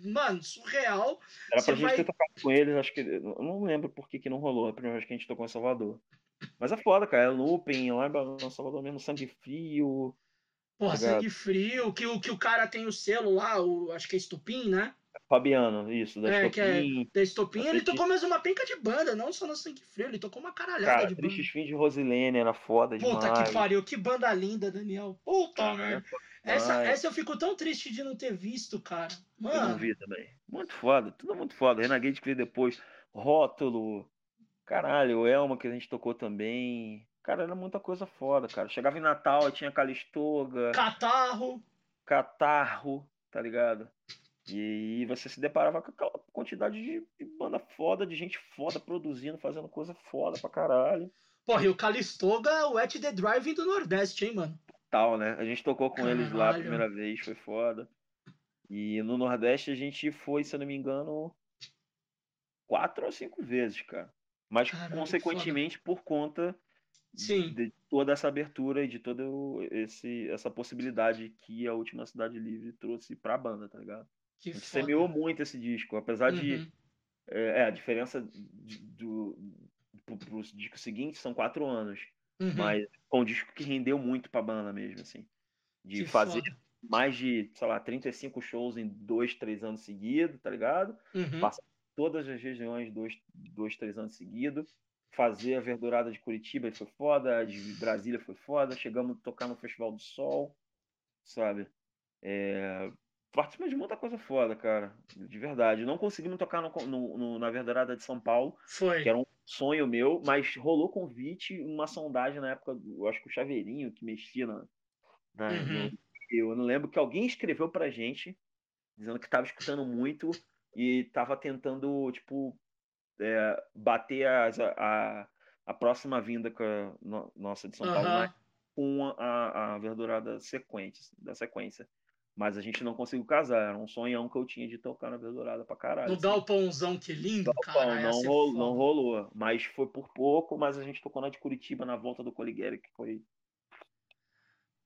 mano, surreal. Era pra você gente vai... ter tocado com eles, acho que. Eu não lembro por que, que não rolou a primeira vez que a gente tocou em Salvador. Mas é foda, cara. É Lumpen, lá em Salvador mesmo, Sangue Frio. Porra, sangue frio, que o, que o cara tem o selo lá, o, acho que é Estupim, né? Fabiano, isso, da é, Estopim. Que é da Estopim, ele tocou mais uma penca de banda, não só no Sangue Frio, ele tocou uma caralhada cara, de banda. Tristes Fins de Rosilene, era foda Puta demais. Puta que pariu, que banda linda, Daniel. Puta ah, merda. É essa, essa eu fico tão triste de não ter visto, cara. Mano. Eu não vi também. Muito foda, tudo muito foda. Renegade que veio depois, Rótulo, caralho, o Elma que a gente tocou também. Cara, era muita coisa foda, cara. Chegava em Natal, tinha Calistoga. Catarro. Catarro, tá ligado? E você se deparava com aquela quantidade de, banda foda, de gente foda produzindo, fazendo coisa foda pra caralho. Porra, e o Calistoga, o At The Driving do Nordeste, hein, mano? Tal, né? A gente tocou com caralho. eles lá a primeira vez, foi foda. E no Nordeste a gente foi, se eu não me engano, quatro ou cinco vezes, cara. Mas, caralho, consequentemente, por conta Sim. de toda essa abertura e de toda esse, essa possibilidade que a última Cidade Livre trouxe pra banda, tá ligado? Que a gente foda. semeou muito esse disco, apesar uhum. de. É, é, a diferença do, pro, pros discos seguintes são quatro anos. Uhum. Mas com um disco que rendeu muito pra banda mesmo, assim. De que fazer foda. mais de, sei lá, 35 shows em dois, três anos seguidos, tá ligado? Uhum. Passa todas as regiões dois, dois, três anos seguidos fazer a verdurada de Curitiba foi foda, a de Brasília foi foda, chegamos a tocar no Festival do Sol, sabe? É... Participamos de muita coisa foda, cara, de verdade. Não conseguimos tocar no, no, no, na verdurada de São Paulo, foi. que era um sonho meu, mas rolou convite, uma sondagem na época, eu acho que o Chaveirinho que mexia na, na uhum. eu não lembro que alguém escreveu pra gente dizendo que estava escutando muito e tava tentando, tipo, é, bater as, a, a próxima vinda com a no, nossa de São Paulo Aham. né, com a, a verdurada sequência, da sequência. Mas a gente não conseguiu casar. Era um sonhão que eu tinha de tocar na verdurada pra caralho. No assim. galpãozão, que lindo, cara. não, foda. não rolou. Mas foi por pouco, mas a gente tocou na de Curitiba na volta do Coligueri, que foi.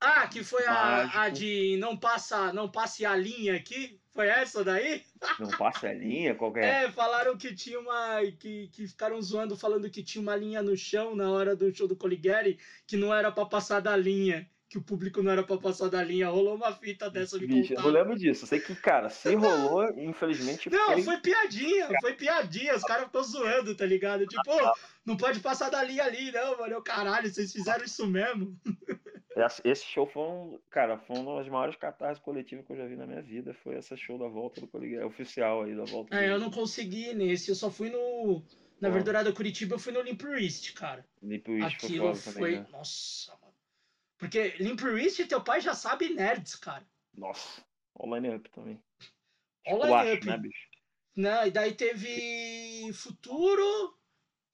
Ah, que foi a, a de não passa, não passe a linha aqui? Foi essa daí? Não passa a linha, qualquer. É, falaram que tinha uma. Que, que ficaram zoando, falando que tinha uma linha no chão na hora do show do Coligueri, que não era pra passar da linha. Que o público não era pra passar da linha. Rolou uma fita dessa me Bicho, eu lembro disso. Eu sei que, cara, se rolou, infelizmente Não, foi. foi piadinha, foi piadinha. Os caras ficou zoando, tá ligado? Tipo, "Ô, não pode passar da linha ali, não, mano. Eu, caralho, vocês fizeram isso mesmo? Esse- show foi um, cara, foi uma das maiores catarses coletivas que eu já vi na minha vida. Foi esse show da volta do Coligueri, oficial aí da volta. É, do- eu não consegui nesse, eu só fui no. Na Ó. verdade, Curitiba eu fui no Limp Wrist, cara. Limp foi Aquilo foi. também, né? Nossa, mano. Porque Limp Wrist, teu pai já sabe nerds, cara. Nossa, online up também. All Esculacho, line up. né, bicho? Né? E daí teve Futuro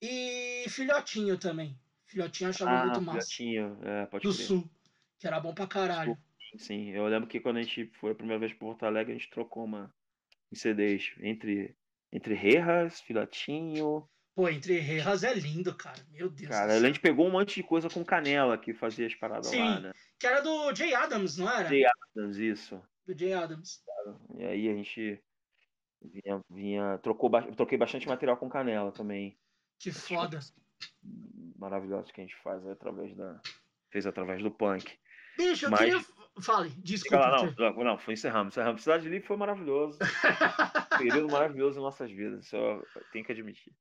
e Filhotinho também. Filhotinho eu achava Ah, muito massa. Filhotinho, é, pode Do crer. Sul. Que era bom pra caralho. Sim, eu lembro que quando a gente foi a primeira vez para Porto Alegre, a gente trocou uma em CDs entre entre Rejas, Filhotinho. Pô, entre Rejas é lindo, cara. Meu Deus Cara, a gente pegou um monte de coisa com canela que fazia as paradas Sim. lá, né? Que era do Jay Adams, não era? Jay Adams, isso. Do Jay Adams. E aí a gente vinha, vinha trocou, troquei bastante material com canela também. Que foda. Maravilhoso que a gente faz através da fez através do punk. Eu Mas- queria. Fale, desculpa. lá, não, não, foi encerramos, encerramos. Cidade Livre foi maravilhoso. Período maravilhoso em nossas vidas, só tem que admitir.